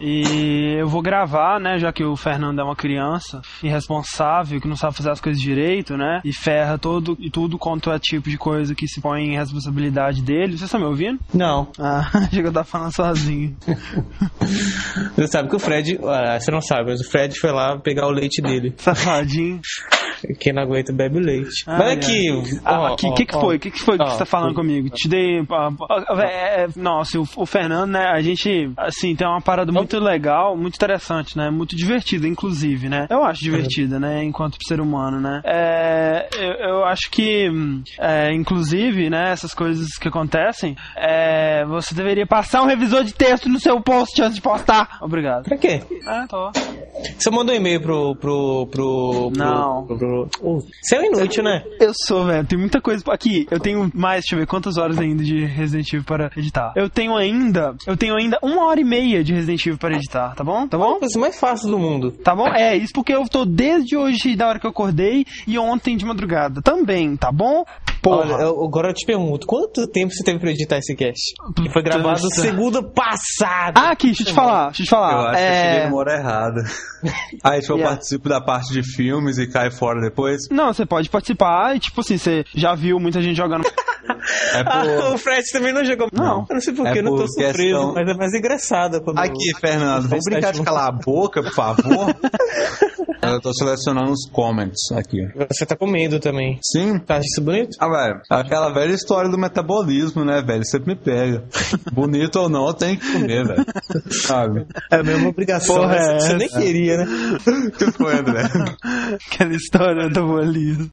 E eu vou gravar, né, já que o Fernando é uma criança irresponsável, que não sabe fazer as coisas direito, né, e ferra todo e tudo quanto é tipo de coisa que se põe em responsabilidade dele. Você está me ouvindo? Não. Ah, <laughs> achei que eu tava falando sozinho. <laughs> você sabe que o Fred, ah, você não sabe, mas o Fred foi lá pegar o leite dele. Safadinho. Quem não aguenta bebe leite. Ah, Mas é. aqui. Ah, o que, ó, que, que ó. foi? O que, que foi que você tá falando comigo? Te dei. ah, ah, é, é, nossa, o, o Fernando, né? A gente, assim, tem uma parada muito legal, muito interessante, né? Muito divertida, inclusive, né? Eu acho divertida, né? Enquanto ser humano, né? É, eu, eu acho que, é, inclusive, né? Essas coisas que acontecem, é, você deveria passar um revisor de texto no seu post antes de postar. Obrigado. Pra quê? Ah, tô. Você mandou um e-mail pro. pro. pro. pro- Não. pro- pro- Uh, Você é um inútil, né? Eu sou, velho. Tem muita coisa. Aqui, eu tenho mais, deixa eu ver quantas horas ainda de Resident Evil para editar. Eu tenho ainda. Eu tenho ainda uma hora e meia de Resident Evil para editar, tá bom? Tá bom? A coisa mais fácil do mundo. Tá bom? É, isso porque eu tô desde hoje, da hora que eu acordei, e ontem de madrugada também, tá bom? Porra. Olha, eu- agora eu te pergunto, quanto tempo você teve pra editar esse cast? Que foi gravado Puta. segunda passada. Ah, aqui, deixa eu te falar, deixa eu te falar. Eu acho que eu é... cheguei numa hora errada. <laughs> Aí, tipo, eu Yeah. participo da parte de filmes e cai fora depois. Não, você pode participar e, tipo assim, você já viu muita gente jogando. <laughs> É Ah, por... o Fred também não jogou. Não. Eu não sei porquê, É eu não tô surpreso, questão- mas é mais engraçado quando. Aqui, Fernando, vamos brincar de calar a boca, por favor? <laughs> eu tô selecionando os comments aqui. Você tá comendo também. Sim. Tá achando isso bonito? Ah, velho, aquela velha história do metabolismo, né, velho? Sempre me pega. <laughs> Bonito ou não, eu tenho que comer, velho. Sabe? É a mesma obrigação. Porra, né? é Você nem essa? queria, né? O que foi, André? <laughs> Aquela história do bolismo.